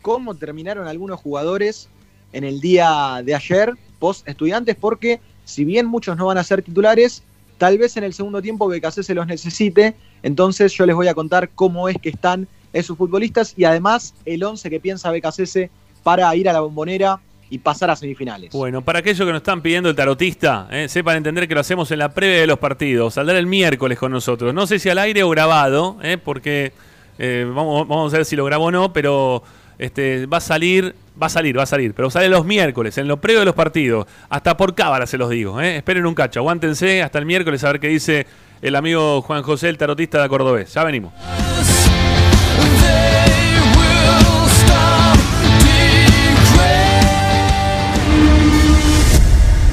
cómo terminaron algunos jugadores en el día de ayer, post estudiantes, porque si bien muchos no van a ser titulares, tal vez en el segundo tiempo BKC se los necesite. Entonces yo les voy a contar cómo es que están esos futbolistas y además el 11 que piensa BKC para ir a la bombonera y pasar a semifinales. Bueno, para aquellos que nos están pidiendo el tarotista, eh, sepan entender que lo hacemos en la previa de los partidos. Saldrá el miércoles con nosotros. No sé si al aire o grabado, eh, porque eh, vamos, a ver si lo grabó o no, pero este, va a salir Va a salir, va a salir, pero sale los miércoles, en lo previo de los partidos. Hasta por cábala se los digo. ¿eh? Esperen un cacho, aguántense hasta el miércoles a ver qué dice el amigo Juan José, el tarotista de Cordobés. Ya venimos.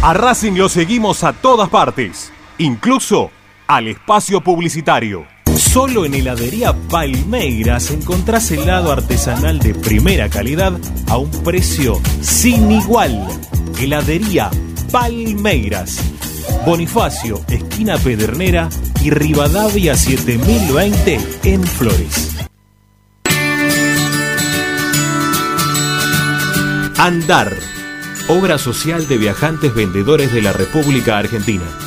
A Racing lo seguimos a todas partes, incluso al espacio publicitario. Solo en heladería Palmeiras encontrás helado artesanal de primera calidad a un precio sin igual. Heladería Palmeiras. Bonifacio, esquina Pedernera y Rivadavia 7020 en Flores. Andar. Obra social de viajantes vendedores de la República Argentina.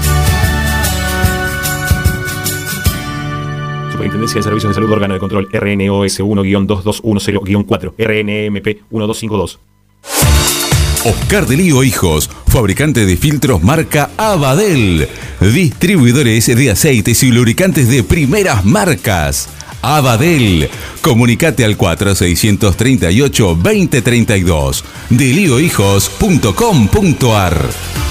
Superintendencia de Servicios de Salud Órgano de Control RNOS 1-2210-4 RNMP 1252 Oscar de Lío Hijos, fabricante de filtros marca Abadel. Distribuidores de aceites y lubricantes de primeras marcas. Abadel. Comunicate al 4638-2032. Deliohijos.com.ar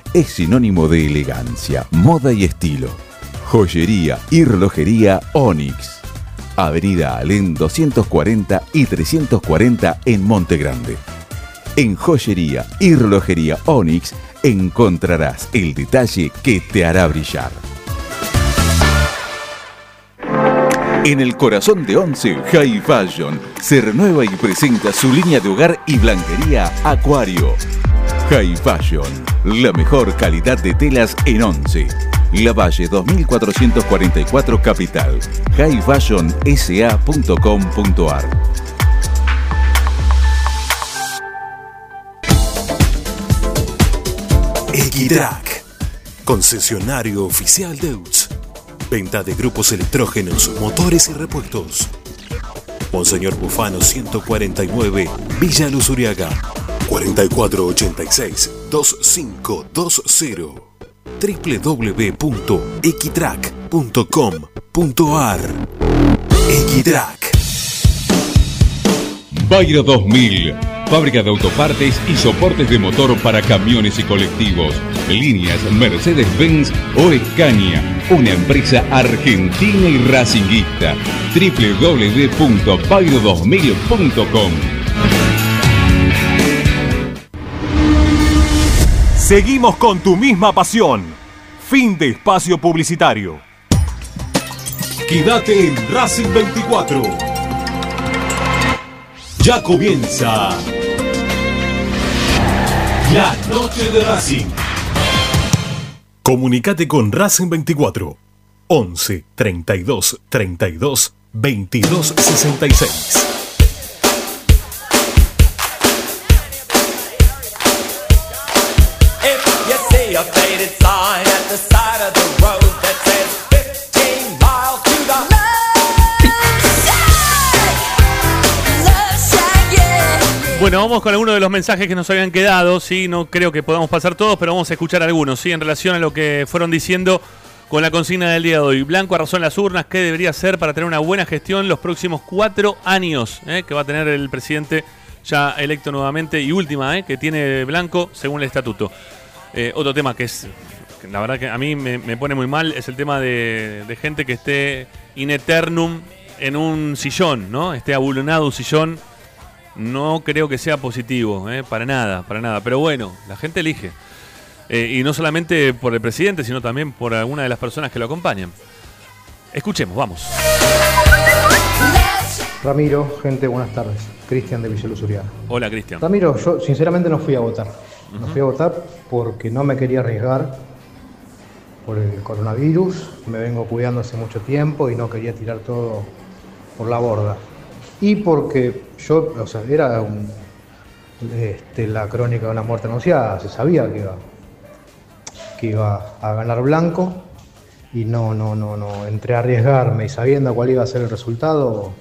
es sinónimo de elegancia, moda y estilo. Joyería y relojería Onyx. Avenida Alén 240 y 340 en Monte Grande. En Joyería y relojería Onyx encontrarás el detalle que te hará brillar. En el corazón de Once, High Fashion se renueva y presenta su línea de hogar y blanquería Acuario. High Fashion, la mejor calidad de telas en Once. La Valle 2444 Capital. highfashionsa.com.ar Equitrack, concesionario oficial Deutz. Venta de grupos electrógenos, motores y repuestos. Monseñor Bufano 149, Villa Luz Uriaga. 4486-2520. www.equitrack.com.ar Equitrack. Bayro 2000, fábrica de autopartes y soportes de motor para camiones y colectivos. Líneas Mercedes-Benz o Escaña, una empresa argentina y racinguista. www.bayro2000.com Seguimos con tu misma pasión. Fin de espacio publicitario. Quédate en Racing 24. Ya comienza la noche de Racing. Comunicate con Racing 24 11 32 32 22 66. Bueno, vamos con algunos de los mensajes que nos habían quedado. Sí, no creo que podamos pasar todos, pero vamos a escuchar algunos, sí, en relación a lo que fueron diciendo con la consigna del día de hoy. Blanco arrasó en las urnas. ¿Qué debería hacer para tener una buena gestión los próximos cuatro años eh, que va a tener el presidente ya electo nuevamente y última eh, que tiene Blanco según el estatuto? Eh, otro tema que es, la verdad que a mí me, me pone muy mal, es el tema de, de gente que esté in eternum en un sillón, ¿no? Esté abulonado un sillón. No creo que sea positivo, ¿eh? para nada, para nada. Pero bueno, la gente elige. Eh, y no solamente por el presidente, sino también por alguna de las personas que lo acompañan. Escuchemos, vamos. Ramiro, gente, buenas tardes. Cristian de Villaluz Uriana. Hola, Cristian. Ramiro, yo sinceramente no fui a votar. No fui a votar porque no me quería arriesgar por el coronavirus. Me vengo cuidando hace mucho tiempo y no quería tirar todo por la borda. Y porque yo, o sea, era un- este, la crónica de una muerte anunciada, se sabía que iba, que iba a ganar Blanco y no, no, no, no, entré a arriesgarme y sabiendo cuál iba a ser el resultado.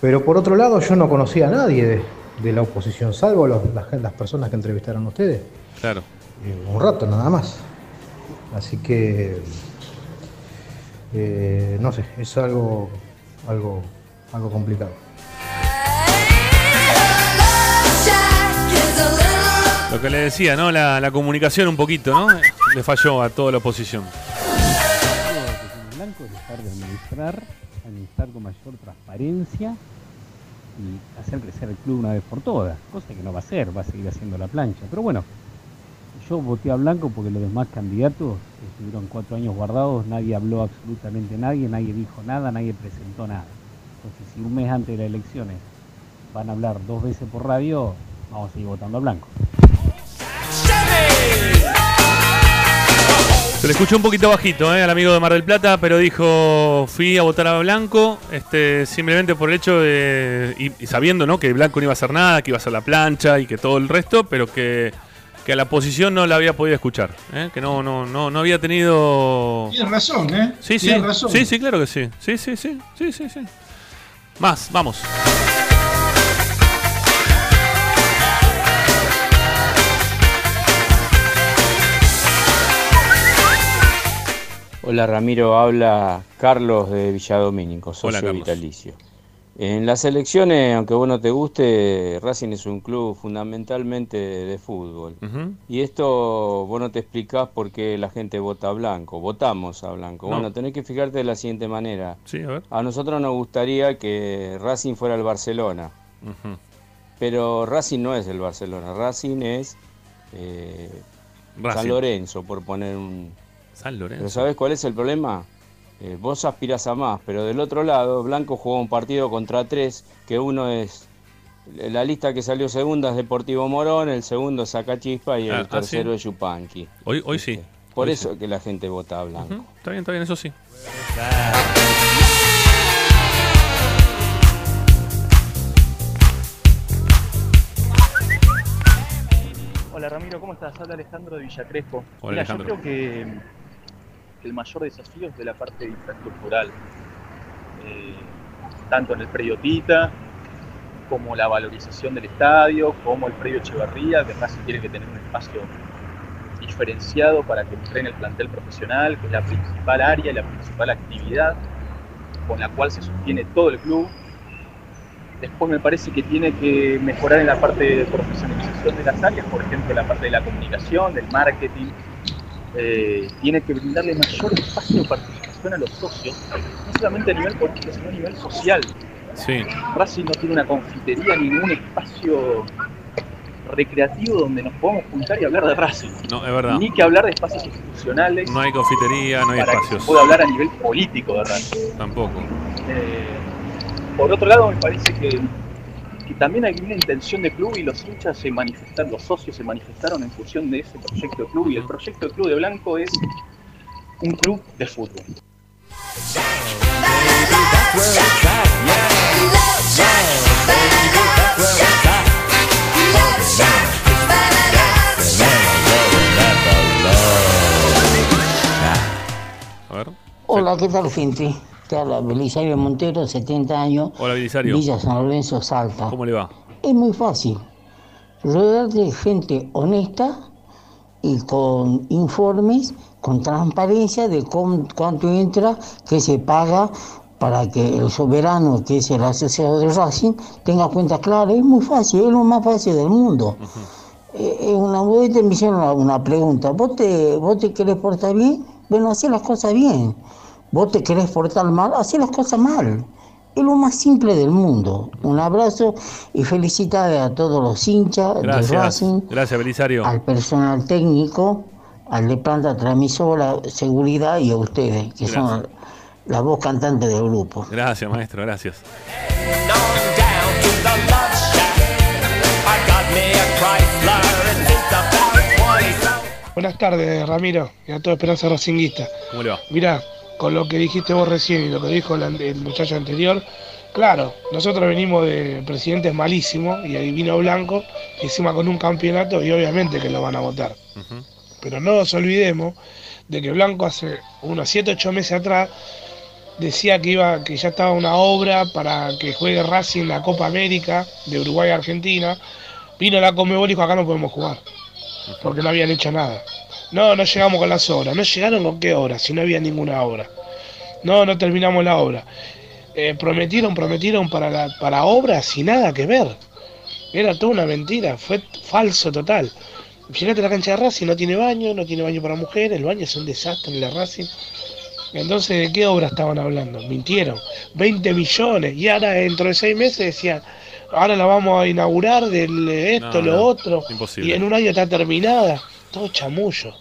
Pero por otro lado, yo no conocía a nadie de, de la oposición, salvo los- las, las personas que entrevistaron ustedes. Claro. Eh, un rato nada más. Así que, eh, no sé, es algo, algo, algo complicado. Lo que le decía, ¿no? La, la comunicación un poquito, ¿no? Le falló a toda la oposición. Blanco es dejar de administrar, administrar con mayor transparencia y hacer crecer el club una vez por todas, cosa que no va a hacer, va a seguir haciendo la plancha. Pero bueno, yo voté a Blanco porque los demás candidatos estuvieron cuatro años guardados, nadie habló absolutamente nadie, nadie dijo nada, nadie presentó nada. Entonces, si un mes antes de las elecciones van a hablar dos veces por radio, vamos a seguir votando a Blanco. Se le escuchó un poquito bajito ¿eh? al amigo de Mar del Plata, pero dijo, fui a votar a Blanco, este, simplemente por el hecho de, y, y sabiendo ¿no? que Blanco no iba a hacer nada, que iba a hacer la plancha y que todo el resto, pero que, que a la oposición no la había podido escuchar, ¿eh? que no, no, no, no había tenido... Tienes razón, ¿eh? Sí, sí, Tienes razón. sí, sí, claro que sí, sí, sí, sí, sí, sí, sí. Más, vamos. Hola Ramiro, habla Carlos de Villadomínico, socio Hola, vitalicio. En las elecciones, aunque vos no te guste, Racing es un club fundamentalmente de fútbol. Y esto vos no te explicás por qué la gente vota a Blanco, votamos a Blanco. No. Bueno, tenés que fijarte de la siguiente manera. Sí, a ver. A nosotros nos gustaría que Racing fuera el Barcelona, pero Racing no es el Barcelona, Racing es eh, Racing. San Lorenzo, por poner un, San Lorenzo. pero ¿sabes cuál es el problema? Eh, vos aspirás a más, pero del otro lado, Blanco jugó un partido contra tres, que uno es. La lista que salió segunda es Deportivo Morón, el segundo es Sacachispa y el Ah, ah, tercero sí. es Yupanqui. Hoy, hoy sí. Por Hoy eso que la gente vota a Blanco. Está bien, está bien, eso sí. Hola Ramiro, ¿cómo estás? Habla Alejandro de Villa Crespo. Hola, Mira, Alejandro. yo creo que, el mayor desafío es de la parte infraestructural. Eh, tanto en el predio Tita, como la valorización del estadio, como el predio Echeverría, que Racing tiene que tener un espacio diferenciado para que entrene el plantel profesional, que es la principal área, la principal actividad con la cual se sostiene todo el club. Después me parece que tiene que mejorar en la parte de profesionalización de las áreas, por ejemplo, la parte de la comunicación, del marketing. Eh, tiene que brindarle mayor espacio de participación a los socios, no solamente a nivel político, sino a nivel social. Sí. Racing no tiene una confitería, ningún espacio recreativo donde nos podamos juntar y hablar de Racing. No, es verdad. Ni que hablar de espacios institucionales No hay confitería, no hay para que espacios. se pueda hablar a nivel político de Racing. Tampoco. Eh, por otro lado, me parece que, que también hay una intención de club y los hinchas se manifestaron, los socios se manifestaron en función de ese proyecto de club y el proyecto de club de Blanco es un club de fútbol. A ver. Hola, ¿qué tal, gente? Te habla Belisario Montero, 70 años. Hola, Belisario. Villa San Lorenzo, Salta. ¿Cómo le va? Es muy fácil. Rodear de gente honesta y con informes, con transparencia de cómo- cuánto entra, qué se paga, para que el soberano, que es el asociado de Racing, tenga cuenta clara. Es muy fácil, es lo más fácil del mundo. Eh, una vez me hicieron una, una pregunta, ¿Vos te, ¿vos te querés portar bien? Bueno, hacé las cosas bien. ¿Vos te querés portar mal? Hacé las cosas mal. Es lo más simple del mundo. Un abrazo y felicidades a todos los hinchas de Gracias. Racing, Gracias, Belisario. al personal técnico, al de planta transmisora, seguridad y a ustedes, que son la voz cantante del grupo. Gracias, maestro, gracias. I got me a Chrysler, and it's about 20 Buenas tardes, Ramiro, y a toda Esperanza Racinguista. ¿Cómo le va? Mirá, con lo que dijiste vos recién y lo que dijo el muchacho anterior, claro, nosotros venimos de presidentes malísimos y ahí vino Blanco, encima con un campeonato y obviamente que lo van a votar. Pero no nos olvidemos de que Blanco hace unos 7, 8 meses atrás decía que iba que ya estaba una obra para que juegue Racing la Copa América de Uruguay a Argentina. Vino la Comebol y dijo acá no podemos jugar porque no habían hecho nada. No, no llegamos con las obras. ¿No llegaron con qué obra? Si no había ninguna obra. No, no terminamos la obra. Eh, prometieron, prometieron para, la, para obras y nada que ver. Era toda una mentira, fue falso total. Fíjate la cancha de Racing, no tiene baño, no tiene baño para mujeres, el baño es un desastre en la Racing. Entonces, ¿de qué obra estaban hablando? Mintieron. 20 millones. Y ahora, dentro de seis meses, decían, ahora la vamos a inaugurar del esto, No, lo no, otro. imposible. Y en un año está terminada. Todo chamullo.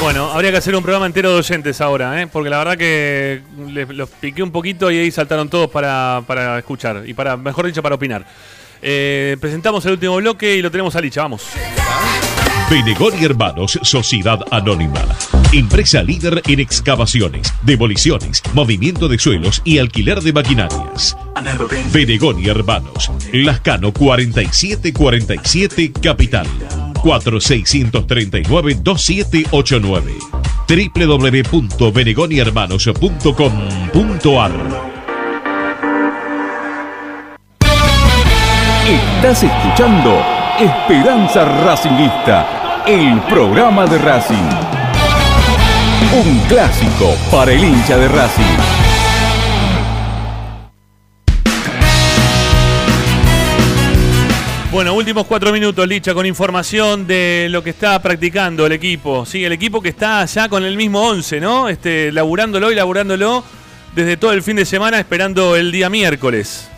Bueno, habría que hacer un programa entero de oyentes ahora, ¿eh? porque la verdad que les, los piqué un poquito y ahí saltaron todos para, para escuchar y para, mejor dicho, para opinar. Eh, presentamos el último bloque y lo tenemos a Licha, vamos. Benegón y Hermanos, Sociedad Anónima. Empresa líder en excavaciones, demoliciones, movimiento de suelos y alquiler de maquinarias. Benegón y Hermanos, Lascano 4747 Capital. 4639-2789 www.benegonihermanos.com.ar Estás escuchando Esperanza Racingista, el programa de Racing. Un clásico para el hincha de Racing. Bueno, últimos cuatro minutos, Licha, con información de lo que está practicando el equipo. Sí, el equipo que está ya con el mismo 11, ¿no? Este, laburándolo y laburándolo desde todo el fin de semana, esperando el día miércoles.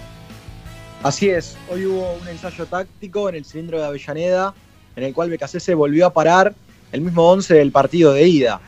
Así es, hoy hubo un ensayo táctico en el cilindro de Avellaneda, en el cual Becasese volvió a parar el mismo 11 del partido de ida.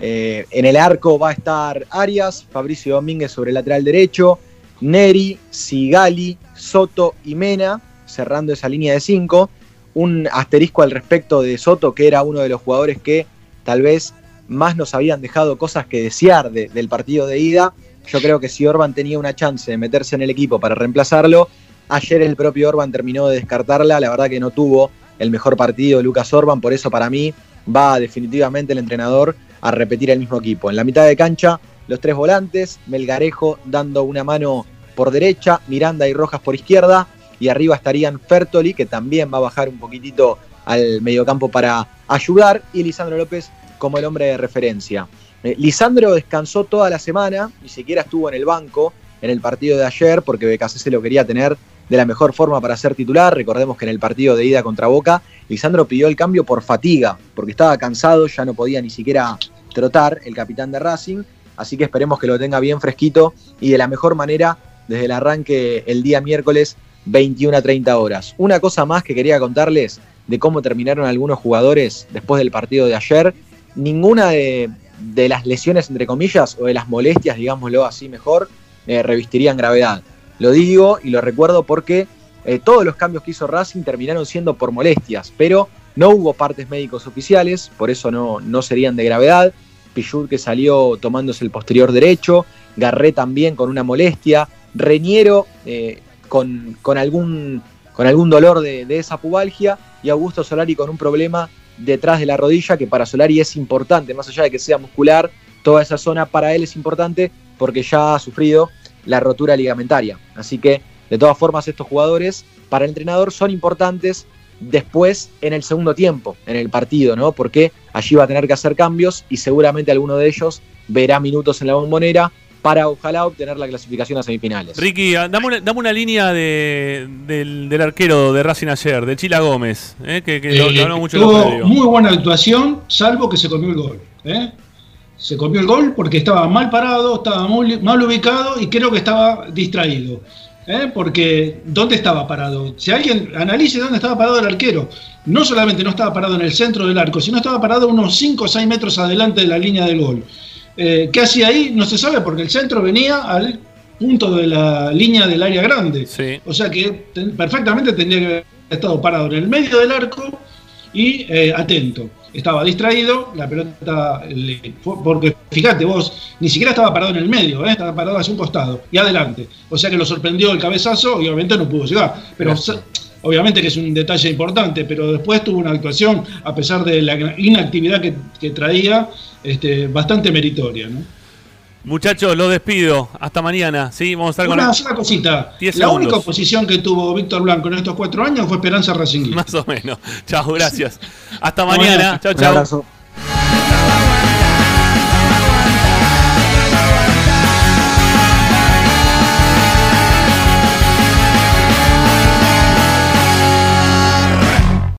Eh, en el arco va a estar Arias, Fabricio Domínguez sobre el lateral derecho, Neri, Sigali, Soto y Mena, cerrando esa línea de 5. Un asterisco al respecto de Soto, que era uno de los jugadores que tal vez más nos habían dejado cosas que desear de- del partido de ida. Yo creo que si Orban tenía una chance de meterse en el equipo para reemplazarlo, ayer el propio Orban terminó de descartarla. La verdad que no tuvo el mejor partido Lucas Orban, por eso para mí va definitivamente el entrenador a repetir el mismo equipo. En la mitad de cancha, los tres volantes, Melgarejo dando una mano por derecha, Miranda y Rojas por izquierda, y arriba estarían Fertoli, que también va a bajar un poquitito al mediocampo para ayudar, y Lisandro López como el hombre de referencia. Eh, Lisandro descansó toda la semana, ni siquiera estuvo en el banco en el partido de ayer, porque Becasese lo quería tener de la mejor forma para ser titular. Recordemos que en el partido de ida contra Boca, Lisandro pidió el cambio por fatiga, porque estaba cansado, ya no podía ni siquiera trotar el capitán de Racing, así que esperemos que lo tenga bien fresquito y de la mejor manera desde el arranque el día miércoles 21 a 30 horas. Una cosa más que quería contarles de cómo terminaron algunos jugadores después del partido de ayer. Ninguna de, de las lesiones, entre comillas, o de las molestias, digámoslo así mejor, eh, revistirían gravedad. Lo digo y lo recuerdo porque eh, todos los cambios que hizo Racing terminaron siendo por molestias, pero no hubo partes médicos oficiales, por eso no, no serían de gravedad. Pichut que salió tomándose el posterior derecho, Garré también con una molestia, Reñero eh, con, con algún, con algún dolor de esa pubalgia y Augusto Solari con un problema detrás de la rodilla que para Solari es importante, más allá de que sea muscular, toda esa zona para él es importante porque ya ha sufrido la rotura ligamentaria. Así que, de todas formas, estos jugadores para el entrenador son importantes después en el segundo tiempo, en el partido, ¿no? Porque allí va a tener que hacer cambios y seguramente alguno de ellos verá minutos en la bombonera para ojalá obtener la clasificación a semifinales. Ricky, ah, dame una, dame una línea de, del, del arquero de Racing ayer, de Chila Gómez, eh, que, que lo, Eh, lo habló mucho en tuvo los medios. muy buena actuación, salvo que se comió el gol. ¿eh? se comió el gol porque estaba mal parado, estaba muy, mal ubicado y creo que estaba distraído. ¿Eh? Porque, ¿dónde estaba parado? Si alguien analice dónde estaba parado el arquero, no solamente no estaba parado en el centro del arco, sino estaba parado unos 5 o 6 metros adelante de la línea del gol. Eh, ¿Qué hacía ahí? No se sabe, porque el centro venía al punto de la línea del área grande. O sea que ten- perfectamente tendría que haber estado parado en el medio del arco y eh, atento. Estaba distraído, la pelota, le fue- porque fíjate vos, ni siquiera estaba parado en el medio, ¿eh? estaba parado hacia un costado y adelante. O sea que lo sorprendió el cabezazo y obviamente no pudo llegar. Pero obviamente que es un detalle importante, pero después tuvo una actuación, a pesar de la inactividad que, que traía, este, bastante meritoria. ¿no? Muchachos, los despido. Hasta mañana. Sí, vamos a estar con Una la- sola cosita. 10 La única oposición que tuvo Víctor Blanco en estos cuatro años fue Esperanza Racing. Más o menos. Chao, gracias. [LAUGHS] Hasta mañana. Chao, Un chao. abrazo.